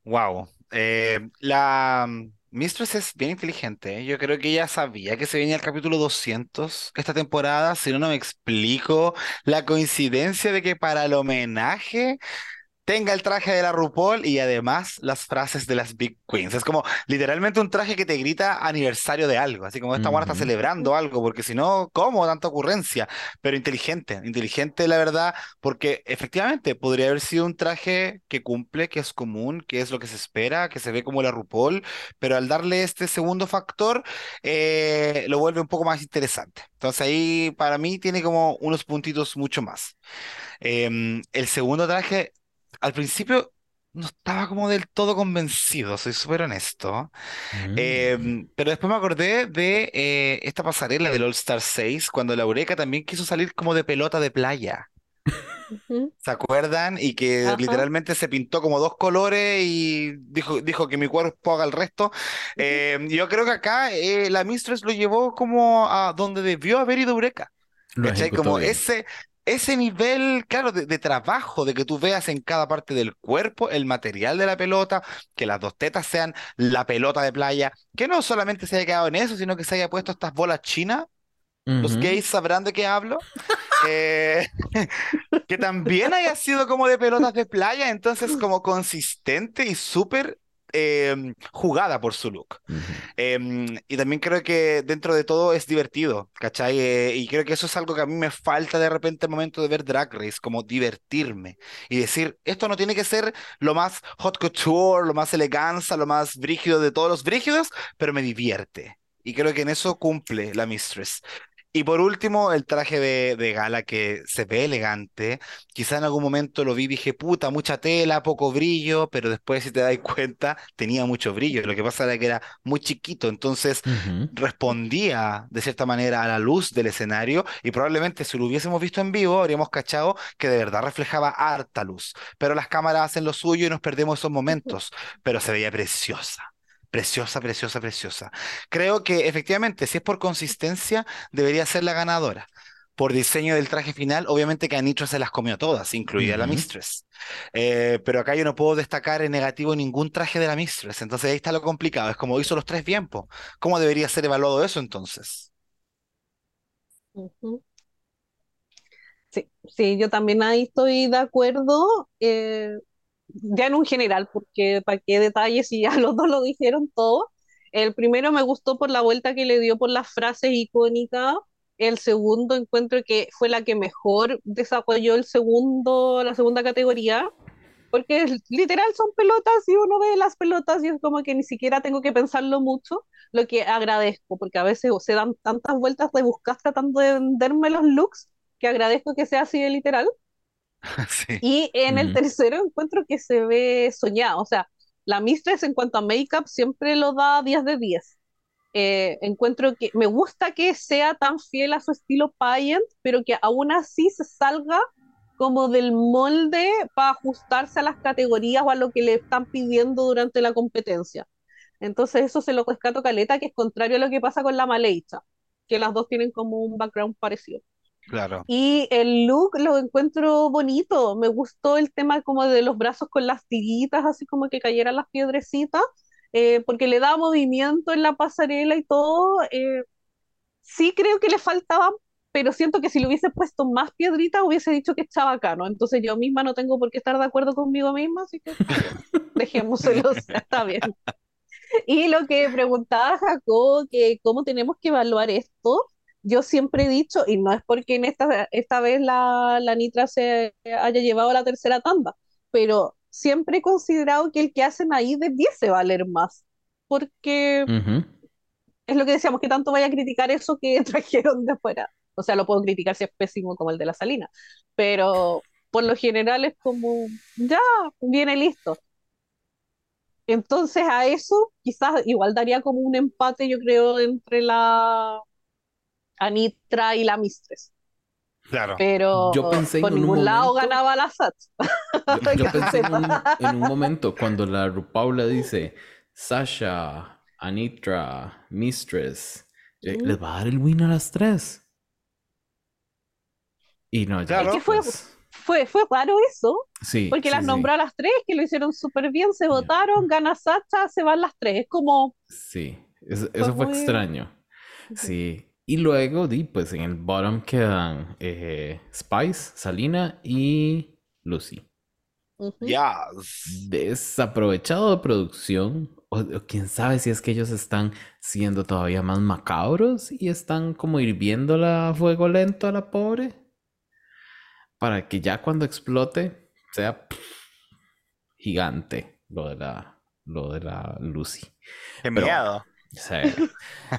wow. Eh, la Mistress es bien inteligente. ¿eh? Yo creo que ella sabía que se venía el capítulo 200 esta temporada. Si no, no me explico la coincidencia de que para el homenaje tenga el traje de la RuPaul y además las frases de las Big Queens. Es como literalmente un traje que te grita aniversario de algo, así como esta mujer está celebrando algo, porque si no, ¿cómo tanta ocurrencia? Pero inteligente, inteligente la verdad, porque efectivamente podría haber sido un traje que cumple, que es común, que es lo que se espera, que se ve como la RuPaul, pero al darle este segundo factor, eh, lo vuelve un poco más interesante. Entonces ahí para mí tiene como unos puntitos mucho más. Em, el segundo traje al principio no estaba como del todo convencido, soy súper honesto. Em, mm. pero después me acordé de eh, esta pasarela del All Star 6, cuando la Eureka también quiso salir como de pelota de playa. ¿Se acuerdan? Y que literalmente se pintó como dos colores y dijo, dijo que mi cuerpo haga el resto. Em, yo creo que acá eh, la Mistress lo llevó como a donde debió haber ido Eureka. Como ese, ese nivel, claro, de, trabajo, de que tú veas en cada parte del cuerpo el material de la pelota, que las dos tetas sean la pelota de playa, que no solamente se haya quedado en eso, sino que se haya puesto estas bolas chinas Los gays sabrán de qué hablo. Eh, que también haya sido como de pelotas de playa, entonces como consistente y súper em, jugada por su look. Em, y también creo que dentro de todo es divertido, ¿cachai? Eh, y creo que eso es algo que a mí me falta de repente al momento de ver Drag Race, como divertirme y decir, esto no tiene que ser lo más hot couture, lo más elegancia, lo más brígido de todos los brígidos, pero me divierte. Y creo que en eso cumple la Mistress. Y por último, el traje de, de gala que se ve elegante. Quizá en algún momento lo vi y dije, puta, mucha tela, poco brillo, pero después si te das cuenta, tenía mucho brillo. Lo que pasa era que era muy chiquito, entonces respondía de cierta manera a la luz del escenario y probablemente si lo hubiésemos visto en vivo habríamos cachado que de verdad reflejaba harta luz. Pero las cámaras hacen lo suyo y nos perdemos esos momentos, pero se veía preciosa. Preciosa, preciosa, preciosa. Creo que efectivamente, si es por consistencia, debería ser la ganadora. Por diseño del traje final, obviamente que Anitra se las comió todas, incluida la. Mistress. Eh, pero acá yo no puedo destacar en negativo ningún traje de la Mistress. Entonces ahí está lo complicado. Es como hizo los tres bien, po. ¿Cómo debería ser evaluado eso entonces? Sí, sí, yo también ahí estoy de acuerdo, eh, ya en un general, porque para qué detalles si ya los dos lo dijeron todo. El primero me gustó por la vuelta que le dio por las frases icónicas. El segundo encuentro que fue la que mejor desarrolló el segundo, la segunda categoría, porque literal son pelotas y uno ve las pelotas y es como que ni siquiera tengo que pensarlo mucho, lo que agradezco, porque a veces se dan tantas vueltas rebuscadas tratando de venderme los looks que agradezco que sea así de literal. Sí. Y en el tercero encuentro que se ve soñado, o sea, la Mistress en cuanto a make-up siempre lo da 10 de 10. Eh, encuentro que me gusta que sea tan fiel a su estilo pageant, pero que aún así se salga como del molde para ajustarse a las categorías o a lo que le están pidiendo durante la competencia. Entonces eso se lo rescato caleta, que es contrario a lo que pasa con la Maleicha, que las dos tienen como un background parecido. Claro. Y el look lo encuentro bonito, me gustó el tema como de los brazos con las tiritas, así como que cayeran las piedrecitas, eh, porque le da movimiento en la pasarela y todo. eh, sí creo que le faltaban, pero siento que si le hubiese puesto más piedritas hubiese dicho que está bacano. Entonces yo misma no tengo por qué estar de acuerdo conmigo misma, así que dejémoselo, está bien. Y lo que preguntaba Jacob, que cómo tenemos que evaluar esto, yo siempre he dicho, y no es porque en esta, esta vez la, la Nitra se haya llevado la tercera tanda, pero siempre he considerado que el que hacen ahí debiese valer más, porque Ujú. es lo que decíamos, que tanto vaya a criticar eso que trajeron de afuera. O sea, lo puedo criticar si es pésimo como el de la Salina, pero por lo general es como, ya, viene listo. Entonces a eso quizás igual daría como un empate, yo creo, entre la Anitra y la Mistress. Claro. Pero Yo pensé por en un ningún lado momento- ganaba la SAT. Yo, pensé en un, en un momento cuando la Rupaula dice Sasha, Anitra, Mistress, Ujú. les va a dar el win a las tres. Y no, ya Claro. Fue- pues, Fue, fue raro eso, sí, porque sí, las sí, nombró a las tres, que lo hicieron súper bien, se votaron, gana Sacha, se van las tres. Es como, Sí, es- eso fue muy- extraño. Sí. Y luego, di, pues en el bottom quedan eh, Spice, Salina y Lucy. ujú. Yes. Desaprovechado de producción. O, o quién sabe si es que ellos están siendo todavía más macabros y están como hirviéndola a fuego lento a la pobre. Para que ya cuando explote sea pff, gigante lo de la, lo de la Lucy. Qué Pero- miedo. O sea,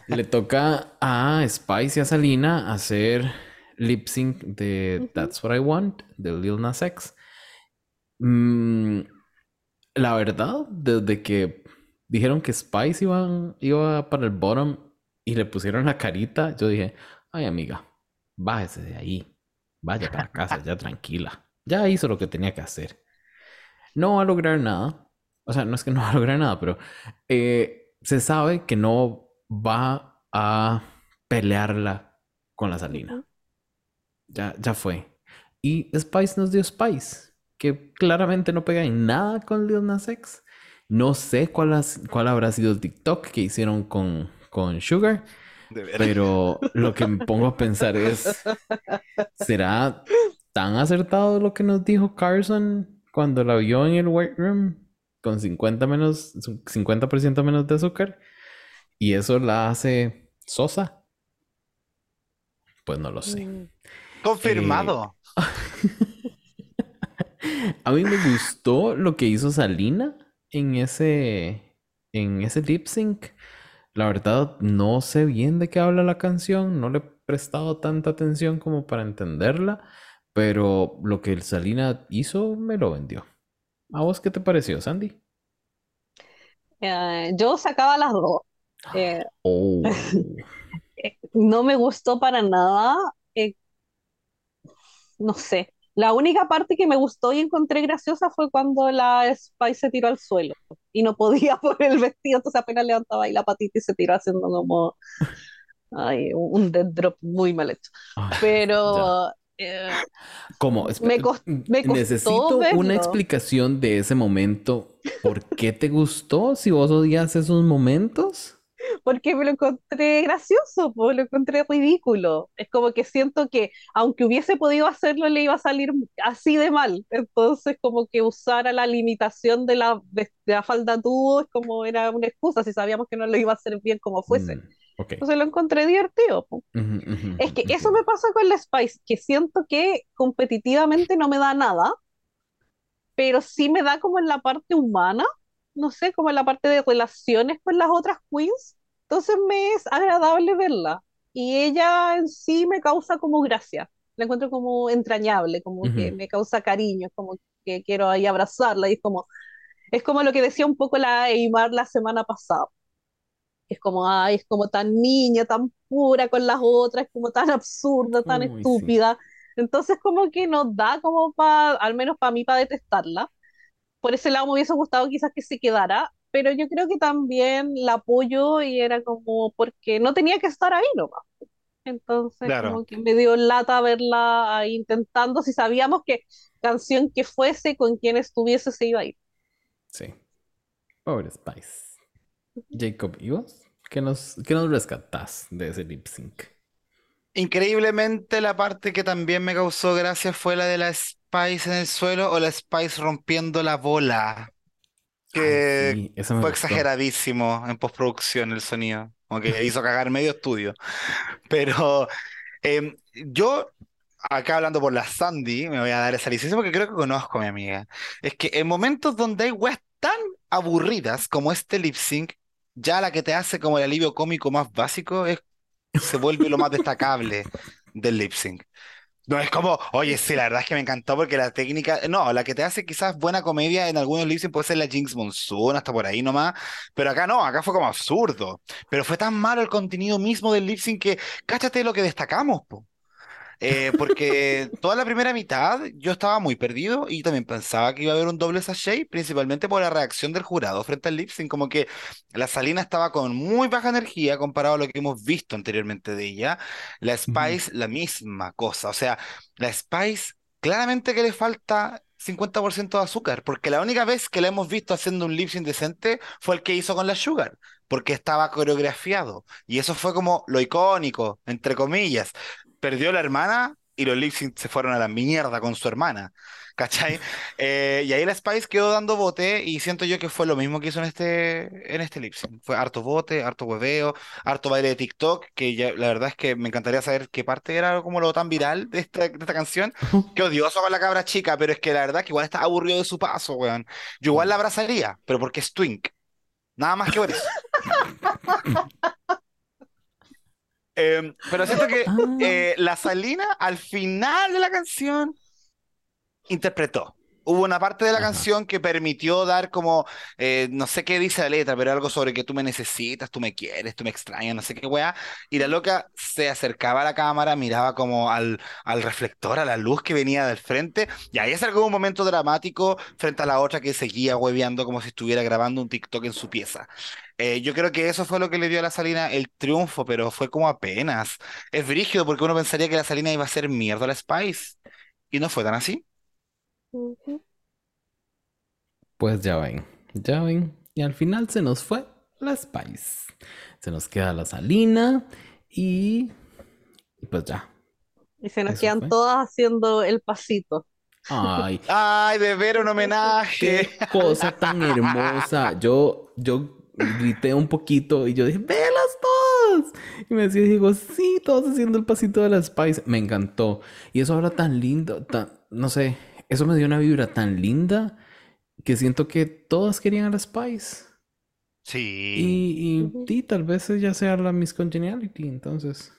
le toca a Spice y a Salina hacer lip sync de. That's What I Want de Lil Nas X. Mm, la verdad, desde que dijeron que Spice iba, iba para el bottom y le pusieron la carita, yo dije, ay amiga, bájese de ahí. Vaya para casa ya tranquila. Ya hizo lo que tenía que hacer. No va a lograr nada. O sea, no es que no va a lograr nada, pero eh, se sabe que no va a pelearla con la Salina. Ya, ya fue. Y Spice nos dio Spice, que claramente no pega en nada con Lil Nas X. No sé cuál, has- cuál habrá sido el TikTok que hicieron con, con Sugar. Pero lo que me pongo a pensar es, ¿será tan acertado lo que nos dijo Carson cuando la vio en el White Room con 50 menos, 50% menos de azúcar? Y eso la hace sosa. Pues no lo sé. Mm. Confirmado. A mí me gustó lo que hizo Salina en ese, en ese lip sync. La verdad, no sé bien de qué habla la canción, no le he prestado tanta atención como para entenderla, pero lo que el Salina hizo me lo vendió. ¿A vos qué te pareció, Sandy? Eh, yo sacaba las dos. Eh, Oh, no me gustó para nada. eh, no sé. La única parte que me gustó y encontré graciosa fue cuando la Spice se tiró al suelo y no podía por el vestido, entonces apenas levantaba ahí la patita y se tiró haciendo como ay, un dead drop muy mal hecho. Pero eh, ¿Cómo? me, me costó Necesito una explicación de ese momento. ¿Por qué te gustó si vos odias esos momentos? porque me lo encontré gracioso, pues, lo encontré ridículo. Es como que siento que aunque hubiese podido hacerlo, le iba a salir así de mal. Entonces, como que usara la limitación de la, de la falda tubo es como era una excusa, si sabíamos que no lo iba a hacer bien como fuese. Mm, Entonces lo encontré divertido. Es que eso me pasa con la Spice, que siento que competitivamente no me da nada, pero sí me da como en la parte humana, no sé, como en la parte de relaciones con las otras queens. Entonces me es agradable verla. Y ella en sí me causa como gracia. La encuentro como entrañable, como que me causa cariño, es como que quiero ahí abrazarla. Y es como, es como lo que decía un poco la Eymar la semana pasada. Es como, ay, es como tan niña, tan pura con las otras, es como tan absurda, tan Uy, sí. estúpida. Entonces como que nos da como para, al menos para mí, para detestarla. Por ese lado me hubiese gustado quizás que se quedara, pero yo creo que también la apoyo y era como porque no tenía que estar ahí nomás. Entonces Claro. como que me dio lata verla ahí intentando, si sabíamos que canción que fuese, con quien estuviese, se iba a ir. Sí. Pobre Spice. Jacob, ¿y vos? ¿Qué nos, qué nos rescatás de ese lip sync? Increíblemente, la parte que también me causó gracia fue la de la Spice en el suelo o la Spice rompiendo la bola. Que Ay, sí, fue gustó. exageradísimo en postproducción el sonido. Como que hizo cagar medio estudio. Pero em, yo, acá hablando por la Sandy, me voy a dar esa licencia porque creo que conozco a mi amiga. Es que en momentos donde hay weas tan aburridas como este lip sync, ya la que te hace como el alivio cómico más básico es, se vuelve lo más destacable del lip sync. No es como, oye, sí, la verdad es que me encantó porque la técnica, no, la que te hace quizás buena comedia en algunos lip sync puede ser la Jinx Monsoon, hasta por ahí nomás, pero acá no, acá fue como absurdo. Pero fue tan malo el contenido mismo del lip sync que, cáchate lo que destacamos, po. Eh, porque toda la primera mitad yo estaba muy perdido y también pensaba que iba a haber un doble sachet, principalmente por la reacción del jurado frente al lip sync, como que la Salina estaba con muy baja energía comparado a lo que hemos visto anteriormente de ella. La. Spice, la misma cosa, o sea, la Spice claramente que le falta 50% de azúcar, porque la única vez que la hemos visto haciendo un lip sync decente fue el que hizo con la Sugar, porque estaba coreografiado y eso fue como lo icónico, entre comillas perdió la hermana y los lip sync se fueron a la mierda con su hermana. ¿Cachai? Eh, y ahí la Spice quedó dando bote y siento yo que fue lo mismo que hizo en este, en este lip sync. Fue harto bote, harto hueveo, harto baile de TikTok, que ya, la verdad es que me encantaría saber qué parte era como lo tan viral de esta, de esta canción. Qué odioso con la cabra chica, pero es que la verdad es que igual está aburrido de su paso, weón. Yo igual la abrazaría, pero porque es twink. Nada más que por eso. Em, pero siento que Ah, eh, la Salina al final de la canción interpretó. Hubo una parte de la Ajá. canción que permitió dar como, eh, no sé qué dice la letra, pero algo sobre que tú me necesitas, tú me quieres, tú me extrañas, no sé qué weá. Y la loca se acercaba a la cámara, miraba como al, al reflector, a la luz que venía del frente, y ahí salió un momento dramático frente a la otra que seguía hueveando como si estuviera grabando un TikTok en su pieza. Eh, yo creo que eso fue lo que le dio a la Salina el triunfo, pero fue como apenas. Es brígido porque uno pensaría que la Salina iba a ser mierda a la Spice, y no fue tan así. Pues ya ven, ya ven. Y al final se nos fue la Spice. Se nos queda la Salina Y pues ya. Y se nos Eso quedan fue. todas haciendo el pasito. Ay, Ay, de ver un homenaje. qué cosa tan hermosa. Yo, yo grité un poquito y yo dije, ¡velas todas! Y me decía, digo, sí, todos haciendo el pasito de la Spice. Me encantó. Y eso ahora tan lindo, tan, no sé, eso me dio una vibra tan linda que siento que todas querían a la Spice. Sí. Y, y, y tal vez ella sea la Miss Congeniality, entonces.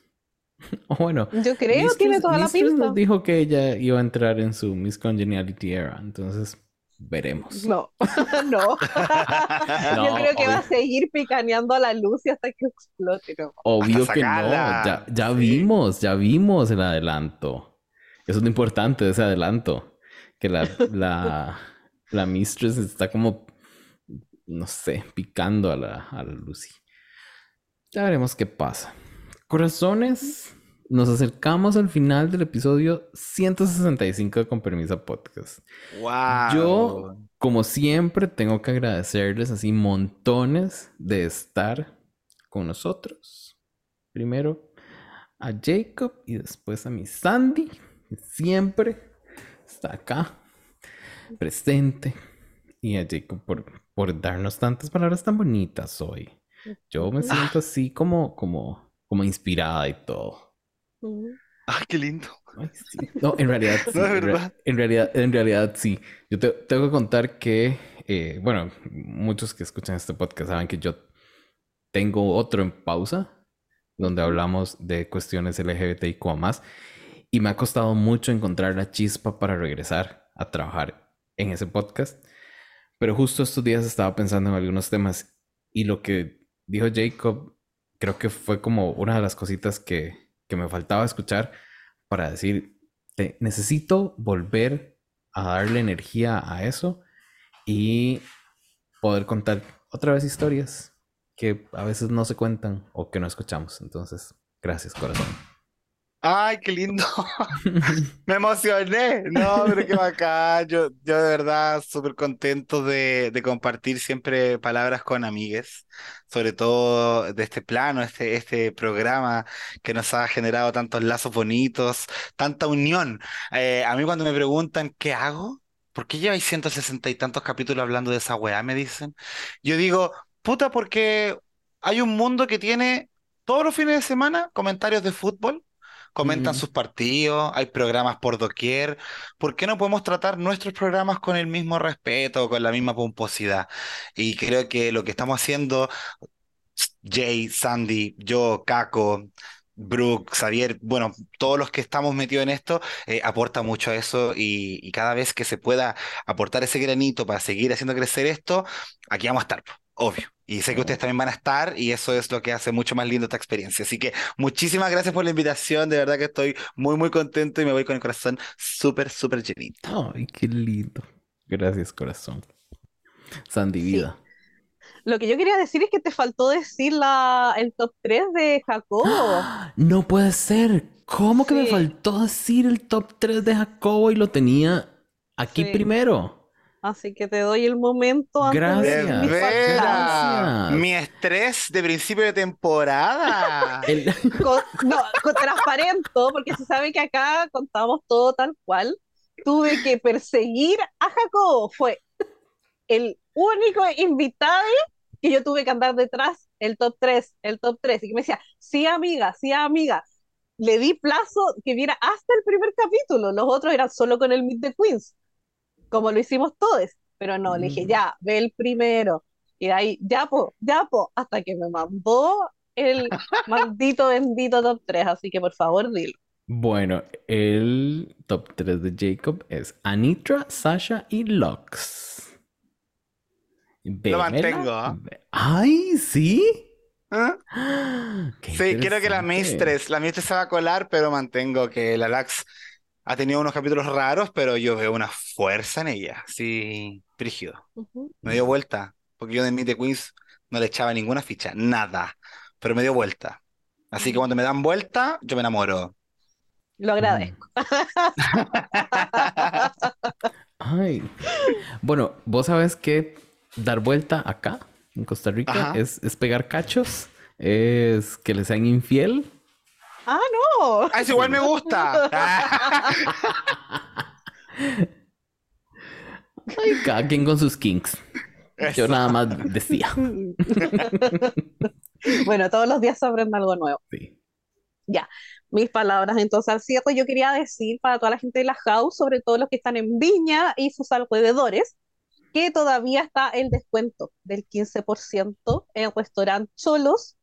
O bueno, Yo creo, tiene Mistress- toda la pinta. nos dijo que ella iba a entrar en su Miss Congeniality era, entonces veremos. No, no. No, Yo creo que va a seguir picaneando a la Lucy hasta que explote. ¿no? Obvio que no, ya, ya Sí. vimos, ya vimos el adelanto. Eso es lo importante de ese adelanto. Que la, la, la Mistress está como, no sé, picando a la, a la Lucy. Ya veremos qué pasa. Corazones, nos acercamos al final del episodio 165 de Con Permisa Podcast. Wow. Yo, como siempre, tengo que agradecerles así montones de estar con nosotros. Primero a Jacob y después a mi Sandy, siempre está acá, presente. Y a Jacob por, por darnos tantas palabras tan bonitas hoy. Yo me siento así como, como, como inspirada y todo. Ay, qué lindo. Ay, sí. No, en realidad sí. No, en realidad, en realidad sí. Yo te- tengo que contar que, eh, bueno, muchos que escuchan este podcast saben que yo tengo otro en pausa, donde hablamos de cuestiones LGBTIQ más, y me ha costado mucho encontrar la chispa para regresar a trabajar en ese podcast. Pero justo estos días estaba pensando en algunos temas y lo que dijo Jacob creo que fue como una de las cositas que, que me faltaba escuchar para decir, "Te- necesito volver a darle energía a eso y poder contar otra vez historias que a veces no se cuentan o que no escuchamos. Entonces, gracias, corazón. Ay, qué lindo. Me emocioné. No, pero qué bacán. Yo, yo de verdad súper contento de, de compartir siempre palabras con amigues, sobre todo de este plano, este, este programa que nos ha generado tantos lazos bonitos, tanta unión. Eh, a mí cuando me preguntan qué hago, ¿por qué lleváis 160 y tantos capítulos hablando de esa weá? Me dicen. Yo digo, puta, porque hay un mundo que tiene todos los fines de semana comentarios de fútbol comentan Mm. sus partidos, hay programas por doquier. ¿Por qué no podemos tratar nuestros programas con el mismo respeto, con la misma pomposidad? Y creo que lo que estamos haciendo, Jay, Sandy, yo, Caco, Brooke, Xavier, bueno, todos los que estamos metidos en esto, eh, aporta mucho a eso y, y cada vez que se pueda aportar ese granito para seguir haciendo crecer esto, aquí vamos a estar, obvio. Y sé que ustedes también van a estar y eso es lo que hace mucho más lindo esta experiencia. Así que muchísimas gracias por la invitación, de verdad que estoy muy, muy contento y me voy con el corazón súper, súper llenito. Ay, qué lindo. Gracias, corazón. Sandy, Sí. vida. Lo que yo quería decir es que te faltó decir la, el top 3 de Jacobo. No puede ser. ¿Cómo que me faltó decir el top 3 de Jacobo y lo tenía aquí Sí. primero? Así que te doy el momento antes de De Gracias. falta. Gracias. mi estrés de principio de temporada. El- Con- no, con transparento, porque se sabe que acá contamos todo tal cual. Tuve que perseguir a Jacobo. Fue el único invitado que yo tuve que andar detrás, el top 3, el top 3. Y que me decía, sí, amiga, sí, amiga. Le di plazo que viera hasta el primer capítulo. Los otros eran solo con el Meet the Queens, como lo hicimos todos. Pero no, le dije, Mm. ya, ve el primero. Y de ahí, ya, po, ya, po, hasta que me mandó el maldito bendito top 3. Así que por favor, dilo. Bueno, el top 3 de Jacob es Anitra, Sasha y Lux. Vémela. mantengo, ¿ah? Ay, ¿sí? ¿Ah? Sí, quiero que la. Mistress, la Mistress se va a colar, pero mantengo que la Lax ha tenido unos capítulos raros, pero yo veo una fuerza en ella. Sí, brígido. Me dio vuelta, porque yo de Meet the Queens no le echaba ninguna ficha, nada, pero me dio vuelta. Así que cuando me dan vuelta, yo me enamoro. Lo agradezco. Ay. Bueno, vos sabes que dar vuelta acá, en Costa Rica, es, es pegar cachos, es que le sean infiel no. Ah, eso igual me gusta. Ay, cada quien con sus kinks. Yo nada más decía. bueno, todos los días se aprende algo nuevo. Sí. Mis palabras entonces al cierre, yo quería decir para toda la gente de la house, sobre todo los que están en Viña y sus alrededores, que todavía está el descuento del 15% en restaurante Cholos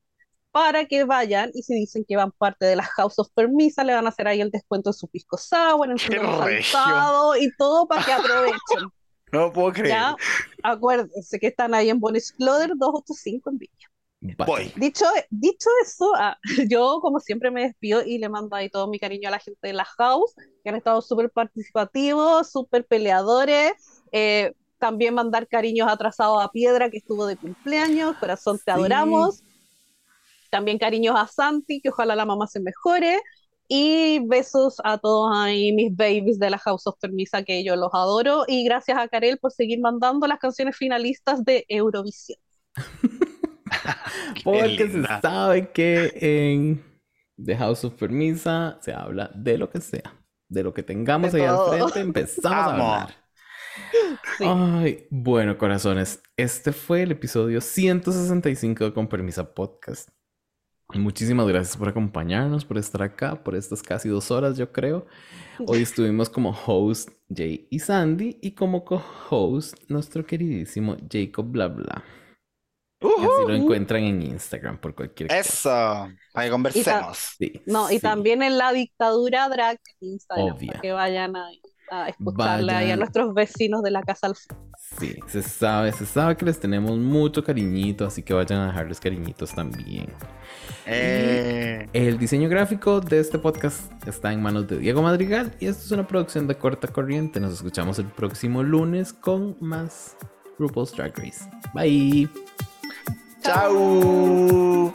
para que vayan y si dicen que van parte de la House of Permisa, le van a hacer ahí el descuento en su pisco sour, en su saltado y todo para que aprovechen. No puedo creer. ¿ya? Acuérdense que están ahí en Bon Exploder 285 en Viña. Voy. Dicho, dicho eso, ah, yo como siempre me despido y le mando ahí todo mi cariño a la gente de la house, que han estado súper participativos, súper peleadores. eh, también mandar cariños atrasados a Piedra, que estuvo de cumpleaños. Corazón, te Sí. adoramos. También cariños a Santi, que ojalá la mamá se mejore. Y besos a todos ahí, mis babies de la House of Permisa, que yo los adoro. Y gracias a Karel por seguir mandando las canciones finalistas de Eurovisión. Porque se sabe que en The House of Permisa se habla de lo que sea. De lo que tengamos De ahí al todo. frente, empezamos a hablar. Sí. Ay, bueno, corazones, este fue el episodio 165 de Con Permisa Podcast. Muchísimas gracias por acompañarnos, por estar acá, por estas casi dos horas, yo creo. Hoy estuvimos como host Jay y Sandy y como co-host nuestro queridísimo Jacob Bla Bla. Y así lo encuentran en Instagram por cualquier cosa. Eso. Para que conversemos. Sí, No, y sí. también en la dictadura drag en Instagram, Obvio. para que vayan a, a escucharle ahí a Vayan. nuestros vecinos de la casa al. Sí, se sabe, se sabe que les tenemos mucho cariñito, así que vayan a dejarles cariñitos también. Eh, El diseño gráfico de este podcast está en manos de Diego Madrigal y esto es una producción de corta corriente. Nos escuchamos el próximo lunes con más RuPaul's Drag Race. Bye. chau.